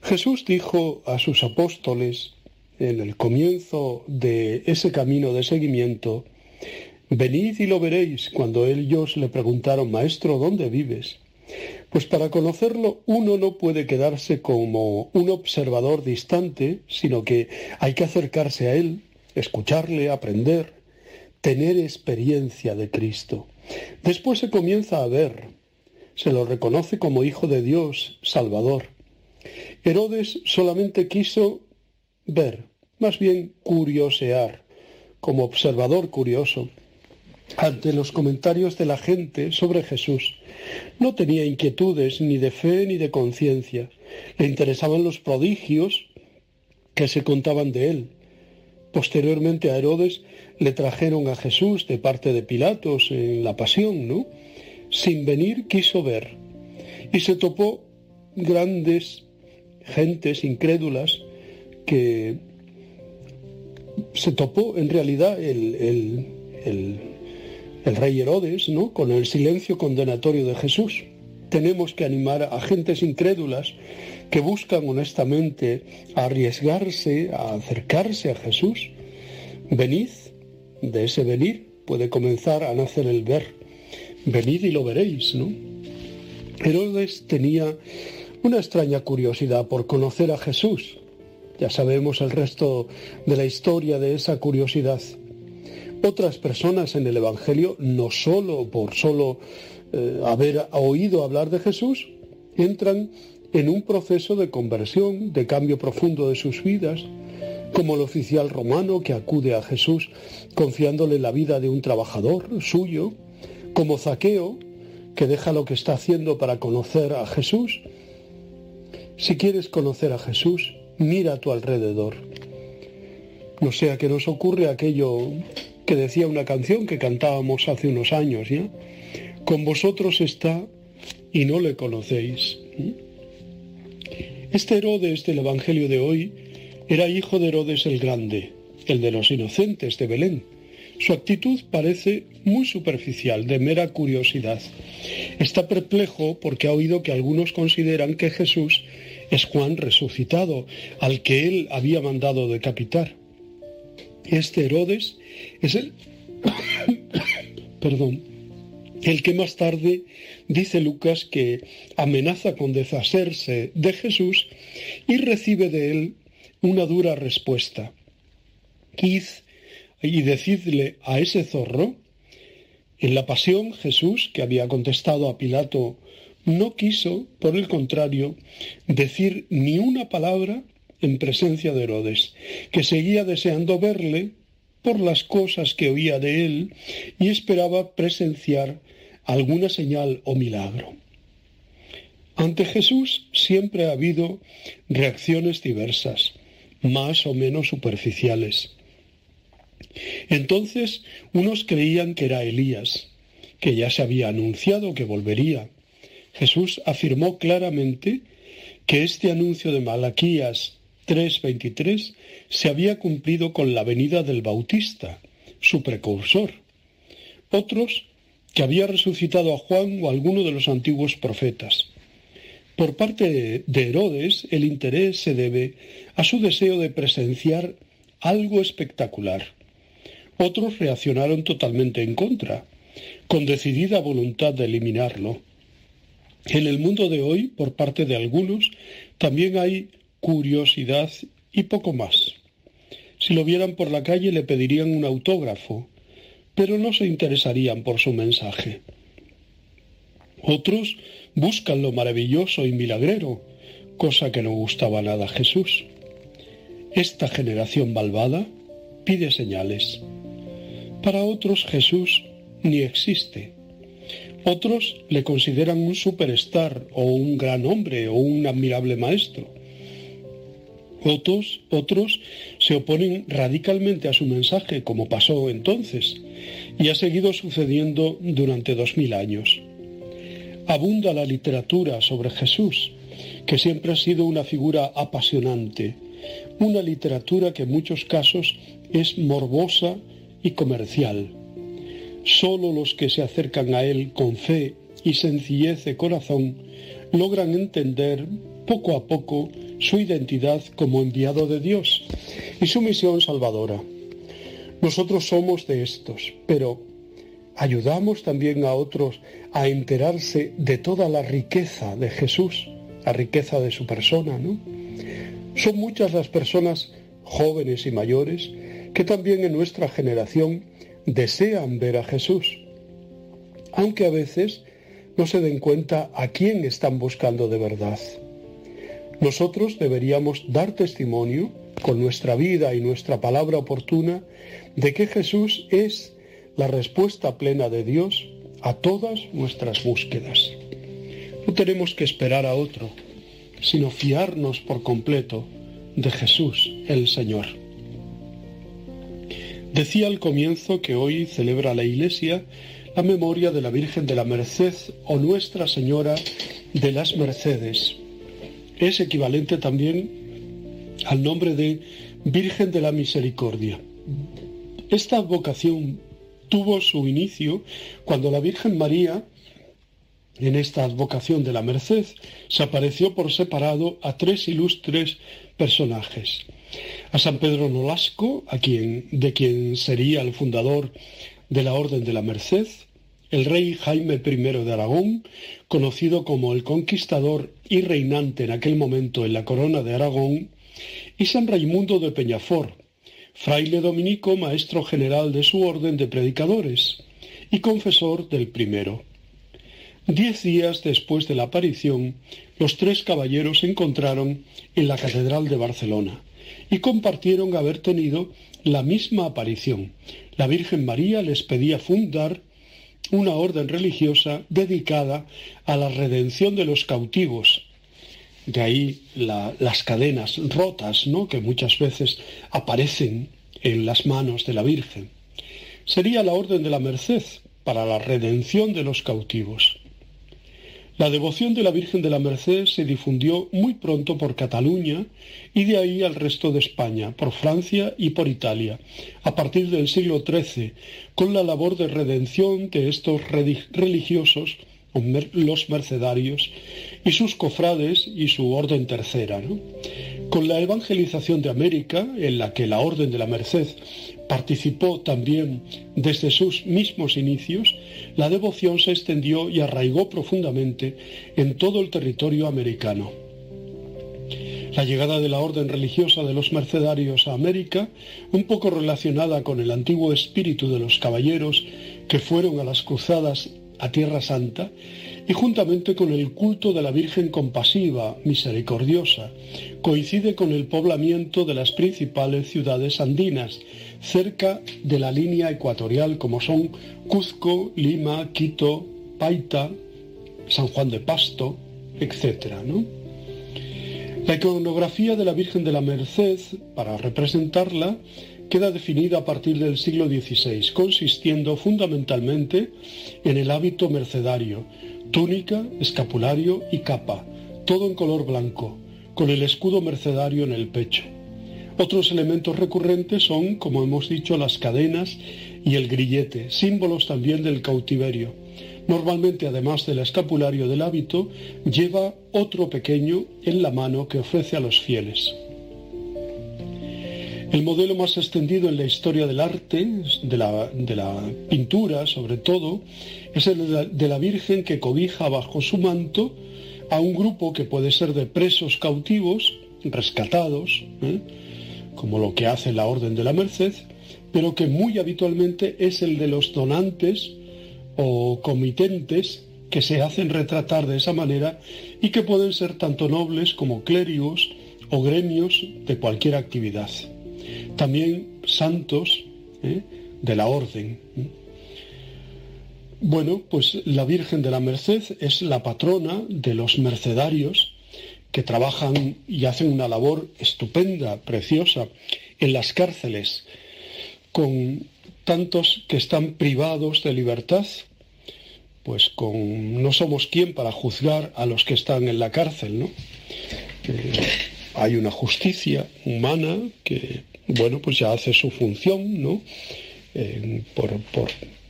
[SPEAKER 20] Jesús dijo a sus apóstoles en el comienzo de ese camino de seguimiento, venid y lo veréis cuando ellos le preguntaron, Maestro, ¿dónde vives? Pues para conocerlo uno no puede quedarse como un observador distante, sino que hay que acercarse a él, escucharle, aprender, tener experiencia de Cristo. Después se comienza a ver, se lo reconoce como Hijo de Dios, Salvador. Herodes solamente quiso ver, más bien curiosear, como observador curioso, ante los comentarios de la gente sobre Jesús. No tenía inquietudes ni de fe ni de conciencia. Le interesaban los prodigios que se contaban de él. Posteriormente a Herodes le trajeron a Jesús de parte de Pilatos en la pasión, ¿no? Sin venir quiso ver. Y se topó grandes gentes incrédulas que se topó en realidad el, el, el rey Herodes, ¿no? Con el silencio condenatorio de Jesús. tenemos que animar a gentes incrédulas que buscan honestamente arriesgarse, a acercarse a Jesús. Venid, de ese venir puede comenzar a nacer el ver. Venid y lo veréis, ¿no? Herodes tenía una extraña curiosidad por conocer a Jesús. Ya sabemos el resto de la historia de esa curiosidad. Otras personas en el Evangelio, no solo por solo eh, haber oído hablar de Jesús, entran en un proceso de conversión, de cambio profundo de sus vidas, como el oficial romano que acude a Jesús confiándole la vida de un trabajador suyo, como Zaqueo, que deja lo que está haciendo para conocer a Jesús. Si quieres conocer a Jesús, mira a tu alrededor. No sea que nos ocurre aquello que decía una canción que cantábamos hace unos años, ¿ya? Con vosotros está y no le conocéis. Este Herodes del Evangelio de hoy era hijo de Herodes el Grande, el de los inocentes de Belén. Su actitud parece muy superficial, de mera curiosidad. Está perplejo porque ha oído que algunos consideran que Jesús es Juan resucitado, al que él había mandado decapitar. Este Herodes es el, perdón, el que más tarde dice Lucas que amenaza con deshacerse de Jesús y recibe de él una dura respuesta. Id y decidle a ese zorro, en la pasión Jesús, que había contestado a Pilato, no quiso, por el contrario, decir ni una palabra en presencia de Herodes, que seguía deseando verle por las cosas que oía de él y esperaba presenciar alguna señal o milagro. Ante Jesús siempre ha habido reacciones diversas, más o menos superficiales. Entonces unos creían que era Elías, que ya se había anunciado que volvería. Jesús afirmó claramente que este anuncio de Malaquías 3:23 se había cumplido con la venida del Bautista, su precursor. Otros que había resucitado a Juan o alguno de los antiguos profetas. Por parte de Herodes, el interés se debe a su deseo de presenciar algo espectacular. Otros reaccionaron totalmente en contra, con decidida voluntad de eliminarlo. En el mundo de hoy, por parte de algunos, también hay curiosidad y poco más. Si lo vieran por la calle le pedirían un autógrafo, pero no se interesarían por su mensaje. Otros buscan lo maravilloso y milagrero, cosa que no gustaba nada a Jesús. Esta generación malvada pide señales. Para otros Jesús ni existe. Otros le consideran un superstar o un gran hombre o un admirable maestro. Otros, otros se oponen radicalmente a su mensaje, como pasó entonces, y ha seguido sucediendo durante dos mil años. Abunda la literatura sobre Jesús, que siempre ha sido una figura apasionante, una literatura que en muchos casos es morbosa y comercial. Solo los que se acercan a él con fe y sencillez de corazón logran entender poco a poco su identidad como enviado de Dios y su misión salvadora. Nosotros somos de estos, pero ayudamos también a otros a enterarse de toda la riqueza de Jesús, la riqueza de su persona, ¿no? Son muchas las personas jóvenes y mayores que también en nuestra generación desean ver a Jesús, aunque a veces no se den cuenta a quién están buscando de verdad. Nosotros deberíamos dar testimonio con nuestra vida y nuestra palabra oportuna de que Jesús es la respuesta plena de Dios a todas nuestras búsquedas. No tenemos que esperar a otro, sino fiarnos por completo de Jesús el Señor. Decía al comienzo que hoy celebra la Iglesia la memoria de la Virgen de la Merced o Nuestra Señora de las Mercedes, es equivalente también al nombre de Virgen de la Misericordia. Esta vocación tuvo su inicio cuando la Virgen María en esta advocación de la Merced, se apareció por separado a tres ilustres personajes. A San Pedro Nolasco, a quien, de quien sería el fundador de la Orden de la Merced, el rey Jaime I de Aragón, conocido como el conquistador y reinante en aquel momento en la corona de Aragón, y San Raimundo de Peñafort, fraile dominico, maestro general de su orden de predicadores y confesor del primero. Diez días después de la aparición, los tres caballeros se encontraron en la Catedral de Barcelona y compartieron haber tenido la misma aparición. La Virgen María les pedía fundar una orden religiosa dedicada a la redención de los cautivos. De ahí las cadenas rotas, ¿no? que muchas veces aparecen en las manos de la Virgen. Sería la orden de la Merced para la redención de los cautivos. La devoción de la Virgen de la Merced se difundió muy pronto por Cataluña y de ahí al resto de España, por Francia y por Italia, a partir del siglo XIII, con la labor de redención de estos religiosos, los mercedarios, y sus cofrades y su orden tercera. Con la evangelización de América, en la que la Orden de la Merced participó también desde sus mismos inicios, la devoción se extendió y arraigó profundamente en todo el territorio americano. La llegada de la orden religiosa de los mercedarios a América, un poco relacionada con el antiguo espíritu de los caballeros que fueron a las cruzadas a Tierra Santa, y juntamente con el culto de la Virgen compasiva, misericordiosa, coincide con el poblamiento de las principales ciudades andinas, cerca de la línea ecuatorial como son Cuzco, Lima, Quito, Paita, San Juan de Pasto, etc. La iconografía de la Virgen de la Merced, para representarla, queda definida a partir del siglo XVI, consistiendo fundamentalmente en el hábito mercedario, túnica, escapulario y capa, todo en color blanco, con el escudo mercedario en el pecho. Otros elementos recurrentes son, como hemos dicho, las cadenas y el grillete, símbolos también del cautiverio. Normalmente, además del escapulario del hábito, lleva otro pequeño en la mano que ofrece a los fieles. El modelo más extendido en la historia del arte, de la, de la pintura sobre todo, es el de la Virgen que cobija bajo su manto a un grupo que puede ser de presos cautivos, rescatados, ¿eh? Como lo que hace la Orden de la Merced, pero que muy habitualmente es el de los donantes o comitentes que se hacen retratar de esa manera y que pueden ser tanto nobles como clérigos o gremios de cualquier actividad. También santos ¿eh? de la orden. Bueno, pues la Virgen de la Merced es la patrona de los mercedarios que trabajan y hacen una labor estupenda, preciosa, en las cárceles, con tantos que están privados de libertad, pues con no somos quien para juzgar a los que están en la cárcel, ¿no? Hay una justicia humana que, bueno, pues ya hace su función, ¿no? Eh, por,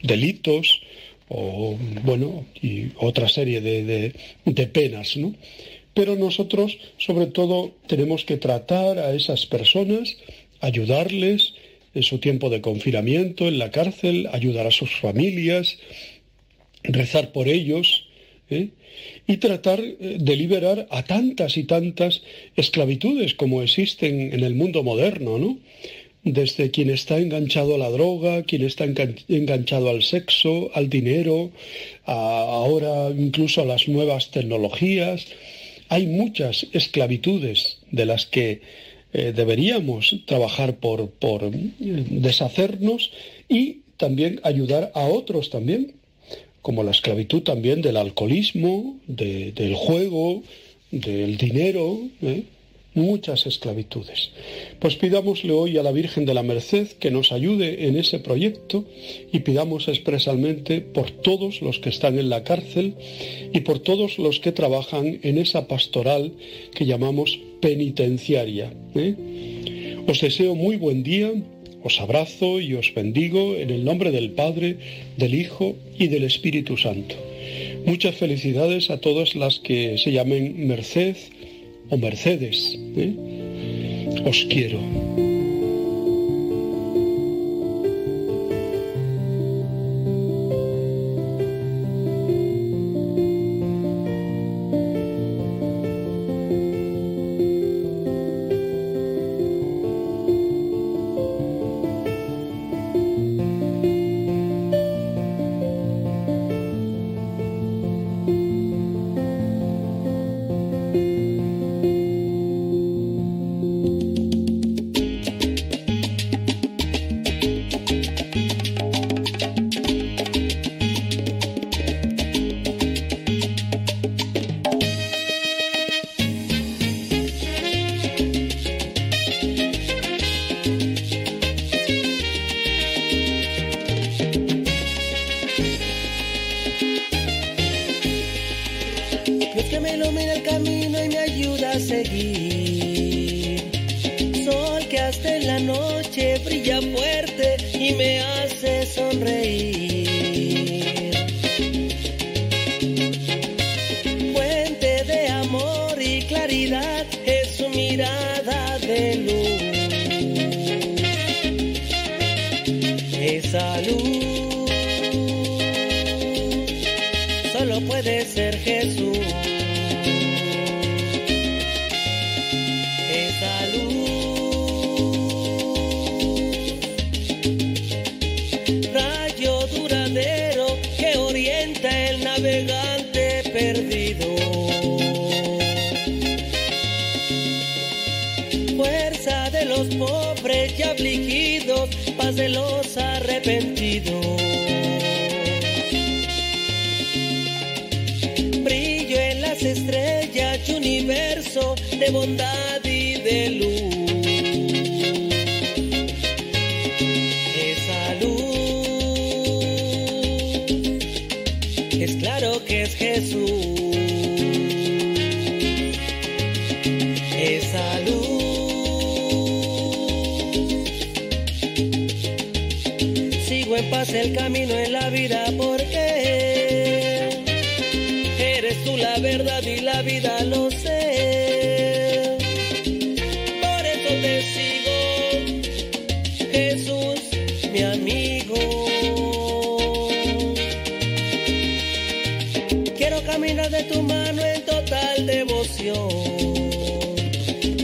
[SPEAKER 20] delitos o, bueno, y otra serie de, de penas, ¿no? Pero nosotros, sobre todo, tenemos que tratar a esas personas, ayudarles en su tiempo de confinamiento, en la cárcel, ayudar a sus familias, rezar por ellos ¿eh? y tratar eh, de liberar a tantas y tantas esclavitudes como existen en el mundo moderno, ¿no? Desde quien está enganchado a la droga, quien está enganchado al sexo, al dinero, ahora incluso a las nuevas tecnologías, hay muchas esclavitudes de las que eh, deberíamos trabajar por, por eh, deshacernos y también ayudar a otros también, como la esclavitud también del alcoholismo, del juego, del dinero. ¿eh? muchas esclavitudes. Pues pidámosle hoy a la Virgen de la Merced que nos ayude en ese proyecto y pidamos expresamente por todos los que están en la cárcel y por todos los que trabajan en esa pastoral que llamamos penitenciaria. ¿eh? Os deseo muy buen día. Os abrazo y os bendigo en el nombre del Padre, del Hijo y del Espíritu Santo.
[SPEAKER 7] Muchas felicidades a todas las que se llamen Merced, o Mercedes. ¿eh? Os quiero.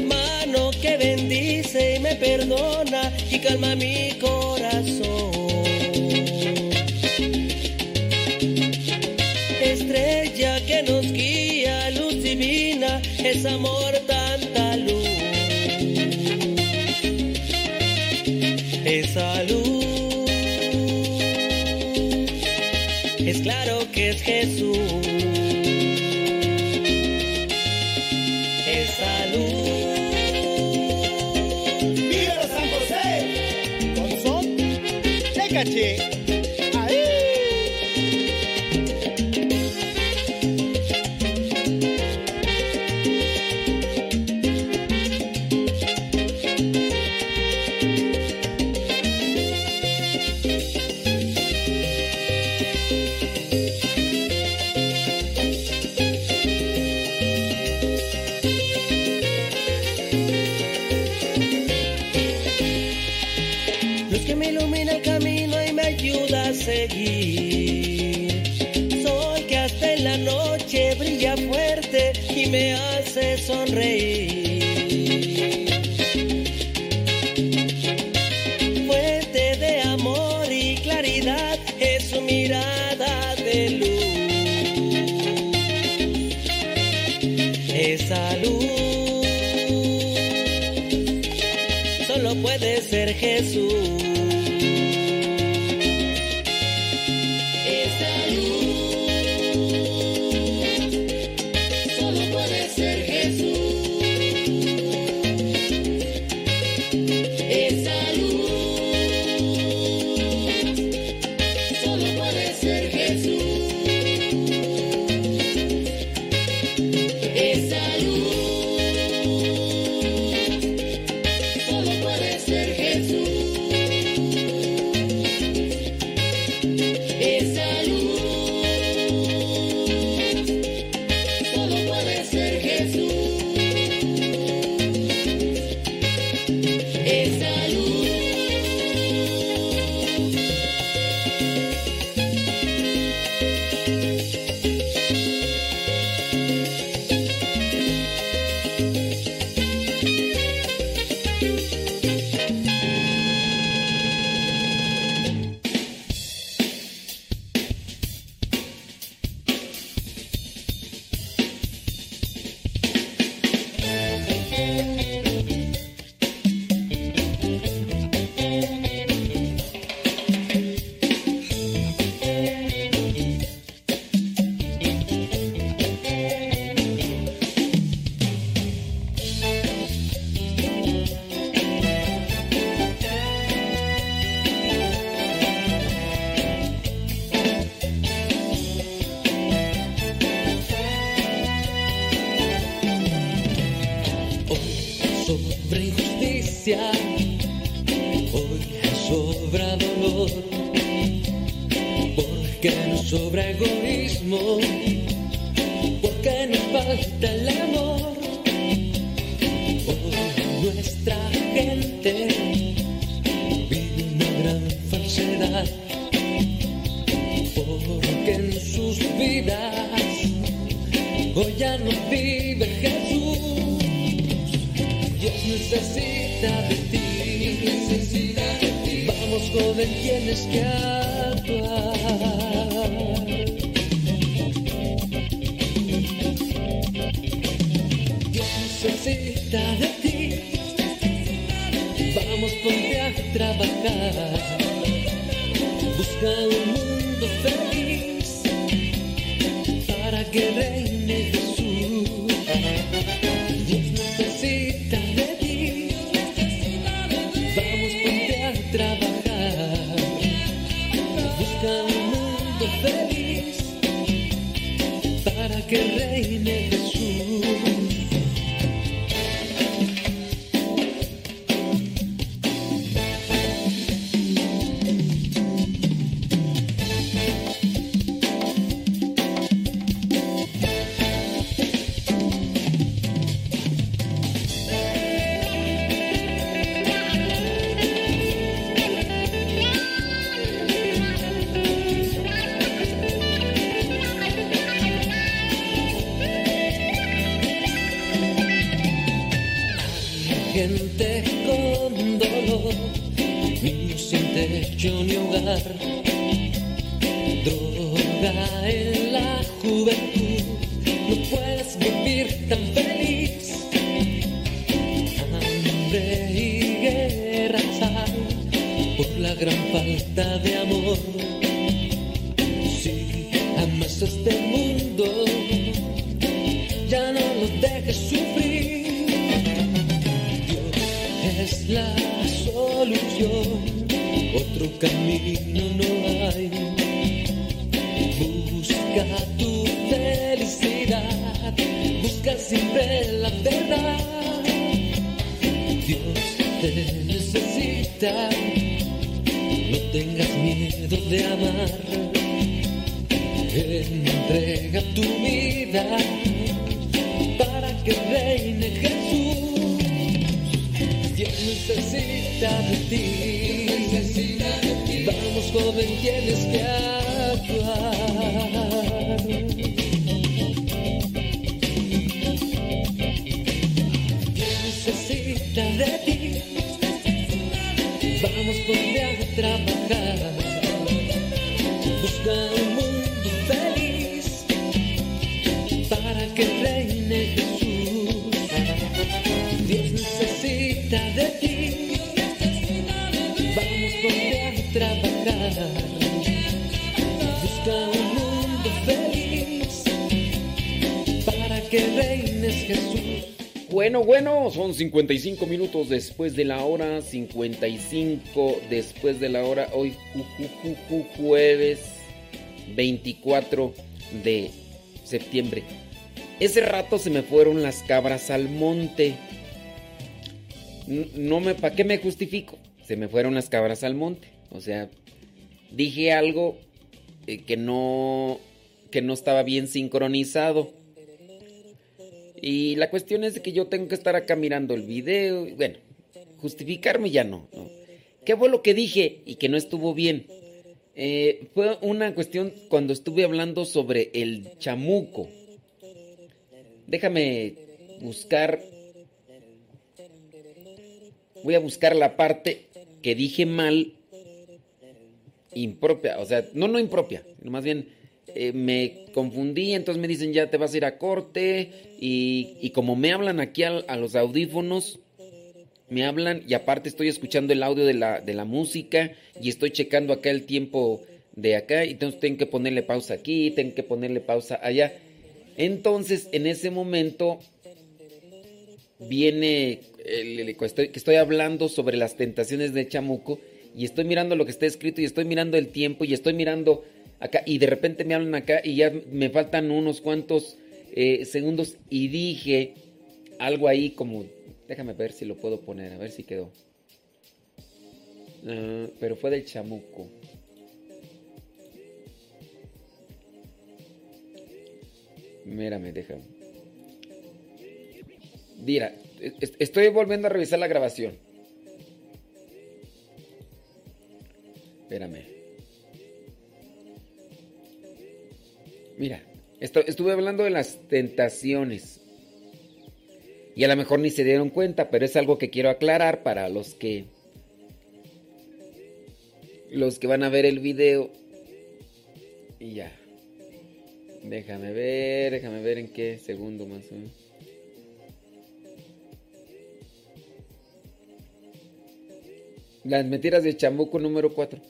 [SPEAKER 21] Mano que bendice y me perdona y calma mi corazón. Estrella que nos guía, luz divina, es amor tanta luz. Esa luz es claro que es Jesús. kace sonreír.
[SPEAKER 7] Busca tu felicidad, busca siempre la verdad. Dios te necesita, no tengas miedo de amar. Entrega tu vida para que reine Jesús. Dios necesita de ti. Vamos joven, tienes que actuar.
[SPEAKER 3] Bueno, bueno, son 55 minutos después de la hora, 55 después de la hora, hoy ju- ju- ju- ju- jueves 24 de septiembre. Ese rato se me fueron las cabras al monte. No me, ¿para qué me justifico? Se me fueron las cabras al monte. O sea, dije algo eh, que no que no estaba bien sincronizado. Y la cuestión es de que yo tengo que estar acá mirando el video. Bueno, justificarme ya no. ¿Qué fue lo que dije y que no estuvo bien? Eh, fue una cuestión cuando estuve hablando sobre el chamuco. Déjame buscar. Voy a buscar la parte que dije mal, impropia. O sea, no, no impropia, más bien eh, me confundí. Entonces me dicen ya te vas a ir a corte. Y, y como me hablan aquí a, a los audífonos, me hablan y aparte estoy escuchando el audio de la, de la música y estoy checando acá el tiempo de acá y entonces tengo que ponerle pausa aquí, tengo que ponerle pausa allá. Entonces, en ese momento viene el, que estoy hablando sobre las tentaciones de Chamuco y estoy mirando lo que está escrito y estoy mirando el tiempo y estoy mirando acá y de repente me hablan acá y ya me faltan unos cuantos eh, segundos y dije algo ahí como, déjame ver si lo puedo poner, a ver si quedó. Ah, pero fue del chamuco. Mírame, deja. Mira, es- estoy volviendo a revisar la grabación. Espérame. Mira, estuve hablando de las tentaciones. Y a lo mejor ni se dieron cuenta, pero es algo que quiero aclarar para los que los que van a ver el video. Y ya. Déjame ver, déjame ver en qué segundo más o. Las mentiras de Chamuco número 4.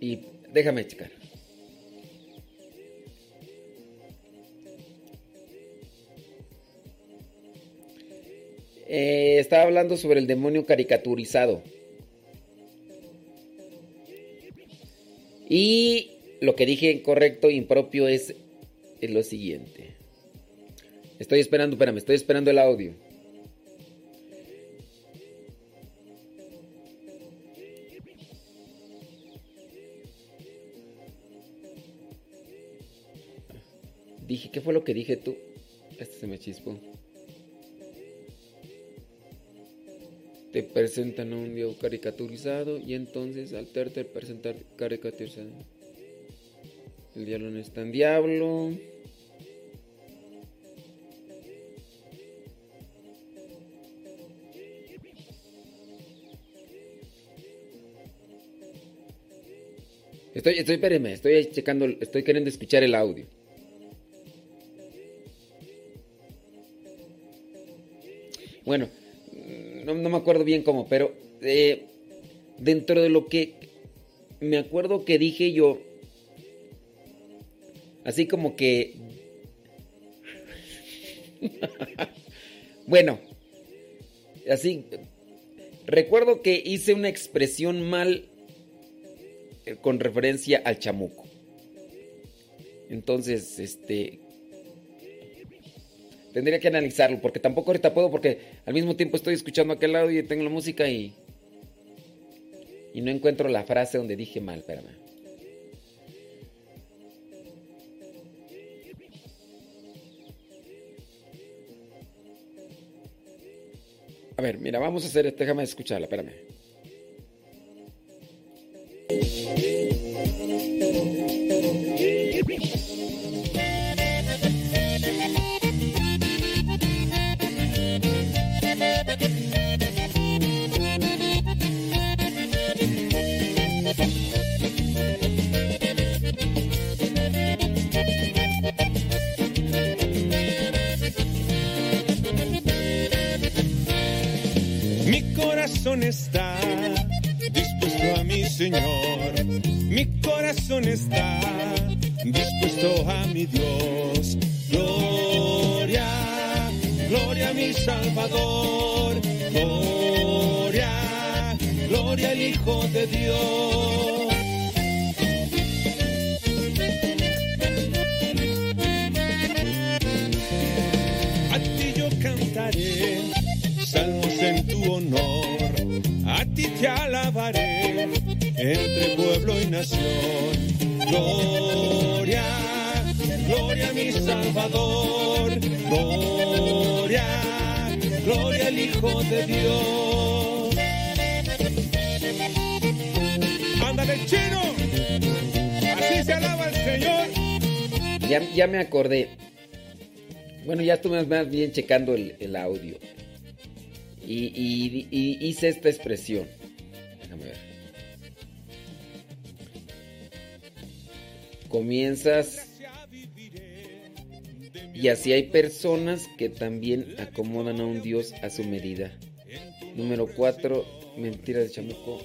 [SPEAKER 3] Y, y déjame checar. Eh, estaba hablando sobre el demonio caricaturizado. Y lo que dije incorrecto e impropio es, es lo siguiente. Estoy esperando, espérame, estoy esperando el audio. Dije, ¿qué fue lo que dije tú? Este se me chispó. Te presentan un diablo caricaturizado y entonces al tercer presentar caricaturizado. El diablo no es tan diablo. Estoy, estoy, espéreme, estoy checando, estoy queriendo escuchar el audio. Bueno, no, no me acuerdo bien cómo, pero eh, dentro de lo que me acuerdo que dije yo, así como que, bueno, así, recuerdo que hice una expresión mal eh, con referencia al chamuco. Entonces, este, Tendría que analizarlo, porque tampoco ahorita puedo, porque al mismo tiempo estoy escuchando aquel lado y tengo la música y. Y no encuentro la frase donde dije mal, espérame. A ver, mira, vamos a hacer esto, déjame escucharla, espérame.
[SPEAKER 22] Está dispuesto a mi Señor. A ti yo cantaré salmos en tu honor. A ti te alabaré entre pueblo y nación. Gloria, gloria a mi Salvador. Gloria, gloria al Hijo de Dios. Ándale, chino, así se alaba el Señor.
[SPEAKER 3] Ya, me acordé. Bueno, ya estuve más bien checando el, el audio. Y, y- hice esta expresión. Déjame ver. Comienzas. Y así hay personas que también acomodan a un Dios a su medida. Número 4, mentira de chamuco.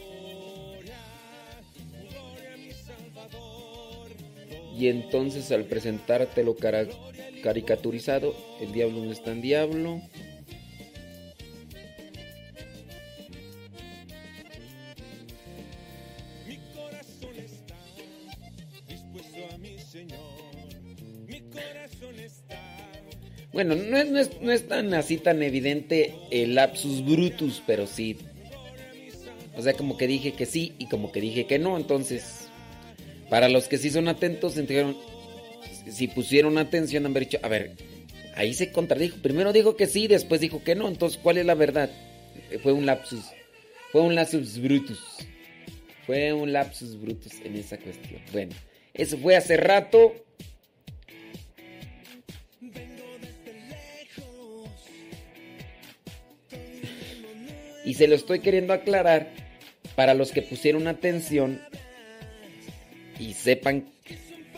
[SPEAKER 3] Y entonces al presentártelo caricaturizado, el diablo no es tan diablo. Bueno, no es, no es- no es tan así tan evidente el lapsus brutus, pero sí. O sea, como que dije que sí y como que dije que no. Entonces, para los que sí son atentos, si pusieron atención, han dicho, a ver, ahí se contradijo. Primero dijo que sí, después dijo que no. Entonces, ¿cuál es la verdad? Eh, Fue un lapsus. Fue un lapsus brutus. Fue un lapsus brutus en esa cuestión. Bueno, eso fue hace rato. Y se lo estoy queriendo aclarar para los que pusieron atención y sepan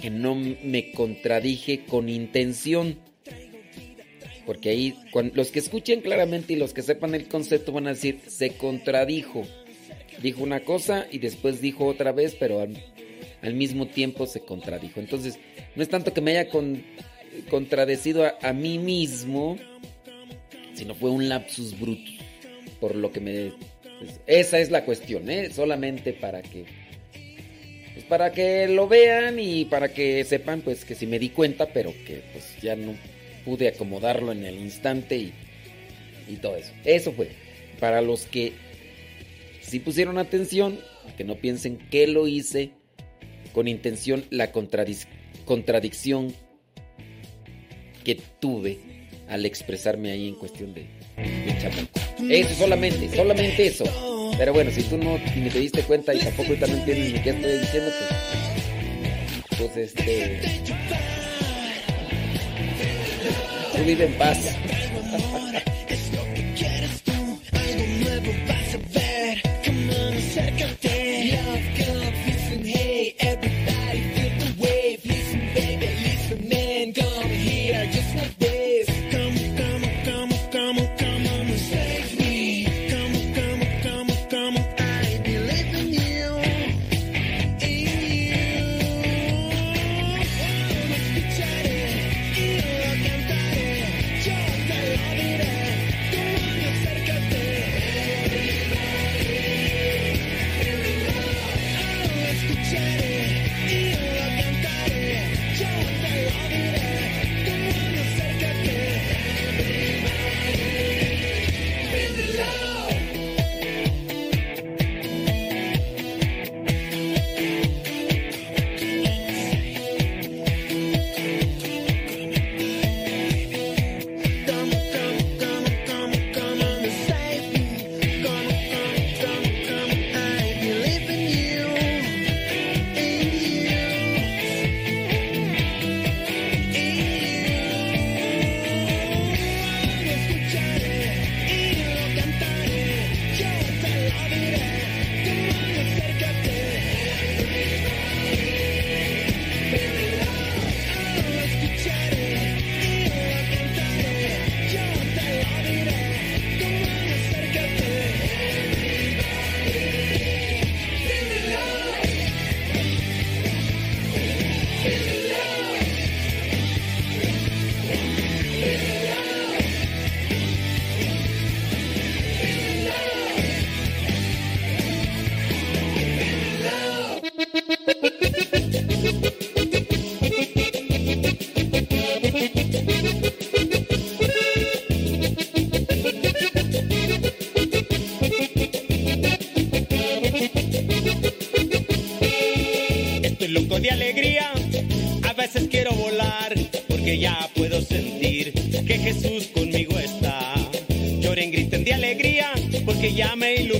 [SPEAKER 3] que no me contradije con intención. Porque ahí, los que escuchen claramente y los que sepan el concepto van a decir, se contradijo. Dijo una cosa y después dijo otra vez, pero al, mismo tiempo se contradijo. Entonces, no es tanto que me haya con- contradecido a, a mí mismo, sino fue un lapsus brutus. Por lo que me... pues, esa es la cuestión, ¿eh? Solamente para que... para que lo vean y para que sepan pues que si me di cuenta, pero que pues ya no pude acomodarlo en el instante y, y todo eso. Eso fue. Para los que sí pusieron atención, que no piensen que lo hice con intención, la contradic- contradicción que tuve al expresarme ahí en cuestión de, de. Eso solamente, solamente eso. Pero bueno, si tú no ni te diste cuenta y tampoco ahorita no entiendes ni qué estoy diciendo, pues, pues este, tú vive en paz.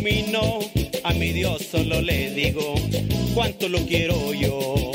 [SPEAKER 23] Iluminó. A mi Dios solo le digo cuánto lo quiero yo.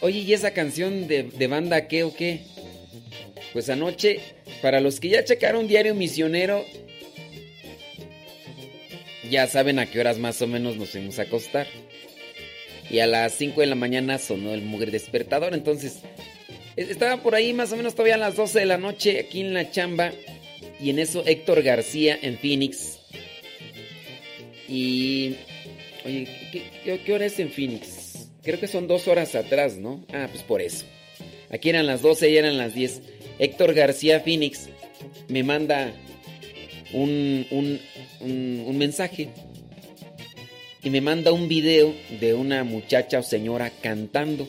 [SPEAKER 3] Oye, ¿y esa canción de, banda qué o qué? Pues anoche, para los que ya checaron Diario Misionero, ya saben a qué horas más o menos nos fuimos a acostar. Y a las 5 de la mañana sonó el mugre despertador. Entonces, estaba por ahí más o menos todavía a las 12 de la noche aquí en la chamba. Y en eso Héctor García en Phoenix. Y... Oye, ¿qué, qué- qué hora es en Phoenix? Creo que son dos horas atrás, ¿no? Ah, pues por eso. Aquí eran las 12 y eran las 10. Héctor García Phoenix me manda un, un, un- mensaje. Y me manda un video de una muchacha o señora cantando.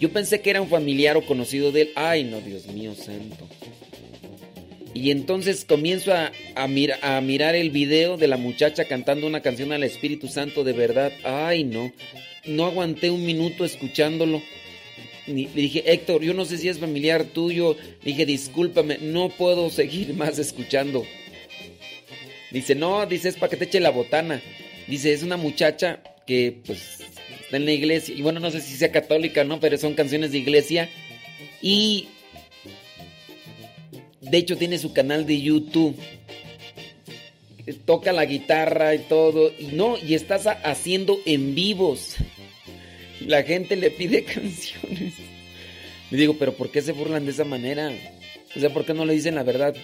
[SPEAKER 3] Yo pensé que era un familiar o conocido de él. Ay, no, Dios mío santo. Y entonces comienzo a, a mira- a mirar el video de la muchacha cantando una canción al Espíritu Santo de verdad. Ay, no. No aguanté un minuto escuchándolo. Le dije, Héctor, yo no sé si es familiar tuyo. Dije, discúlpame, no puedo seguir más escuchando. Dice, no, dice, es para que te eche la botana. Dice, es una muchacha que, pues, está en la iglesia. Y bueno, no sé si sea católica, ¿no? Pero son canciones de iglesia. Y de hecho, tiene su canal de YouTube. Toca la guitarra y todo. Y no, y estás ha- haciendo en vivos. La gente le pide canciones. Le digo, pero ¿por qué se burlan de esa manera? O sea, ¿por qué no le dicen la verdad?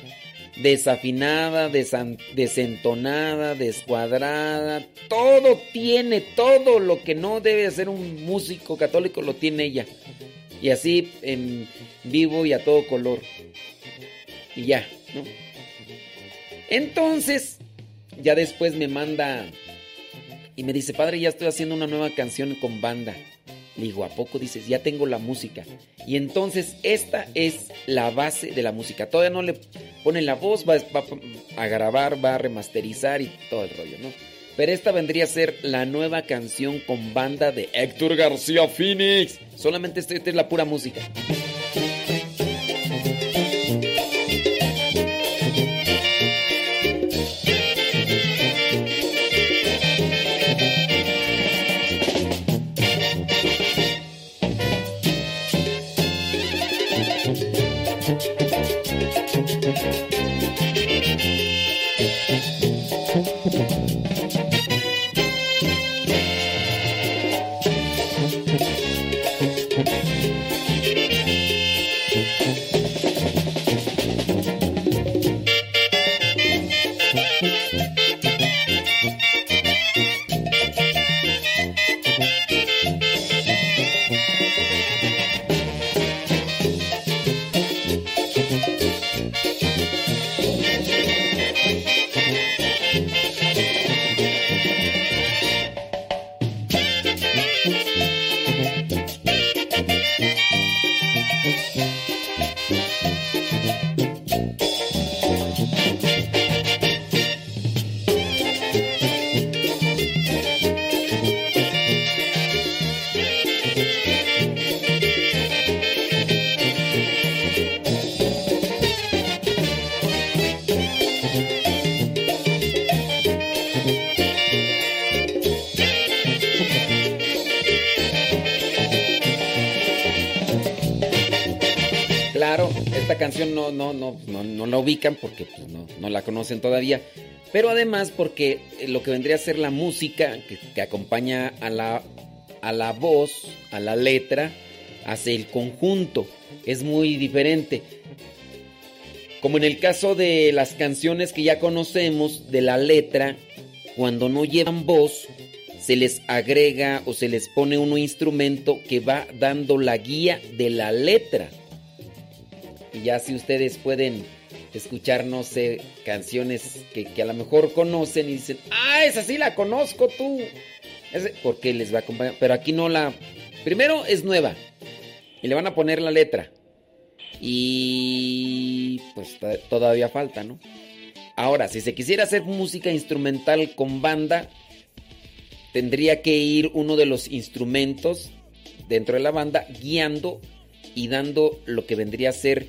[SPEAKER 3] Desafinada, desentonada, descuadrada. Todo tiene, todo lo que no debe hacer un músico católico lo tiene ella. Y así en vivo y a todo color. Y ya, ¿no? Entonces, ya después me manda y me dice, padre, ya estoy haciendo una nueva canción con banda. Le digo, ¿a poco dices? Ya tengo la música. Y entonces esta es la base de la música. Todavía no le pone la voz, va, a grabar, va a remasterizar y todo el rollo, ¿no? Pero esta vendría a ser la nueva canción con banda de Héctor García Phoenix. Solamente esta, esta es la pura música. Canción no, no, no, no, no la ubican porque pues, no, no la conocen todavía. Pero además porque eh, lo que vendría a ser la música que, acompaña a la, a la voz, a la letra, hace el conjunto. Es muy diferente. Como en el caso de las canciones que ya conocemos de la letra, cuando no llevan voz, se les agrega o se les pone un instrumento que va dando la guía de la letra. Y ya si ustedes pueden escuchar, no sé, canciones que, a lo mejor conocen y dicen, ah, esa sí la conozco tú. Porque les va a acompañar. Pero aquí no la... Primero es nueva. Y le van a poner la letra. Y pues to- todavía falta, ¿no? Ahora, si se quisiera hacer música instrumental con banda, tendría que ir uno de los instrumentos dentro de la banda guiando y dando lo que vendría a ser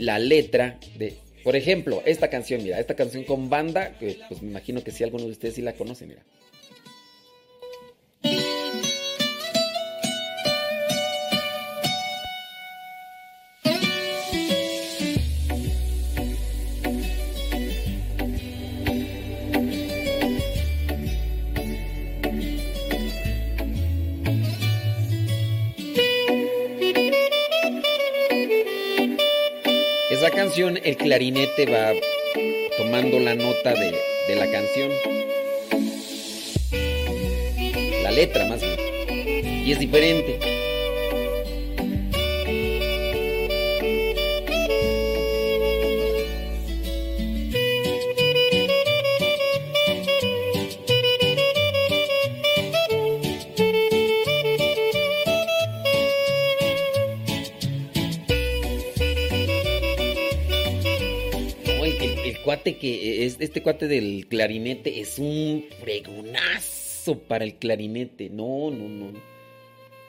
[SPEAKER 3] la letra de, por ejemplo, esta canción, mira, esta canción con banda, que pues me imagino que si alguno de ustedes sí la conoce, mira. El clarinete va tomando la nota de, de la canción. La letra más bien. Y es diferente. Cuate que es este cuate del clarinete es un fregonazo para el clarinete. No, no, no.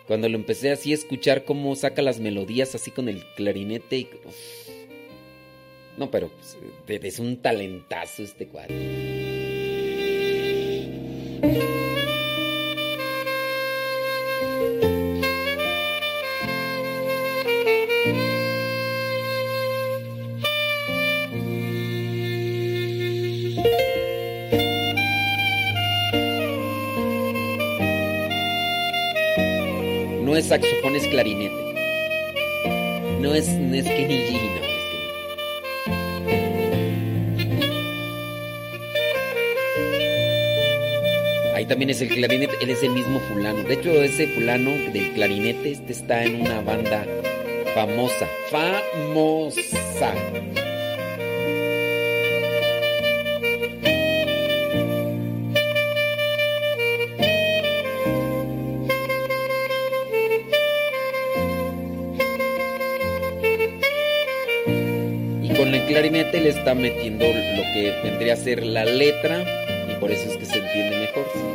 [SPEAKER 3] Cuando lo empecé así a escuchar cómo saca las melodías así con el clarinete y. No, pero pues, es un talentazo este cuate. Saxofón, es clarinete. No es, no es Kenny G, no. es. Ahí también es el clarinete, él es el mismo fulano. De hecho, ese fulano del clarinete, este está en una banda famosa. Famosa. Le está metiendo lo que vendría a ser la letra y por eso es que se entiende mejor.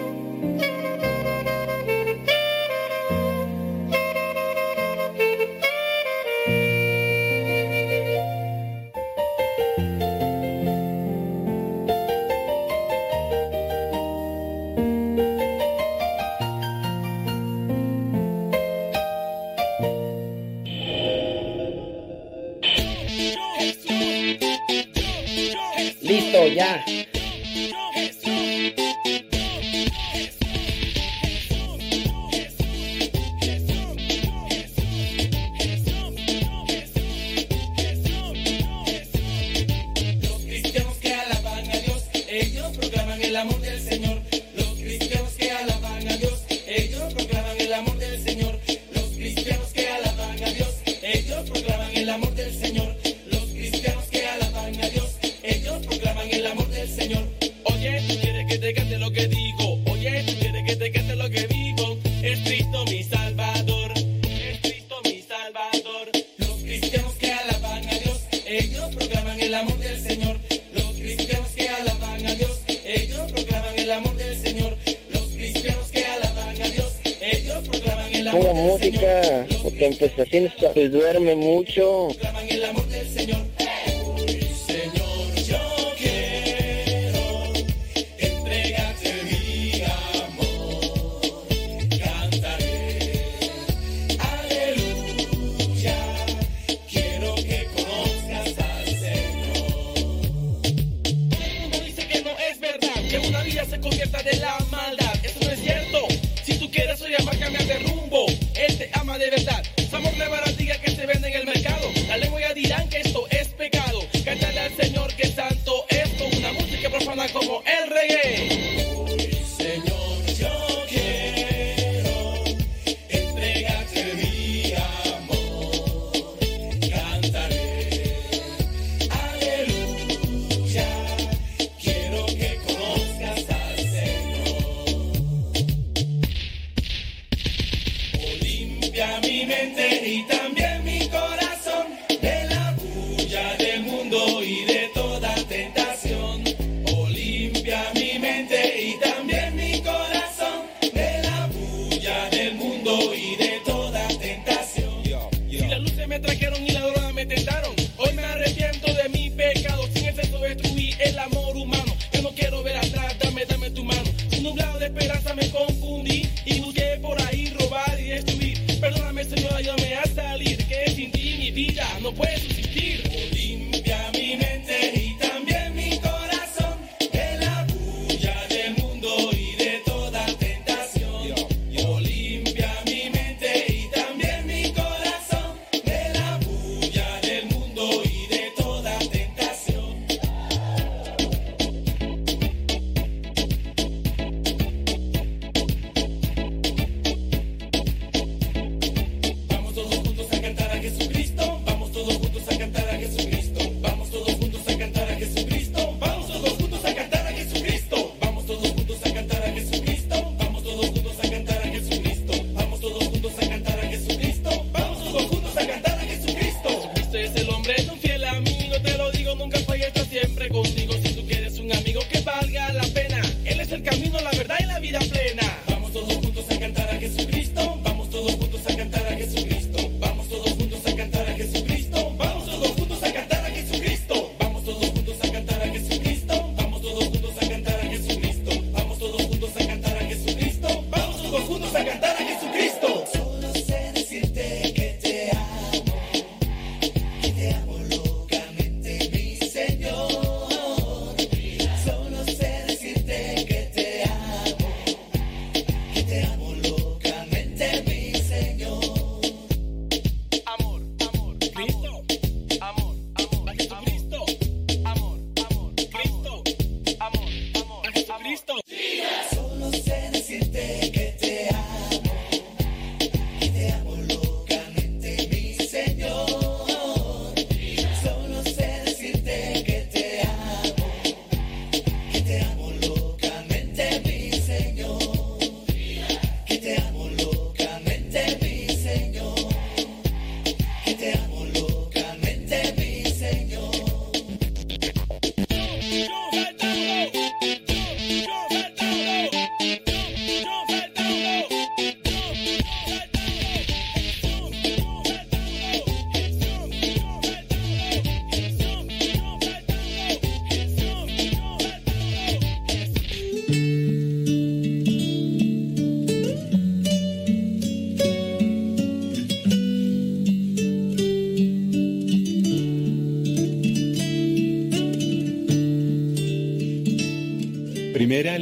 [SPEAKER 17] día se convierta de la maldad. Eso no es cierto. Si tú quieres soy amar, cambia de rumbo. Él te ama de verdad.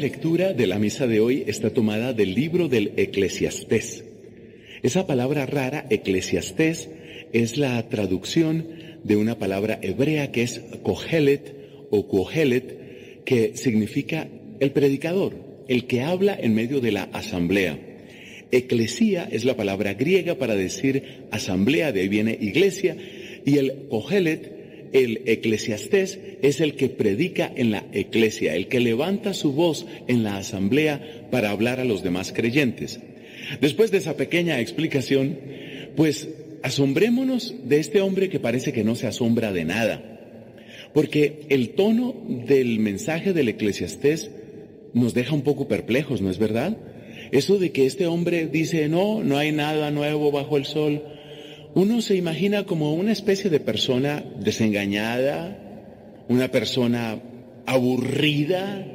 [SPEAKER 24] lectura de la misa de hoy está tomada del libro del Eclesiastés. Esa palabra rara, Eclesiastés, es la traducción de una palabra hebrea que es Kohelet o Kohelet, que significa el predicador, el que habla en medio de la asamblea. Eclesía es la palabra griega para decir asamblea, de ahí viene iglesia, y el Kohelet, el eclesiastés, es el que predica en la iglesia, el que levanta su voz en la asamblea para hablar a los demás creyentes. Después de esa pequeña explicación, pues asombrémonos de este hombre que parece que no se asombra de nada. Porque el tono del mensaje del eclesiastés nos deja un poco perplejos, ¿no es verdad? Eso de que este hombre dice, no, no hay nada nuevo bajo el sol. Uno se imagina como una especie de persona desengañada, una persona aburrida,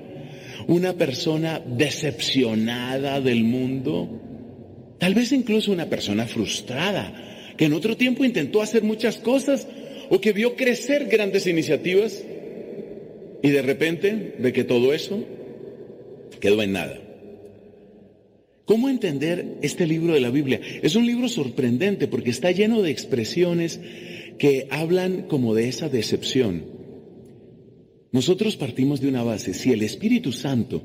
[SPEAKER 24] una persona decepcionada del mundo, tal vez incluso una persona frustrada, que en otro tiempo intentó hacer muchas cosas o que vio crecer grandes iniciativas y de repente ve que todo eso quedó en nada. ¿Cómo entender este libro de la Biblia? Es un libro sorprendente porque está lleno de expresiones que hablan como de esa decepción. Nosotros partimos de una base. Si el Espíritu Santo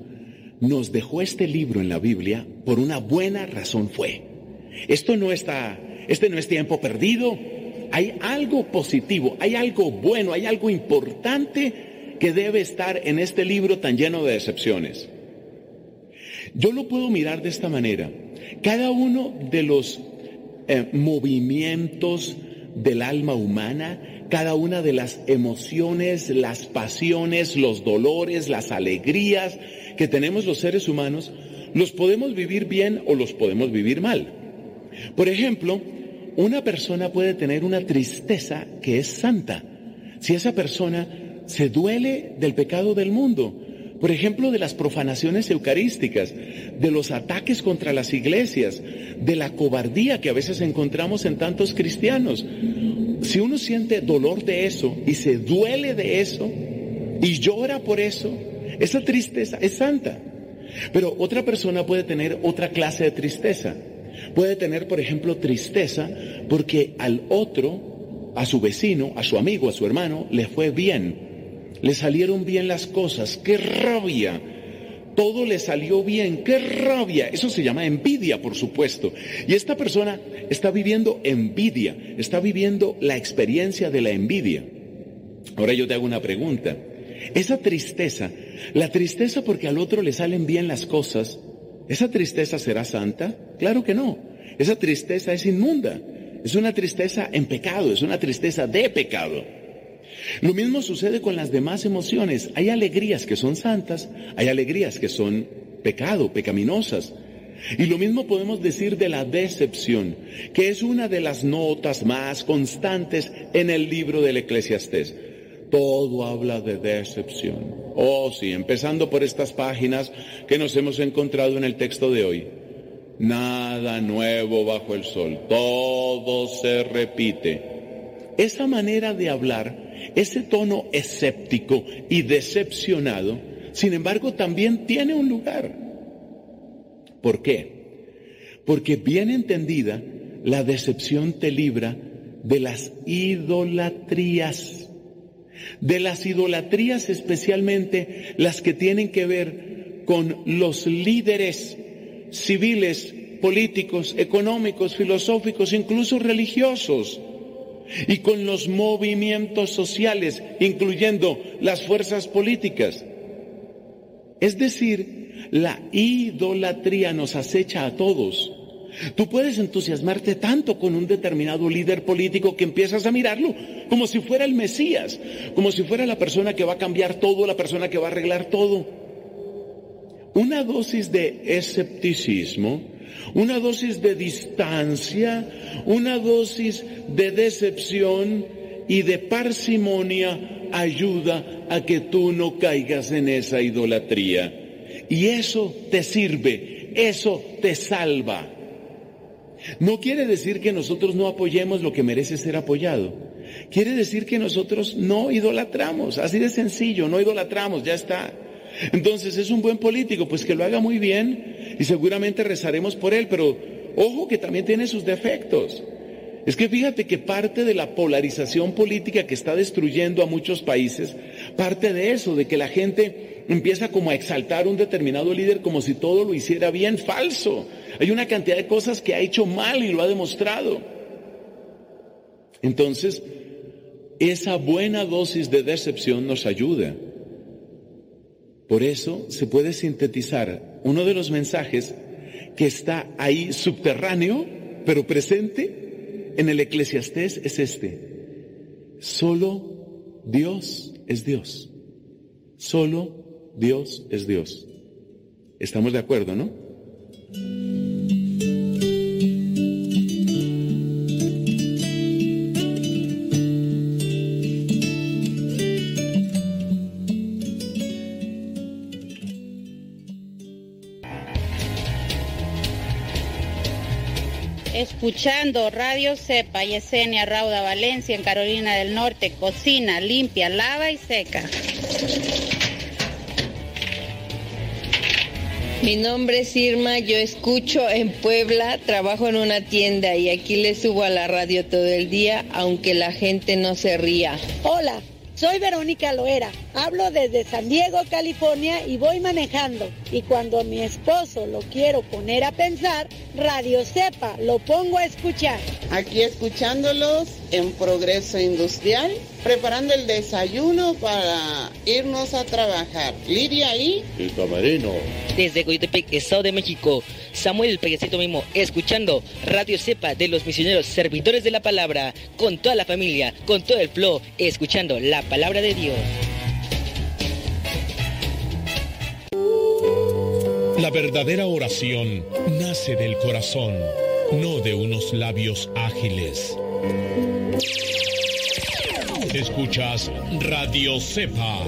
[SPEAKER 24] nos dejó este libro en la Biblia, por una buena razón fue. Esto no está, este no es tiempo perdido. Hay algo positivo, hay algo bueno, hay algo importante que debe estar en este libro tan lleno de decepciones. Yo lo puedo mirar de esta manera. Cada uno de los eh, movimientos del alma humana, cada una de las emociones, las pasiones, los dolores, las alegrías que tenemos los seres humanos, los podemos vivir bien o los podemos vivir mal. Por ejemplo, una persona puede tener una tristeza que es santa. Si esa persona se duele del pecado del mundo, por ejemplo, de las profanaciones eucarísticas, de los ataques contra las iglesias, de la cobardía que a veces encontramos en tantos cristianos. Si uno siente dolor de eso y se duele de eso y llora por eso, esa tristeza es santa. Pero otra persona puede tener otra clase de tristeza. Puede tener, por ejemplo, tristeza porque al otro, a su vecino, a su amigo, a su hermano, le fue bien. Le salieron bien las cosas. ¡Qué rabia! Todo le salió bien. ¡Qué rabia! Eso se llama envidia, por supuesto. Y esta persona está viviendo envidia. Está viviendo la experiencia de la envidia. Ahora yo te hago una pregunta. Esa tristeza, la tristeza porque al otro le salen bien las cosas, ¿esa tristeza será santa? Claro que no. Esa tristeza es inmunda. Es una tristeza en pecado, es una tristeza de pecado. Lo mismo sucede con las demás emociones. Hay alegrías que son santas, hay alegrías que son pecado, pecaminosas. Y lo mismo podemos decir de la decepción, que es una de las notas más constantes en el libro del Eclesiastés. Todo habla de decepción. Oh, sí, empezando por estas páginas que nos hemos encontrado en el texto de hoy. Nada nuevo bajo el sol, todo se repite. Esa manera de hablar, ese tono escéptico y decepcionado, sin embargo, también tiene un lugar. ¿Por qué? Porque bien entendida, la decepción te libra de las idolatrías de las idolatrías especialmente las que tienen que ver con los líderes civiles, políticos, económicos, filosóficos, incluso religiosos, y con los movimientos sociales, incluyendo las fuerzas políticas. Es decir, la idolatría nos acecha a todos. Tú puedes entusiasmarte tanto con un determinado líder político que empiezas a mirarlo como si fuera el Mesías, como si fuera la persona que va a cambiar todo, la persona que va a arreglar todo. Una dosis de escepticismo, una dosis de distancia, una dosis de decepción y de parsimonia ayuda a que tú no caigas en esa idolatría. Y eso te sirve, eso te salva. No quiere decir que nosotros no apoyemos lo que merece ser apoyado. Quiere decir que nosotros no idolatramos, así de sencillo, no idolatramos, ya está. Entonces es un buen político, pues que lo haga muy bien y seguramente rezaremos por él, pero ojo que también tiene sus defectos. Es que fíjate que parte de la polarización política que está destruyendo a muchos países, parte de eso, de que la gente empieza como a exaltar un determinado líder como si todo lo hiciera bien, falso. Hay una cantidad de cosas que ha hecho mal y lo ha demostrado. Entonces, esa buena dosis de decepción nos ayuda. Por eso se puede sintetizar uno de los mensajes que está ahí subterráneo, pero presente en el eclesiastés es este. Solo Dios es Dios. Solo Dios es Dios. ¿Estamos de acuerdo, no?
[SPEAKER 25] Escuchando Radio Cepa, Yesenia Rauda Valencia en Carolina del Norte, cocina limpia, lava y seca.
[SPEAKER 26] Mi nombre es Irma, yo escucho en Puebla, trabajo en una tienda y aquí le subo a la radio todo el día, aunque la gente no se ría.
[SPEAKER 27] Hola, soy Verónica Loera, hablo desde San Diego, California y voy manejando. Y cuando mi esposo lo quiero poner a pensar, Radio Cepa lo pongo a escuchar.
[SPEAKER 28] Aquí escuchándolos en Progreso Industrial, preparando el desayuno para irnos a trabajar. Lidia y...
[SPEAKER 29] El camarino.
[SPEAKER 30] Desde Coyotepec, Estado de México, Samuel el Payasito mismo, escuchando Radio Cepa de los misioneros servidores de la palabra, con toda la familia, con todo el flow, escuchando la palabra de Dios.
[SPEAKER 31] La verdadera oración nace del corazón, no de unos labios ágiles. Escuchas Radio Cepa.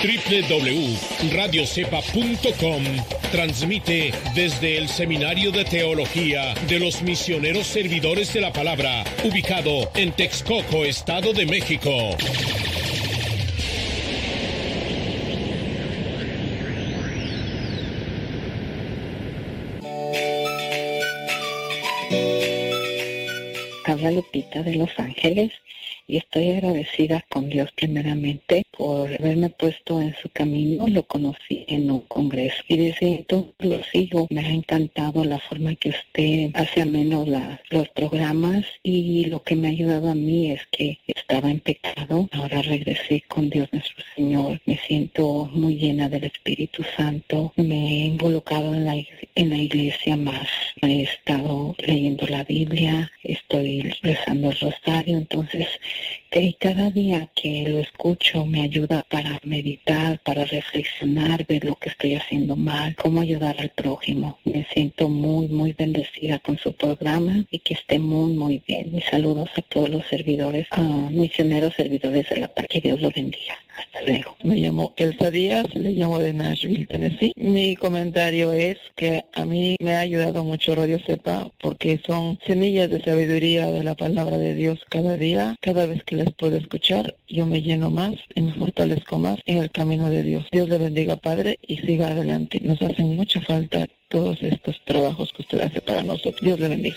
[SPEAKER 31] www.radiocepa.com transmite desde el Seminario de Teología de los Misioneros Servidores de la Palabra, ubicado en Texcoco, Estado de México.
[SPEAKER 32] Habla Lupita de Los Ángeles y estoy agradecida con Dios primeramente por haberme puesto en su camino. Lo conocí en un congreso y desde entonces lo sigo. Me ha encantado la forma que usted hace ameno la, los programas y lo que me ha ayudado a mí es que estaba en pecado. Ahora regresé con Dios nuestro Señor. Me siento muy llena del Espíritu Santo. Me he involucrado en la, en la iglesia más. He estado leyendo la Biblia, estoy rezando el rosario, entonces que cada día que lo escucho me ayuda para meditar, para reflexionar, ver lo que estoy haciendo mal, cómo ayudar al prójimo. Me siento muy, muy bendecida con su programa y que esté muy, muy bien. Mis saludos a todos los servidores, a misioneros servidores de la paz. Que Dios los bendiga. Hasta luego.
[SPEAKER 33] Me llamo Elsa Díaz, le llamo de Nashville, Tennessee. Mi comentario es que a mí me ha ayudado mucho Radio Sepa porque son semillas de sabiduría de la palabra de Dios cada día. Cada vez que les puedo escuchar, yo me lleno más y me fortalezco más en el camino de Dios. Dios le bendiga, Padre, y siga adelante. Nos hacen mucha falta todos estos trabajos que usted hace para nosotros. Dios le bendiga.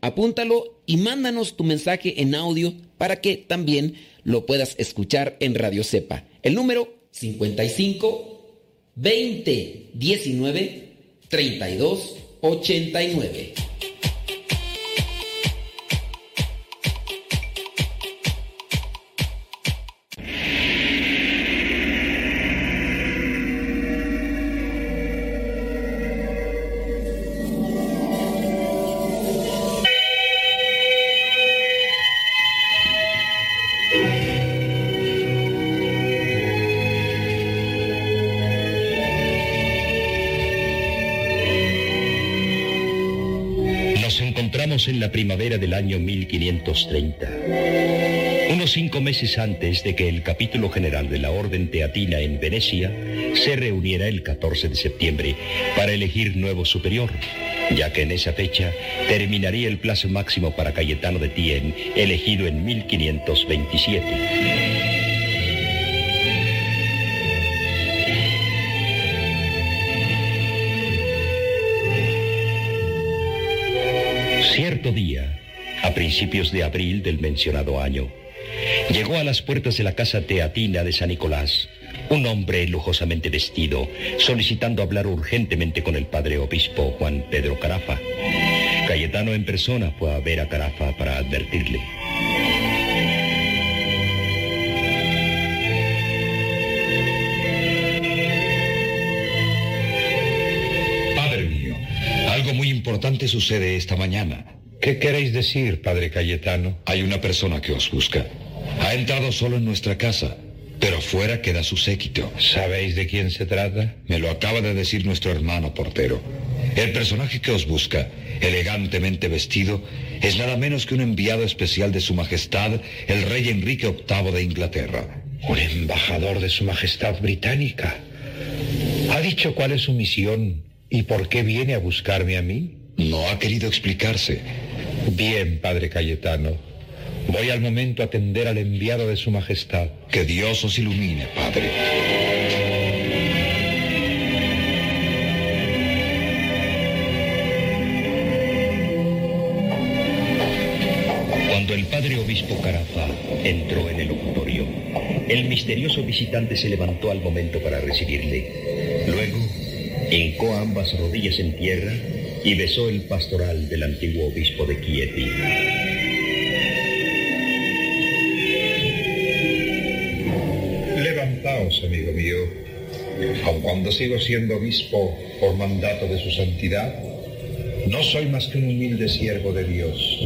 [SPEAKER 3] apúntalo y mándanos tu mensaje en audio para que también lo puedas escuchar en Radio Cepa. El número 55 20 19 32 89.
[SPEAKER 34] Primavera del año 1530. Unos cinco meses antes de que el capítulo general de la Orden Teatina en Venecia se reuniera el 14 de septiembre para elegir nuevo superior, ya que en esa fecha terminaría el plazo máximo para Cayetano de Tien, elegido en 1527. A principios de abril del mencionado año, llegó a las puertas de la casa teatina de San Nicolás un hombre lujosamente vestido, solicitando hablar urgentemente con el padre obispo Juan Pedro Carafa. Cayetano en persona fue a ver a Carafa para advertirle.
[SPEAKER 35] Padre mío, algo muy importante sucede esta mañana.
[SPEAKER 36] ¿Qué queréis decir, padre Cayetano?
[SPEAKER 35] Hay una persona que os busca. Ha entrado solo en nuestra casa, pero afuera queda su séquito.
[SPEAKER 36] ¿Sabéis de quién se trata?
[SPEAKER 35] Me lo acaba de decir nuestro hermano portero. El personaje que os busca, elegantemente vestido, es nada menos que un enviado especial de Su Majestad, el rey Enrique VIII de Inglaterra.
[SPEAKER 36] Un embajador de Su Majestad británica. ¿Ha dicho cuál es su misión y por qué viene a buscarme a mí?
[SPEAKER 35] No ha querido explicarse.
[SPEAKER 36] Bien, padre Cayetano. Voy al momento a atender al enviado de Su Majestad.
[SPEAKER 35] Que Dios os ilumine, padre.
[SPEAKER 34] Cuando el padre obispo Carafa entró en el locutorio, el misterioso visitante se levantó al momento para recibirle. Luego, hincó ambas rodillas en tierra y besó el pastoral del antiguo obispo de Chieti.
[SPEAKER 36] Levantaos, amigo mío. Aun cuando sigo siendo obispo por mandato de su santidad, no soy más que un humilde siervo de Dios.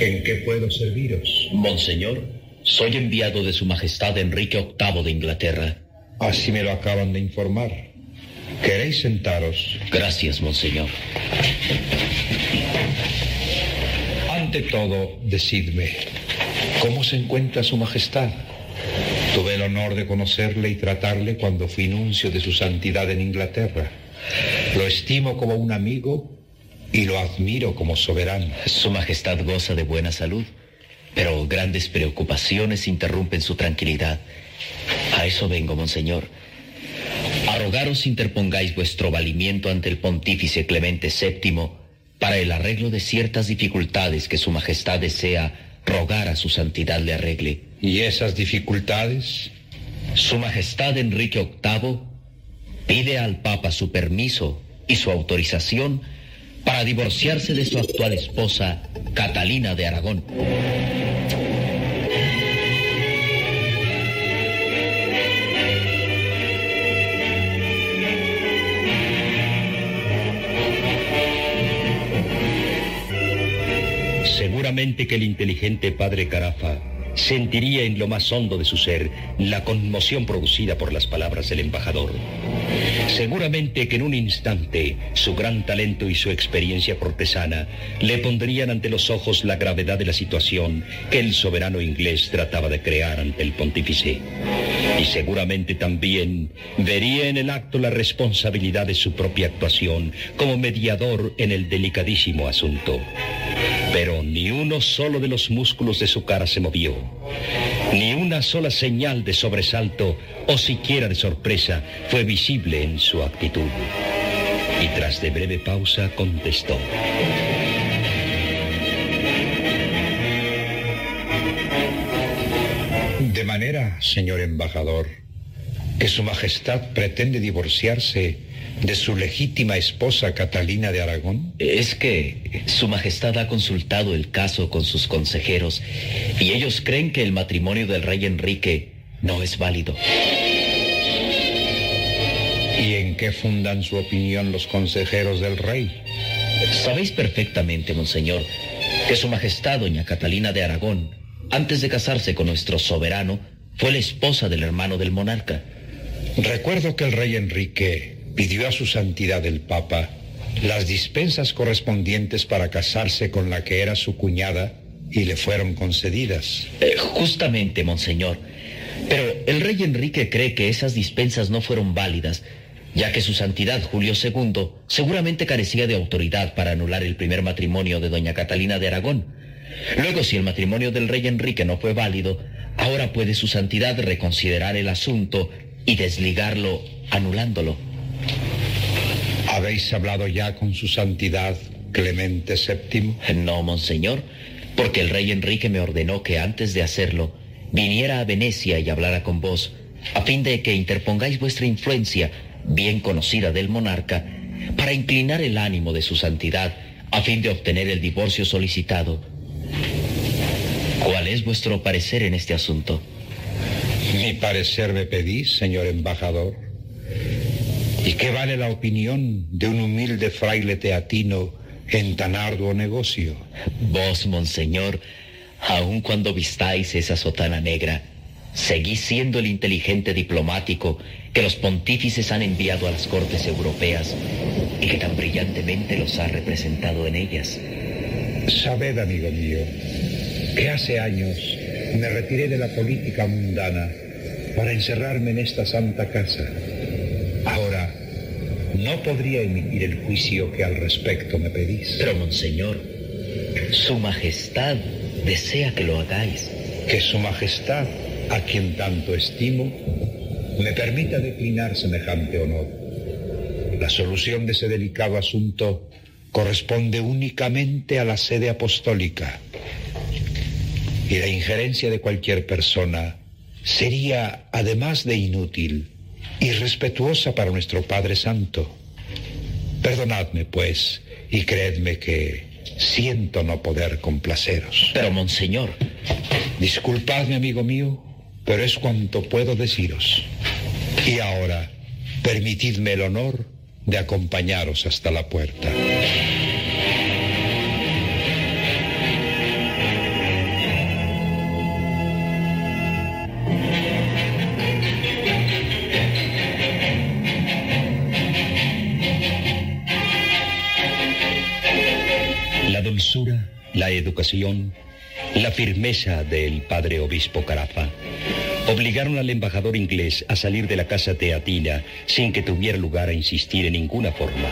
[SPEAKER 36] ¿En qué puedo serviros?
[SPEAKER 34] Monseñor, soy enviado de Su Majestad Enrique VIII de Inglaterra.
[SPEAKER 36] Así me lo acaban de informar. ¿Queréis sentaros?
[SPEAKER 34] Gracias, Monseñor.
[SPEAKER 36] Ante todo, decidme, ¿cómo se encuentra Su Majestad? Tuve el honor de conocerle y tratarle cuando fui nuncio de su santidad en Inglaterra. Lo estimo como un amigo y lo admiro como soberano.
[SPEAKER 34] Su Majestad goza de buena salud, pero grandes preocupaciones interrumpen su tranquilidad. A eso vengo, Monseñor. Rogaros interpongáis vuestro valimiento ante el pontífice Clemente VII para el arreglo de ciertas dificultades que Su Majestad desea rogar a su santidad le arregle.
[SPEAKER 36] ¿Y esas dificultades?
[SPEAKER 34] Su Majestad Enrique VIII pide al Papa su permiso y su autorización para divorciarse de su actual esposa, Catalina de Aragón. Seguramente que el inteligente padre Carafa sentiría en lo más hondo de su ser la conmoción producida por las palabras del embajador. Seguramente que en un instante su gran talento y su experiencia cortesana le pondrían ante los ojos la gravedad de la situación que el soberano inglés trataba de crear ante el pontífice. Y seguramente también vería en el acto la responsabilidad de su propia actuación como mediador en el delicadísimo asunto. Pero ni uno solo de los músculos de su cara se movió, ni una sola señal de sobresalto o siquiera de sorpresa fue visible en su actitud. Y tras de breve pausa contestó.
[SPEAKER 36] De manera, señor embajador, que Su Majestad pretende divorciarse de su legítima esposa Catalina de Aragón?
[SPEAKER 34] Es que Su Majestad ha consultado el caso con sus consejeros y ellos creen que el matrimonio del rey Enrique no es válido.
[SPEAKER 36] ¿Y en qué fundan su opinión los consejeros del rey?
[SPEAKER 34] Sabéis perfectamente, monseñor, que Su Majestad Doña Catalina de Aragón, antes de casarse con nuestro soberano, fue la esposa del hermano del monarca.
[SPEAKER 36] Recuerdo que el rey Enrique pidió a su santidad el Papa las dispensas correspondientes para casarse con la que era su cuñada y le fueron concedidas.
[SPEAKER 34] Eh, justamente, monseñor. Pero el rey Enrique cree que esas dispensas no fueron válidas, ya que su santidad Julio II seguramente carecía de autoridad para anular el primer matrimonio de doña Catalina de Aragón. Luego, si el matrimonio del rey Enrique no fue válido, ahora puede su santidad reconsiderar el asunto y desligarlo anulándolo.
[SPEAKER 36] ¿Habéis hablado ya con su santidad Clemente VII?
[SPEAKER 34] No, monseñor, porque el rey Enrique me ordenó que antes de hacerlo viniera a Venecia y hablara con vos, a fin de que interpongáis vuestra influencia, bien conocida del monarca, para inclinar el ánimo de su santidad, a fin de obtener el divorcio solicitado. ¿Cuál es vuestro parecer en este asunto?
[SPEAKER 36] Mi parecer me pedís, señor embajador. ¿Y qué vale la opinión de un humilde fraile teatino en tan arduo negocio?
[SPEAKER 34] Vos, monseñor, aun cuando vistáis esa sotana negra, seguís siendo el inteligente diplomático que los pontífices han enviado a las cortes europeas y que tan brillantemente los ha representado en ellas.
[SPEAKER 36] Sabed, amigo mío, que hace años me retiré de la política mundana para encerrarme en esta santa casa. No podría emitir el juicio que al respecto me pedís.
[SPEAKER 34] Pero, monseñor, su majestad desea que lo hagáis.
[SPEAKER 36] Que su majestad, a quien tanto estimo, me permita declinar semejante honor. La solución de ese delicado asunto corresponde únicamente a la sede apostólica. Y la injerencia de cualquier persona sería, además de inútil, irrespetuosa para nuestro Padre Santo. Perdonadme, pues, y creedme que siento no poder complaceros.
[SPEAKER 34] Pero, monseñor.
[SPEAKER 36] Disculpadme, amigo mío, pero es cuanto puedo deciros. Y ahora, permitidme el honor de acompañaros hasta la puerta.
[SPEAKER 34] Educación, la firmeza del padre obispo Carafa obligaron al embajador inglés a salir de la casa teatina sin que tuviera lugar a insistir en ninguna forma.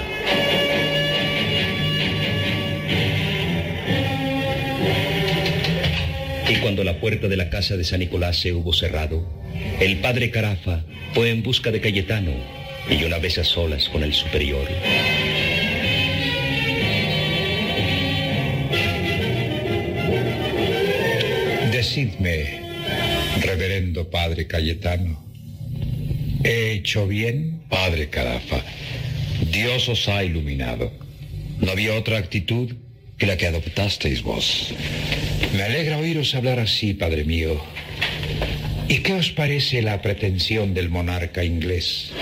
[SPEAKER 34] Y cuando la puerta de la casa de San Nicolás se hubo cerrado, el padre Carafa fue en busca de Cayetano y una vez a solas con el superior.
[SPEAKER 36] Decidme, reverendo padre Cayetano, ¿he hecho bien?
[SPEAKER 35] Padre Carafa, Dios os ha iluminado. No había otra actitud que la que adoptasteis vos.
[SPEAKER 36] Me alegra oíros hablar así, padre mío. ¿Y qué os parece la pretensión del monarca inglés?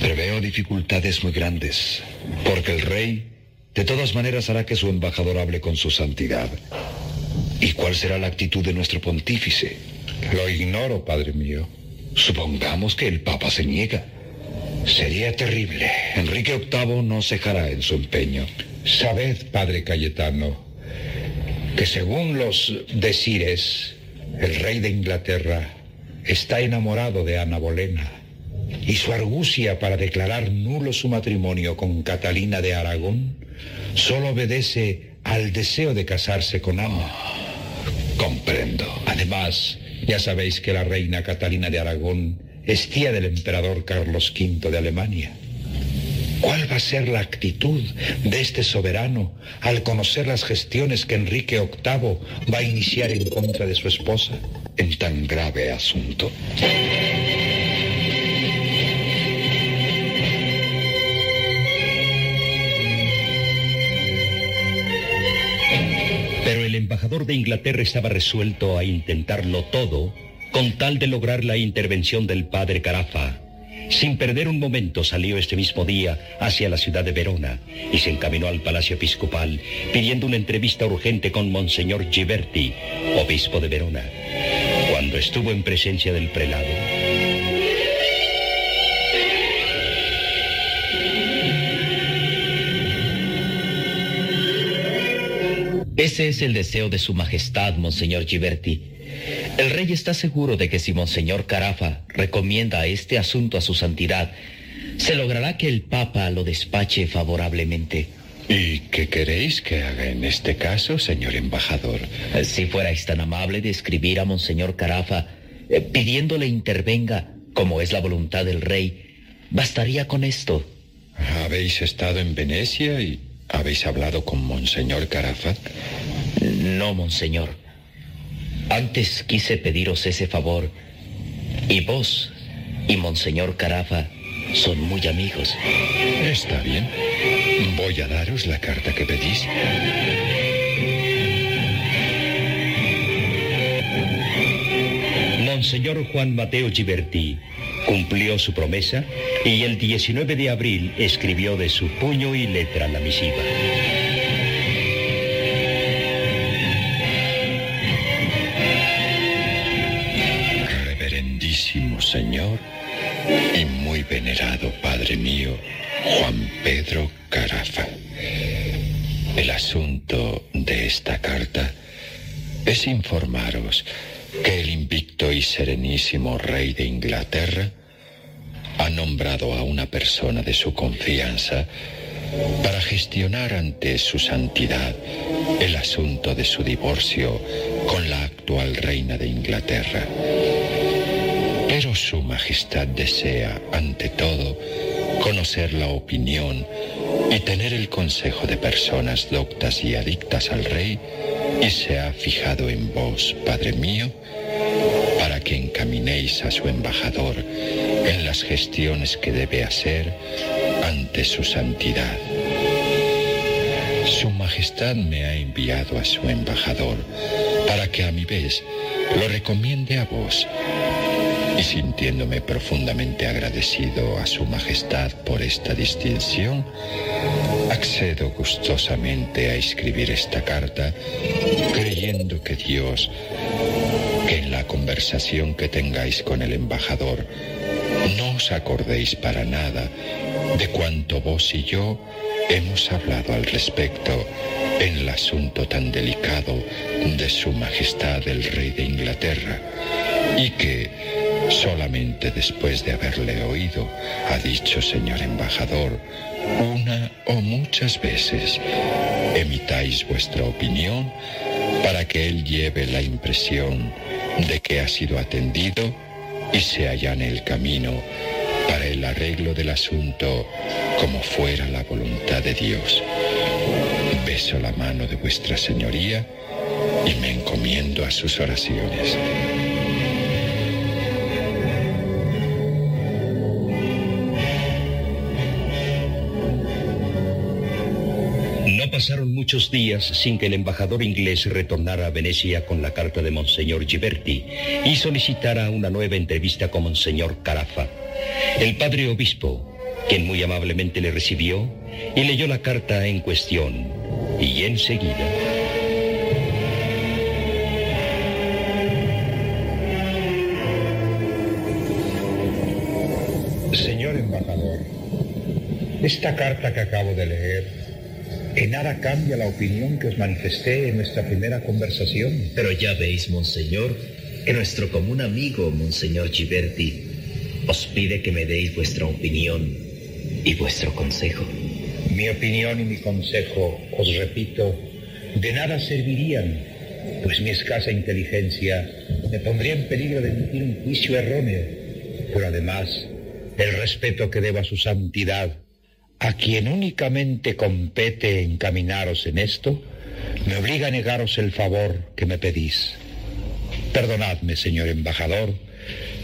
[SPEAKER 35] Preveo dificultades muy grandes, porque el rey de todas maneras hará que su embajador hable con su santidad. ¿Y cuál será la actitud de nuestro pontífice?
[SPEAKER 36] Lo ignoro, padre mío.
[SPEAKER 35] Supongamos que el Papa se niega.
[SPEAKER 36] Sería terrible.
[SPEAKER 35] Enrique VIII no cejará en su empeño.
[SPEAKER 36] Sabed, padre Cayetano, que según los decires, el rey de Inglaterra está enamorado de Ana Bolena y su argucia para declarar nulo su matrimonio con Catalina de Aragón solo obedece al deseo de casarse con Ana.
[SPEAKER 35] Comprendo.
[SPEAKER 36] Además, ya sabéis que la reina Catalina de Aragón es tía del emperador Carlos V de Alemania. ¿Cuál va a ser la actitud de este soberano al conocer las gestiones que Enrique VIII va a iniciar en contra de su esposa
[SPEAKER 35] en tan grave asunto?
[SPEAKER 34] Embajador de Inglaterra estaba resuelto a intentarlo todo con tal de lograr la intervención del padre Carafa. Sin perder un momento salió este mismo día hacia la ciudad de Verona y se encaminó al palacio episcopal pidiendo una entrevista urgente con Monseñor Giberti, obispo de Verona. Cuando estuvo en presencia del prelado,
[SPEAKER 37] Ese es el deseo de su majestad, Monseñor Giberti. El rey está seguro de que si Monseñor Carafa recomienda este asunto a su santidad, se logrará que el Papa lo despache favorablemente.
[SPEAKER 38] ¿Y qué queréis que haga en este caso, señor embajador?
[SPEAKER 37] Si fuerais tan amable de escribir a Monseñor Carafa eh, pidiéndole intervenga, como es la voluntad del rey, bastaría con esto.
[SPEAKER 38] ¿Habéis estado en Venecia y habéis hablado con Monseñor Carafa?
[SPEAKER 37] No, Monseñor. Antes quise pediros ese favor, y vos y Monseñor Carafa son muy amigos.
[SPEAKER 38] Está bien. Voy a daros la carta que pedís.
[SPEAKER 34] Monseñor Juan Mateo Giberti cumplió su promesa y el 19 de abril escribió de su puño y letra la misiva.
[SPEAKER 38] Reverendísimo Señor y muy venerado Padre mío, Juan Pedro Carafa. El asunto de esta carta es informaros que el invicto y serenísimo rey de Inglaterra ha nombrado a una persona de su confianza para gestionar ante su santidad el asunto de su divorcio con la actual reina de Inglaterra. Pero su majestad desea, ante todo, conocer la opinión y tener el consejo de personas doctas y adictas al rey y se ha fijado en vos, Padre mío, para que encaminéis a su embajador en las gestiones que debe hacer ante su santidad. Su Majestad me ha enviado a su embajador para que a mi vez lo recomiende a vos y sintiéndome profundamente agradecido a Su Majestad por esta distinción, accedo gustosamente a escribir esta carta creyendo que Dios, que en la conversación que tengáis con el embajador, no os acordéis para nada de cuanto vos y yo hemos hablado al respecto en el asunto tan delicado de Su Majestad el Rey de Inglaterra y que solamente después de haberle oído ha dicho, señor embajador, una o muchas veces, emitáis vuestra opinión para que él lleve la impresión de que ha sido atendido y se allane el camino para el arreglo del asunto como fuera la voluntad de Dios. Beso la mano de vuestra señoría y me encomiendo a sus oraciones.
[SPEAKER 34] Pasaron muchos días sin que el embajador inglés retornara a Venecia con la carta de Monseñor Giberti y solicitara una nueva entrevista con Monseñor Carafa. El padre obispo, quien muy amablemente le recibió y leyó la carta en cuestión, y enseguida
[SPEAKER 38] Señor embajador, esta carta que acabo de leer en nada cambia la opinión que os manifesté en nuestra primera conversación.
[SPEAKER 37] Pero ya veis, Monseñor, que nuestro común amigo, Monseñor Giberti, os pide que me deis vuestra opinión y vuestro consejo.
[SPEAKER 38] Mi opinión y mi consejo, os repito, de nada servirían, pues mi escasa inteligencia me pondría en peligro de emitir un juicio erróneo. Pero además, el respeto que debo a su santidad, a quien únicamente compete encaminaros en esto, me obliga a negaros el favor que me pedís. Perdonadme, señor embajador,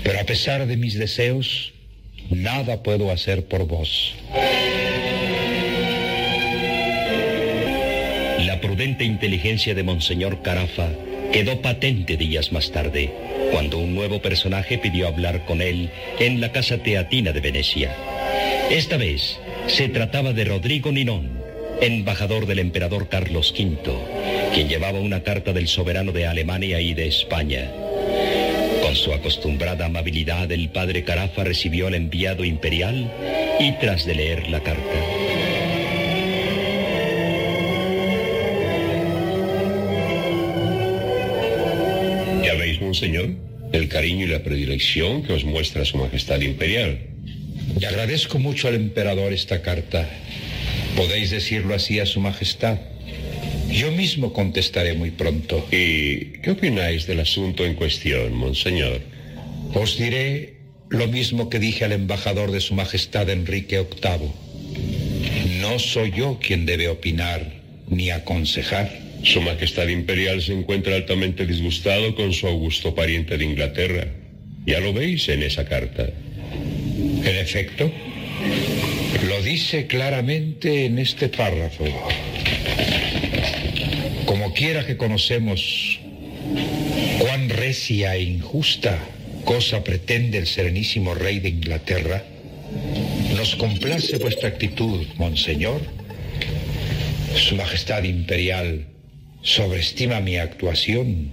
[SPEAKER 38] pero a pesar de mis deseos, nada puedo hacer por vos.
[SPEAKER 34] La prudente inteligencia de Monseñor Carafa quedó patente días más tarde, cuando un nuevo personaje pidió hablar con él en la Casa Teatina de Venecia. Esta vez se trataba de Rodrigo Ninón, embajador del emperador Carlos V, quien llevaba una carta del soberano de Alemania y de España. Con su acostumbrada amabilidad, el padre Carafa recibió al enviado imperial y tras de leer la carta.
[SPEAKER 39] ¿Ya veis, monseñor? El cariño y la predilección que os muestra su Majestad Imperial.
[SPEAKER 36] Y agradezco mucho al emperador esta carta. Podéis decirlo así a su majestad. Yo mismo contestaré muy pronto.
[SPEAKER 39] ¿Y qué opináis del asunto en cuestión, monseñor?
[SPEAKER 36] Os diré lo mismo que dije al embajador de su majestad Enrique VIII. No soy yo quien debe opinar ni aconsejar.
[SPEAKER 39] Su majestad imperial se encuentra altamente disgustado con su augusto pariente de Inglaterra. Ya lo veis en esa carta.
[SPEAKER 36] En efecto, lo dice claramente en este párrafo. Como quiera que conocemos cuán recia e injusta cosa pretende el serenísimo rey de Inglaterra, nos complace vuestra actitud, monseñor. Su Majestad Imperial sobreestima mi actuación,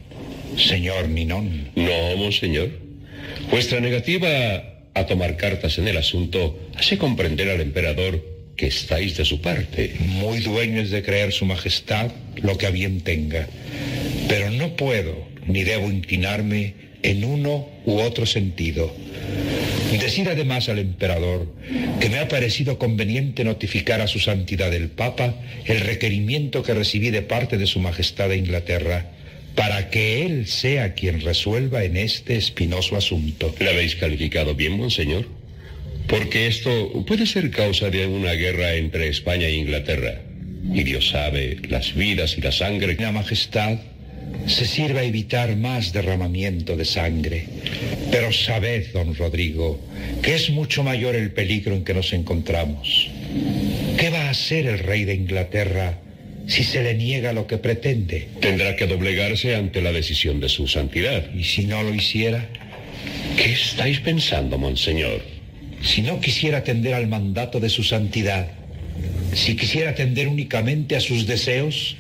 [SPEAKER 36] señor Ninón.
[SPEAKER 39] No, monseñor. Vuestra negativa a tomar cartas en el asunto hace comprender al emperador que estáis de su parte.
[SPEAKER 36] Muy dueños de creer su majestad lo que a bien tenga, pero no puedo ni debo inclinarme en uno u otro sentido. Decir además al emperador que me ha parecido conveniente notificar a su santidad el Papa el requerimiento que recibí de parte de su majestad de Inglaterra para que él sea quien resuelva en este espinoso asunto.
[SPEAKER 39] ¿Le habéis calificado bien, monseñor? Porque esto puede ser causa de una guerra entre España e Inglaterra. Y Dios sabe, las vidas y la sangre...
[SPEAKER 36] La majestad se sirva a evitar más derramamiento de sangre. Pero sabed, don Rodrigo, que es mucho mayor el peligro en que nos encontramos. ¿Qué va a hacer el rey de Inglaterra si se le niega lo que pretende?
[SPEAKER 39] Tendrá que doblegarse ante la decisión de su santidad.
[SPEAKER 36] ¿Y si no lo hiciera?
[SPEAKER 39] ¿Qué estáis pensando, monseñor?
[SPEAKER 36] Si no quisiera atender al mandato de su santidad, si quisiera atender únicamente a sus deseos,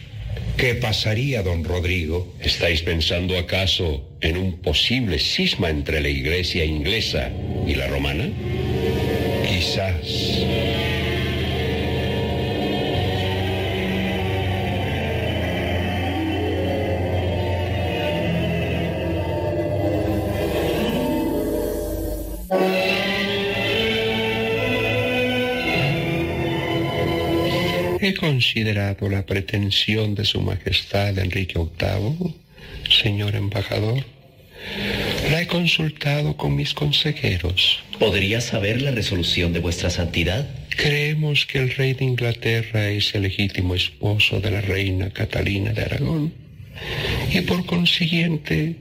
[SPEAKER 36] ¿qué pasaría, don Rodrigo?
[SPEAKER 39] ¿Estáis pensando acaso en un posible cisma entre la iglesia inglesa y la romana?
[SPEAKER 36] Quizás.
[SPEAKER 39] He considerado la pretensión de Su Majestad Enrique VIII, señor embajador. La he consultado con mis consejeros.
[SPEAKER 37] ¿Podría saber la resolución de vuestra santidad?
[SPEAKER 39] Creemos que el rey de Inglaterra es el legítimo esposo de la reina Catalina de Aragón y por consiguiente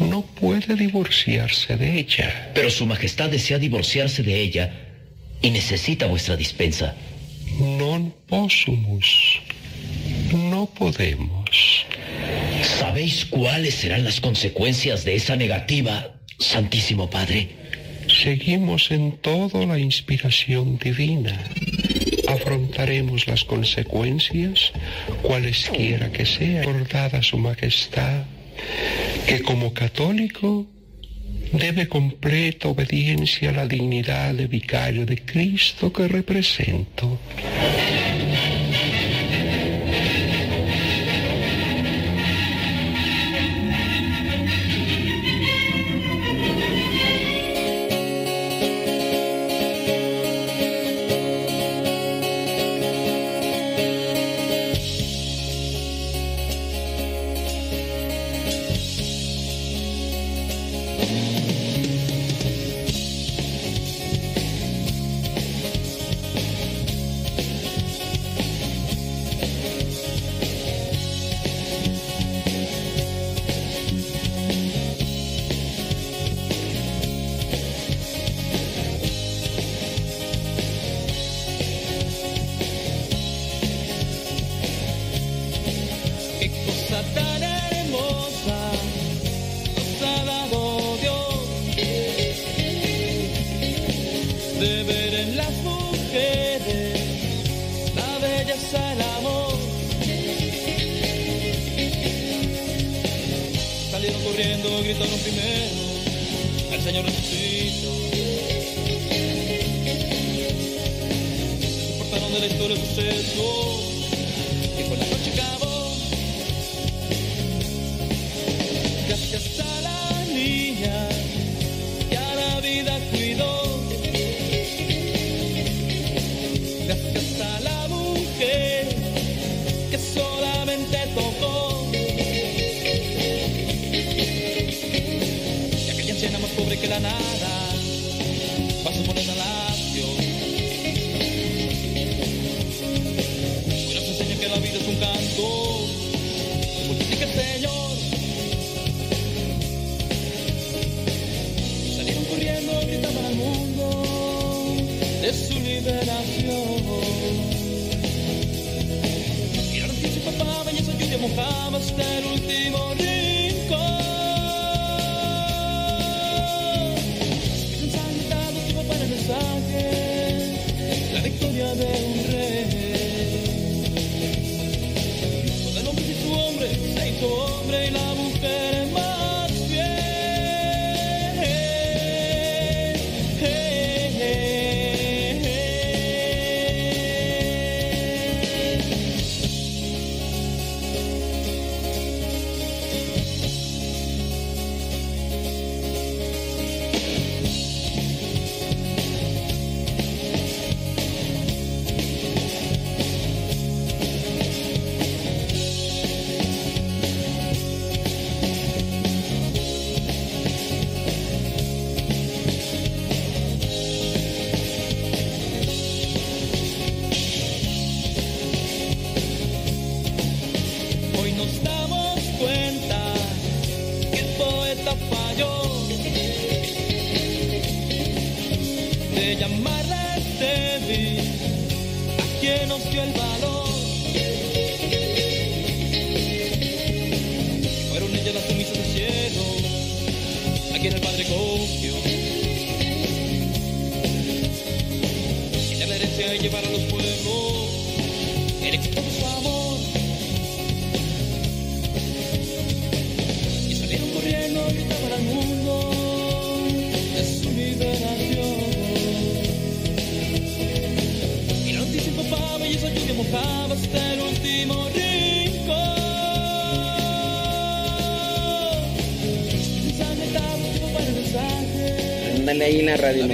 [SPEAKER 39] no puede divorciarse de ella.
[SPEAKER 37] Pero su majestad desea divorciarse de ella y necesita vuestra dispensa.
[SPEAKER 39] Non possumus. No podemos.
[SPEAKER 37] ¿Sabéis cuáles serán las consecuencias de esa negativa, Santísimo Padre?
[SPEAKER 39] Seguimos en todo la inspiración divina. Afrontaremos las consecuencias, cualesquiera que sea, recordada su majestad, que como católico debe completa obediencia a la dignidad de vicario de Cristo que represento.
[SPEAKER 17] que la
[SPEAKER 1] nada yeah.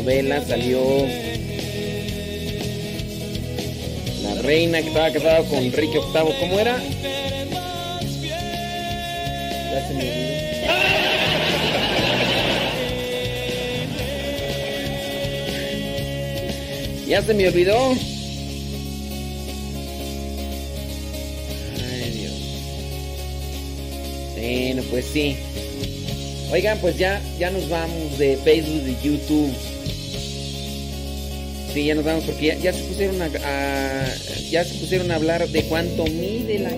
[SPEAKER 1] La
[SPEAKER 3] radionovela salió la reina que estaba casada con Enrique VIII. ¿Cómo era? Ya se me olvidó. Ya se me olvidó. Ay, Dios. Bueno, pues sí. Oigan, pues ya, ya nos vamos de Facebook, de YouTube. Sí, ya nos vamos porque ya, se pusieron a, ya se pusieron a hablar de cuánto mide la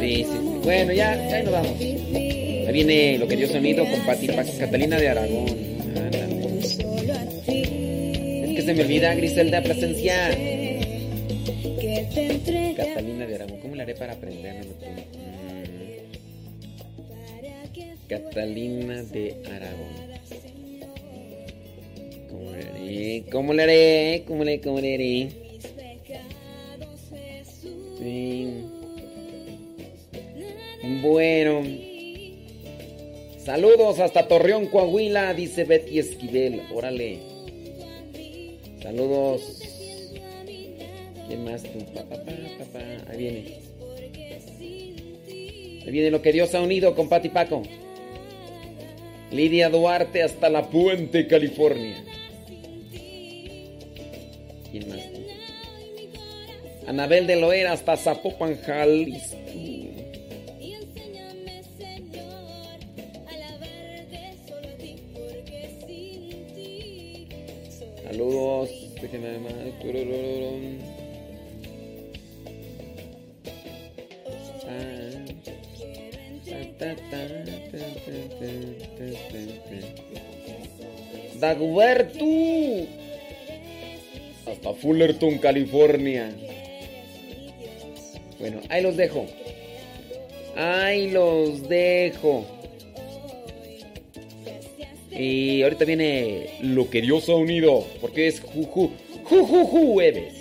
[SPEAKER 3] Sí, sí. Bueno, ya, ya nos vamos. Ahí viene lo que Dios ha unido con Pati Paz, Catalina de Aragón. Olvida Griselda
[SPEAKER 4] entrega
[SPEAKER 3] Catalina de Aragón. ¿Cómo le haré para aprendérmelo tú? Mm. Catalina de Aragón. ¿Cómo le haré? ¿Cómo le haré? ¿Cómo le, cómo le haré? Sí. Bueno. Saludos hasta Torreón, Coahuila, dice Betty Esquivel. Órale. Saludos. ¿Quién más? Pa, pa, pa. Ahí viene. Ahí viene lo que Dios ha unido con Pati Paco. Lidia Duarte hasta La Puente, California. ¿Quién más? Anabel de Loera hasta Zapopan, Jalisco. Saludos. Este Déjenme ah, hasta Fullerton, California. Bueno, ahí los dejo. Ahí los dejo. Y ahorita viene lo que Dios ha unido, porque es juju, juju jueves.